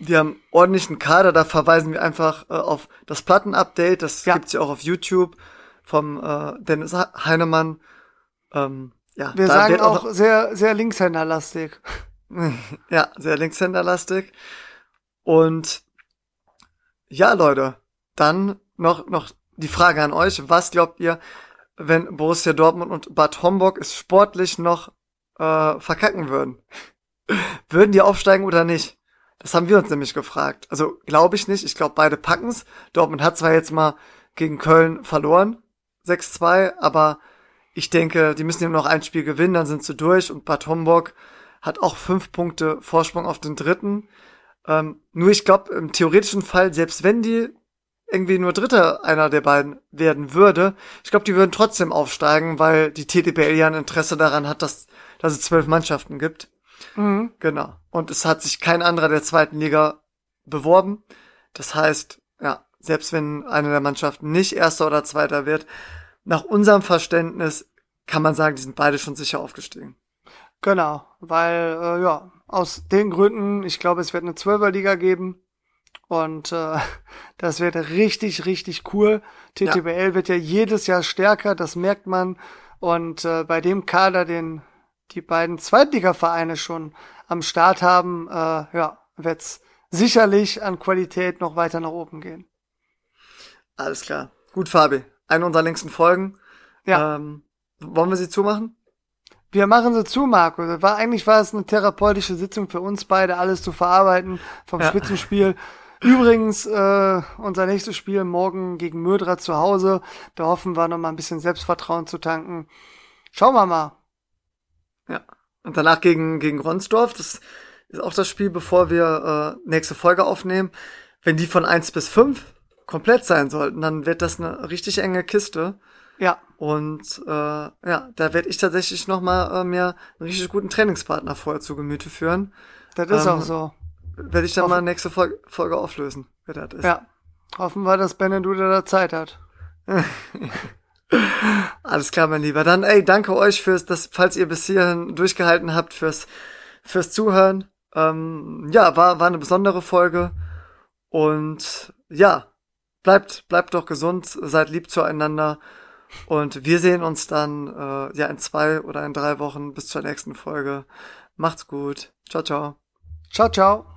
Die haben ordentlichen Kader, da verweisen wir einfach äh, auf das Plattenupdate, das ja. gibt's ja auch auf YouTube vom äh, Dennis Heinemann. Ähm, ja, Wir sagen auch, auch sehr, sehr Linkshänderlastig. ja, sehr Linkshänderlastig. Und ja, Leute, dann noch, noch die Frage an euch. Was glaubt ihr, wenn Borussia Dortmund und Bad Homburg es sportlich noch äh, verkacken würden? würden die aufsteigen oder nicht? Das haben wir uns nämlich gefragt. Also glaube ich nicht. Ich glaube, beide packen's. Dortmund hat zwar jetzt mal gegen Köln verloren, 6-2, aber ich denke, die müssen ja noch ein Spiel gewinnen, dann sind sie durch und Bad Homburg hat auch fünf Punkte Vorsprung auf den dritten. Ähm, nur ich glaube, im theoretischen Fall, selbst wenn die irgendwie nur Dritter einer der beiden werden würde, ich glaube, die würden trotzdem aufsteigen, weil die TTBL ja ein Interesse daran hat, dass, dass es zwölf Mannschaften gibt. Mhm. Genau. Und es hat sich kein anderer der zweiten Liga beworben. Das heißt, ja, selbst wenn eine der Mannschaften nicht Erster oder Zweiter wird, nach unserem Verständnis kann man sagen, die sind beide schon sicher aufgestiegen. Genau, weil, äh, ja, aus den Gründen, ich glaube, es wird eine Zwölferliga geben. Und äh, das wird richtig, richtig cool. TTBL ja. wird ja jedes Jahr stärker, das merkt man. Und äh, bei dem Kader, den die beiden Zweitligavereine schon am Start haben, äh, ja, wird's sicherlich an Qualität noch weiter nach oben gehen. Alles klar. Gut, Fabi. Eine unserer längsten Folgen. Ja. Ähm, wollen wir sie zumachen? Wir machen sie zu, Marco. War, eigentlich war es eine therapeutische Sitzung für uns beide, alles zu verarbeiten vom ja. Spitzenspiel. Übrigens, äh, unser nächstes Spiel morgen gegen Mödra zu Hause. Da hoffen wir noch mal ein bisschen Selbstvertrauen zu tanken. Schauen wir mal. Ja. Und danach gegen, gegen Ronsdorf. Das ist auch das Spiel, bevor wir äh, nächste Folge aufnehmen. Wenn die von eins bis fünf komplett sein sollten, dann wird das eine richtig enge Kiste. Ja. Und äh, ja, da werde ich tatsächlich noch mal äh, mir einen richtig guten Trainingspartner vorher zu Gemüte führen. Das ist ähm, auch so. Werde ich dann Hoffen. mal nächste Folge, Folge auflösen, wer das ist. Ja. Hoffen wir, dass Beneduda da Zeit hat. Alles klar, mein Lieber. Dann, ey, danke euch fürs, das, falls ihr bis hierhin durchgehalten habt, fürs, fürs Zuhören. Ähm, ja, war, war eine besondere Folge. Und ja, bleibt, bleibt doch gesund, seid lieb zueinander. Und wir sehen uns dann äh, ja in zwei oder in drei Wochen bis zur nächsten Folge. Macht's gut. Ciao, ciao. Ciao, ciao.